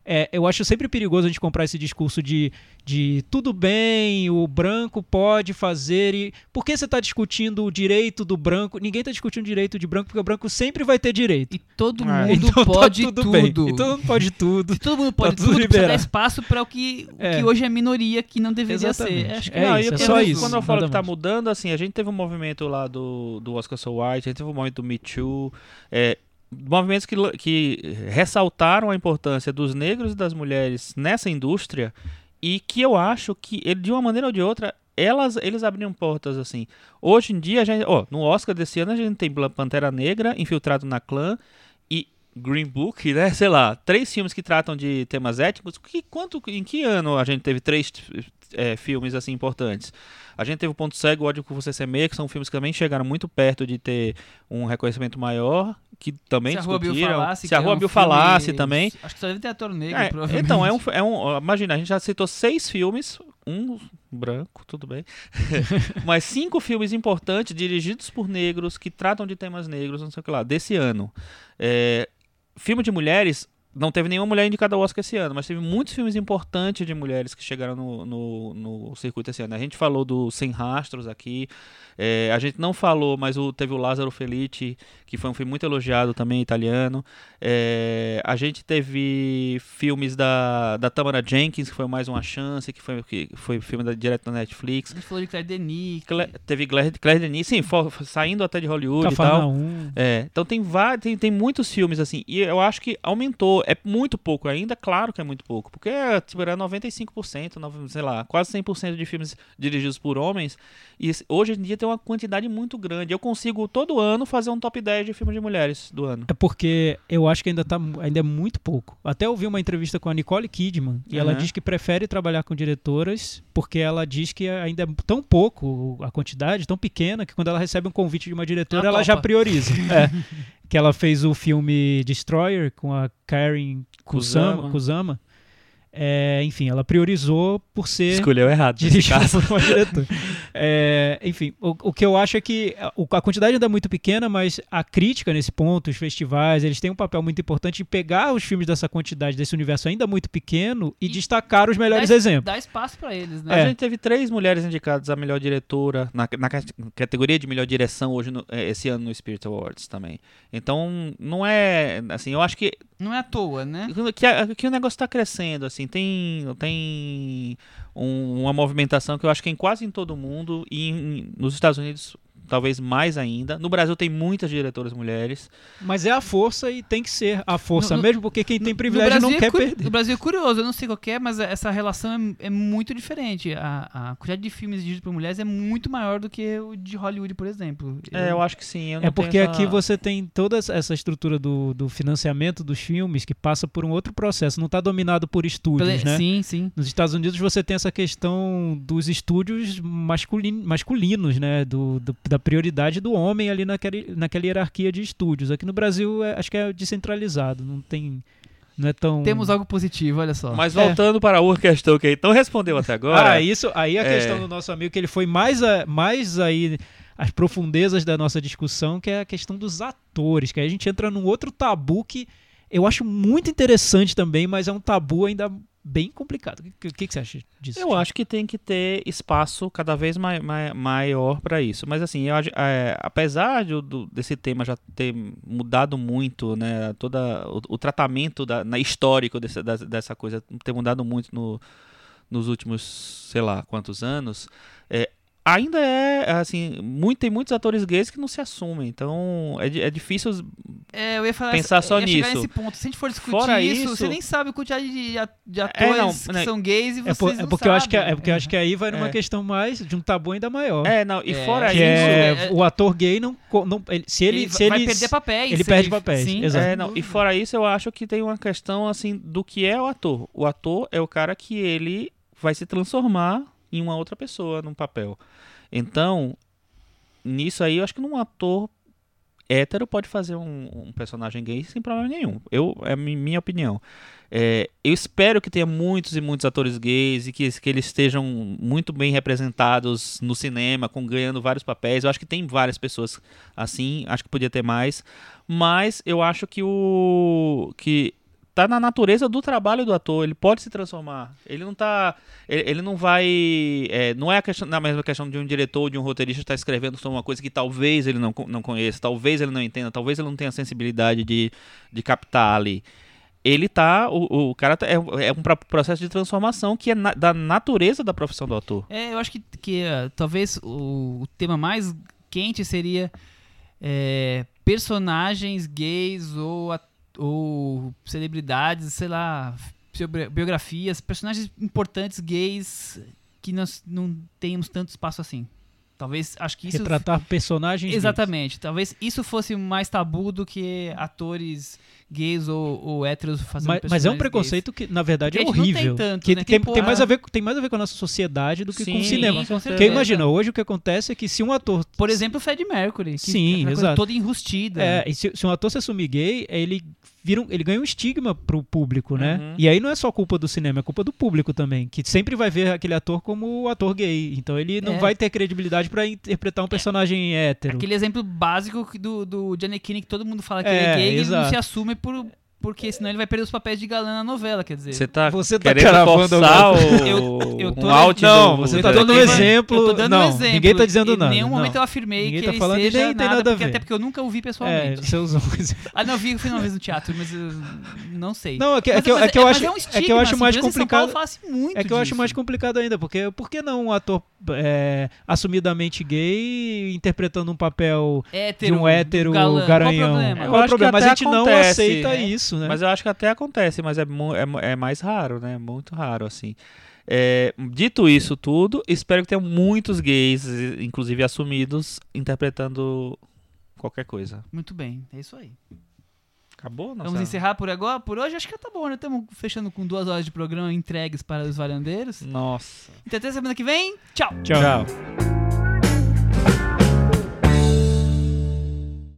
D: É, eu acho sempre perigoso a gente comprar esse discurso de, de tudo bem, o branco pode fazer e. Por que você está discutindo o direito do branco? Ninguém está discutindo o direito de branco, porque o branco sempre vai ter direito.
B: E todo é. mundo então, tá pode tá tudo. tudo. Bem.
D: E todo mundo pode tudo.
B: Se todo mundo pode tá tudo, tudo precisa dar espaço para o que, é. que hoje é minoria, que não deveria
D: Exatamente.
B: ser. Acho
D: que é, não, isso, é só isso.
C: Quando eu falo que está mudando, assim, a gente teve um movimento lá do, do Oscar So White, a gente teve um movimento do Me Too. É, movimentos que, que ressaltaram a importância dos negros e das mulheres nessa indústria e que eu acho que de uma maneira ou de outra elas, eles abriram portas assim. Hoje em dia, a gente, ó, no Oscar desse ano a gente tem Pantera Negra, Infiltrado na Clã e Green Book, né? Sei lá, três filmes que tratam de temas étnicos. Que, quanto, em que ano a gente teve três é, filmes assim importantes? A gente teve o Ponto Cego, o Ódio que Você Semeia, que são filmes que também chegaram muito perto de ter um reconhecimento maior, que também
B: Se a Rua Bill
C: discutiram.
B: falasse,
C: Se a
B: é
C: Rua
B: um
C: Bill
B: filme-
C: falasse também.
B: Acho que só deve ter ator negro,
C: É,
B: provavelmente.
C: então, é um, é um. Imagina, a gente já citou seis filmes, um branco, tudo bem. Mas cinco filmes importantes dirigidos por negros que tratam de temas negros, não sei o que lá, desse ano. É, filme de mulheres. Não teve nenhuma mulher indicada ao Oscar esse ano, mas teve muitos filmes importantes de mulheres que chegaram no, no, no circuito esse ano. A gente falou do Sem Rastros aqui, é, a gente não falou, mas o, teve o Lázaro Felice, que foi um filme muito elogiado também, italiano. É, a gente teve filmes da, da Tamara Jenkins, que foi mais uma chance, que foi, que foi filme da, direto da Netflix.
B: A gente falou de Claire Denis.
C: Cle- teve Claire, Claire Denis, sim, fo- saindo até de Hollywood e tal.
D: Cafarnaum.
C: É, então tem, tem, tem muitos filmes assim, e eu acho que aumentou. É muito pouco ainda, claro que é muito pouco, porque tipo, era 95%, nove- sei lá, quase 100% de filmes dirigidos por homens, e hoje em dia tem uma quantidade muito grande. Eu consigo todo ano fazer um top 10 de filmes de mulheres do ano.
D: É porque eu acho que ainda, tá, ainda é muito pouco. Até ouvi uma entrevista com a Nicole Kidman e ela
C: Uhum.
D: diz que prefere trabalhar com diretoras porque ela diz que ainda é tão pouco a quantidade, tão pequena, que quando ela recebe um convite de uma diretora,
B: Ela
D: ela já prioriza. É. Que ela fez o filme Destroyer com a Karen Kusama.
C: Kusama.
D: Kusama. É, enfim, ela priorizou por ser
C: Escolheu errado. caso.
D: por uma diretora. É, enfim, o, o que eu acho é que a, a quantidade ainda é muito pequena, mas a crítica nesse ponto, os festivais, eles têm um papel muito importante em pegar os filmes dessa quantidade, desse universo ainda muito pequeno e,
B: E
D: destacar os melhores
B: dá,
D: exemplos.
B: Dá espaço pra eles,
C: A
B: né?
D: É.
C: gente teve três mulheres indicadas a melhor diretora na, na cate- categoria de melhor direção hoje no- eh, esse ano no Spirit Awards também. Então não é assim, eu acho que
B: Não é à toa, né?
C: que, a- que o negócio está crescendo assim, tem tem um- uma movimentação que eu acho que é em quase em todo mundo e em- nos Estados Unidos talvez mais ainda. No Brasil tem muitas diretoras mulheres.
D: Mas é a força e tem que ser a força
B: No-
D: mesmo, porque quem tem privilégio não quer
B: é curi-
D: perder.
B: no Brasil é curioso, eu não sei qual que é, mas essa relação é, é muito diferente. A, a quantidade de filmes dirigidos por mulheres é muito maior do que o de Hollywood, por exemplo.
C: É, eu acho que sim. eu não
D: É porque
C: essa-
D: aqui você tem toda essa estrutura do, do financiamento dos filmes que passa por um outro processo, não está dominado por estúdios,
B: Pela-
D: né?
B: Sim, sim.
D: Nos Estados Unidos você tem essa questão dos estúdios masculin- masculinos, né? Do, do- da prioridade do homem ali naquele, naquela hierarquia de estúdios. Aqui no Brasil é- acho que é descentralizado, não tem. Não é tão.
B: Temos algo positivo, olha só.
C: Mas
D: É.
C: voltando para a outra questão que então respondeu até agora.
D: Ah, isso aí a
C: É.
D: questão do nosso amigo, que ele foi mais, a- mais aí as profundezas da nossa discussão, que é a questão dos atores, que aí a gente entra num outro tabu que eu acho muito interessante também, mas é um tabu ainda bem complicado. O que, que, que você acha disso?
C: Eu acho que tem que ter espaço cada vez mai, mai- maior para isso. Mas assim, eu é, apesar de, do- desse tema já ter mudado muito, né, toda o, o tratamento da, na histórico desse- da- dessa coisa ter mudado muito no- nos últimos, sei lá, quantos anos, é, ainda é assim, muito, tem muitos atores gays que não se assumem. Então é, é difícil
B: É, eu ia falar
C: Pensar
B: essa-
C: só
B: eu ia chegar
C: nisso.
B: nesse ponto. Se a gente for discutir
C: Fora
B: isso,
C: isso-
B: você nem sabe a quantidade de, de atores
C: não,
B: que
C: né,
B: são gays e
D: É,
B: vocês
D: por- é
B: não
D: porque eu acho que,
B: sabem.
D: é porque eu acho que aí vai numa
C: É.
D: questão mais de um tabu ainda maior.
C: É, não, e
B: É,
C: fora
D: que
C: isso,
D: é,
B: é-
D: o ator gay não, não ele- se ele,
B: Ele
D: se
B: vai
D: ele
B: perder papéis.
D: ele perde papéis,
B: Sim,
D: exato.
C: É, não, e fora isso, eu acho que tem uma questão assim do que é o ator. O ator é o cara que ele vai se transformar em uma outra pessoa num papel. Então, nisso aí, eu acho que num ator hétero pode fazer um, um personagem gay sem problema nenhum. Eu, é minha opinião. É, eu espero que tenha muitos e muitos atores gays e que, que eles estejam muito bem representados no cinema, com ganhando vários papéis. Eu acho que tem várias pessoas assim, acho que podia ter mais, mas eu acho que o que tá na natureza do trabalho do ator, ele pode se transformar. Ele não tá, ele, ele não vai, é, não é a questão, na mesma questão de um diretor ou de um roteirista estar escrevendo sobre uma coisa que talvez ele não, não conheça, talvez ele não entenda, talvez ele não tenha sensibilidade de, de captar ali. Ele tá, o, o cara tá- é, um- é um pro- processo de transformação que é na- da natureza da profissão do ator.
B: É, eu acho que, que eh, talvez o, o tema mais quente seria eh, personagens gays ou, a- ou celebridades, sei lá, bio- biografias, personagens importantes gays que nós não tenhamos tanto espaço assim. Talvez, acho que isso...
D: Retratar personagens.
B: Exatamente. Talvez isso fosse mais tabu do que atores gays ou, ou héteros fazendo
D: Mas, mas é um preconceito que, na verdade, é horrível.
B: tem tanto,
D: que
B: né?
D: tem,
B: Tem
D: tem mais
B: porra.
D: a ver, tem mais a ver com a nossa sociedade do que com o
C: Sim,
D: cinema.
B: com.
D: Porque imagina, hoje o que acontece é que se um ator.
B: gays. Por exemplo, o Fred Mercury. Que
D: Sim,
B: é
D: exato.
B: toda enrustida.
D: É, e se, se um ator se assumir gay, ele vira um- ele ganha um estigma pro público, né?
C: Uhum.
D: E aí não é só culpa do cinema, é culpa do público também, que sempre vai ver aquele ator como o ator gay. Então ele não
B: É.
D: vai ter credibilidade pra interpretar um personagem hétero.
B: Aquele exemplo básico do, do Gianni Kinney, que todo mundo fala que
D: É,
B: ele é gay e ele não
D: exato.
B: se assume por, porque senão ele vai perder os papéis de galã na novela, quer dizer.
C: Você tá
D: Você tá
C: querendo forçar o,
B: Eu- eu tô-
C: um out
D: Não,
C: do,
D: você tá
B: Eu
D: dando um exemplo.
B: Eu tô dando
D: não,
B: um exemplo.
D: ninguém tá dizendo
B: Em
D: nada.
B: nenhum
D: não.
B: momento eu afirmei
D: Ninguém
B: que
D: tá
B: ele
D: falando
B: seja
D: nem tem
B: nada,
D: nada a
B: porque,
D: ver.
B: até porque eu nunca o vi
D: É,
B: pessoalmente.
D: você usou.
B: Ah, não, eu vi, eu fui uma vez no teatro, mas eu não sei.
D: Não, é que, é que eu, é que eu acho,
B: é, um
D: é que eu acho
B: assim,
D: mais
B: em
D: complicado. É que eu acho mais complicado ainda, porque por que não um ator é, assumidamente gay interpretando um papel
B: hétero,
D: de um hétero
B: galã.
D: garanhão?
B: Qual o problema?
D: Mas a gente não aceita
C: né?
D: Isso, né?
C: Mas eu acho que até acontece, mas é, é, é mais raro, né? Muito raro, assim. É, dito isso tudo, espero que tenham muitos gays, inclusive assumidos, interpretando qualquer coisa.
B: Muito bem, é isso aí.
C: Acabou? Nossa...
B: Vamos encerrar por agora? Por hoje acho que tá bom, né? Estamos fechando com duas horas de programa entregues para os varandeiros.
C: Nossa.
B: Então até semana que vem. Tchau!
D: Tchau.
C: Tchau.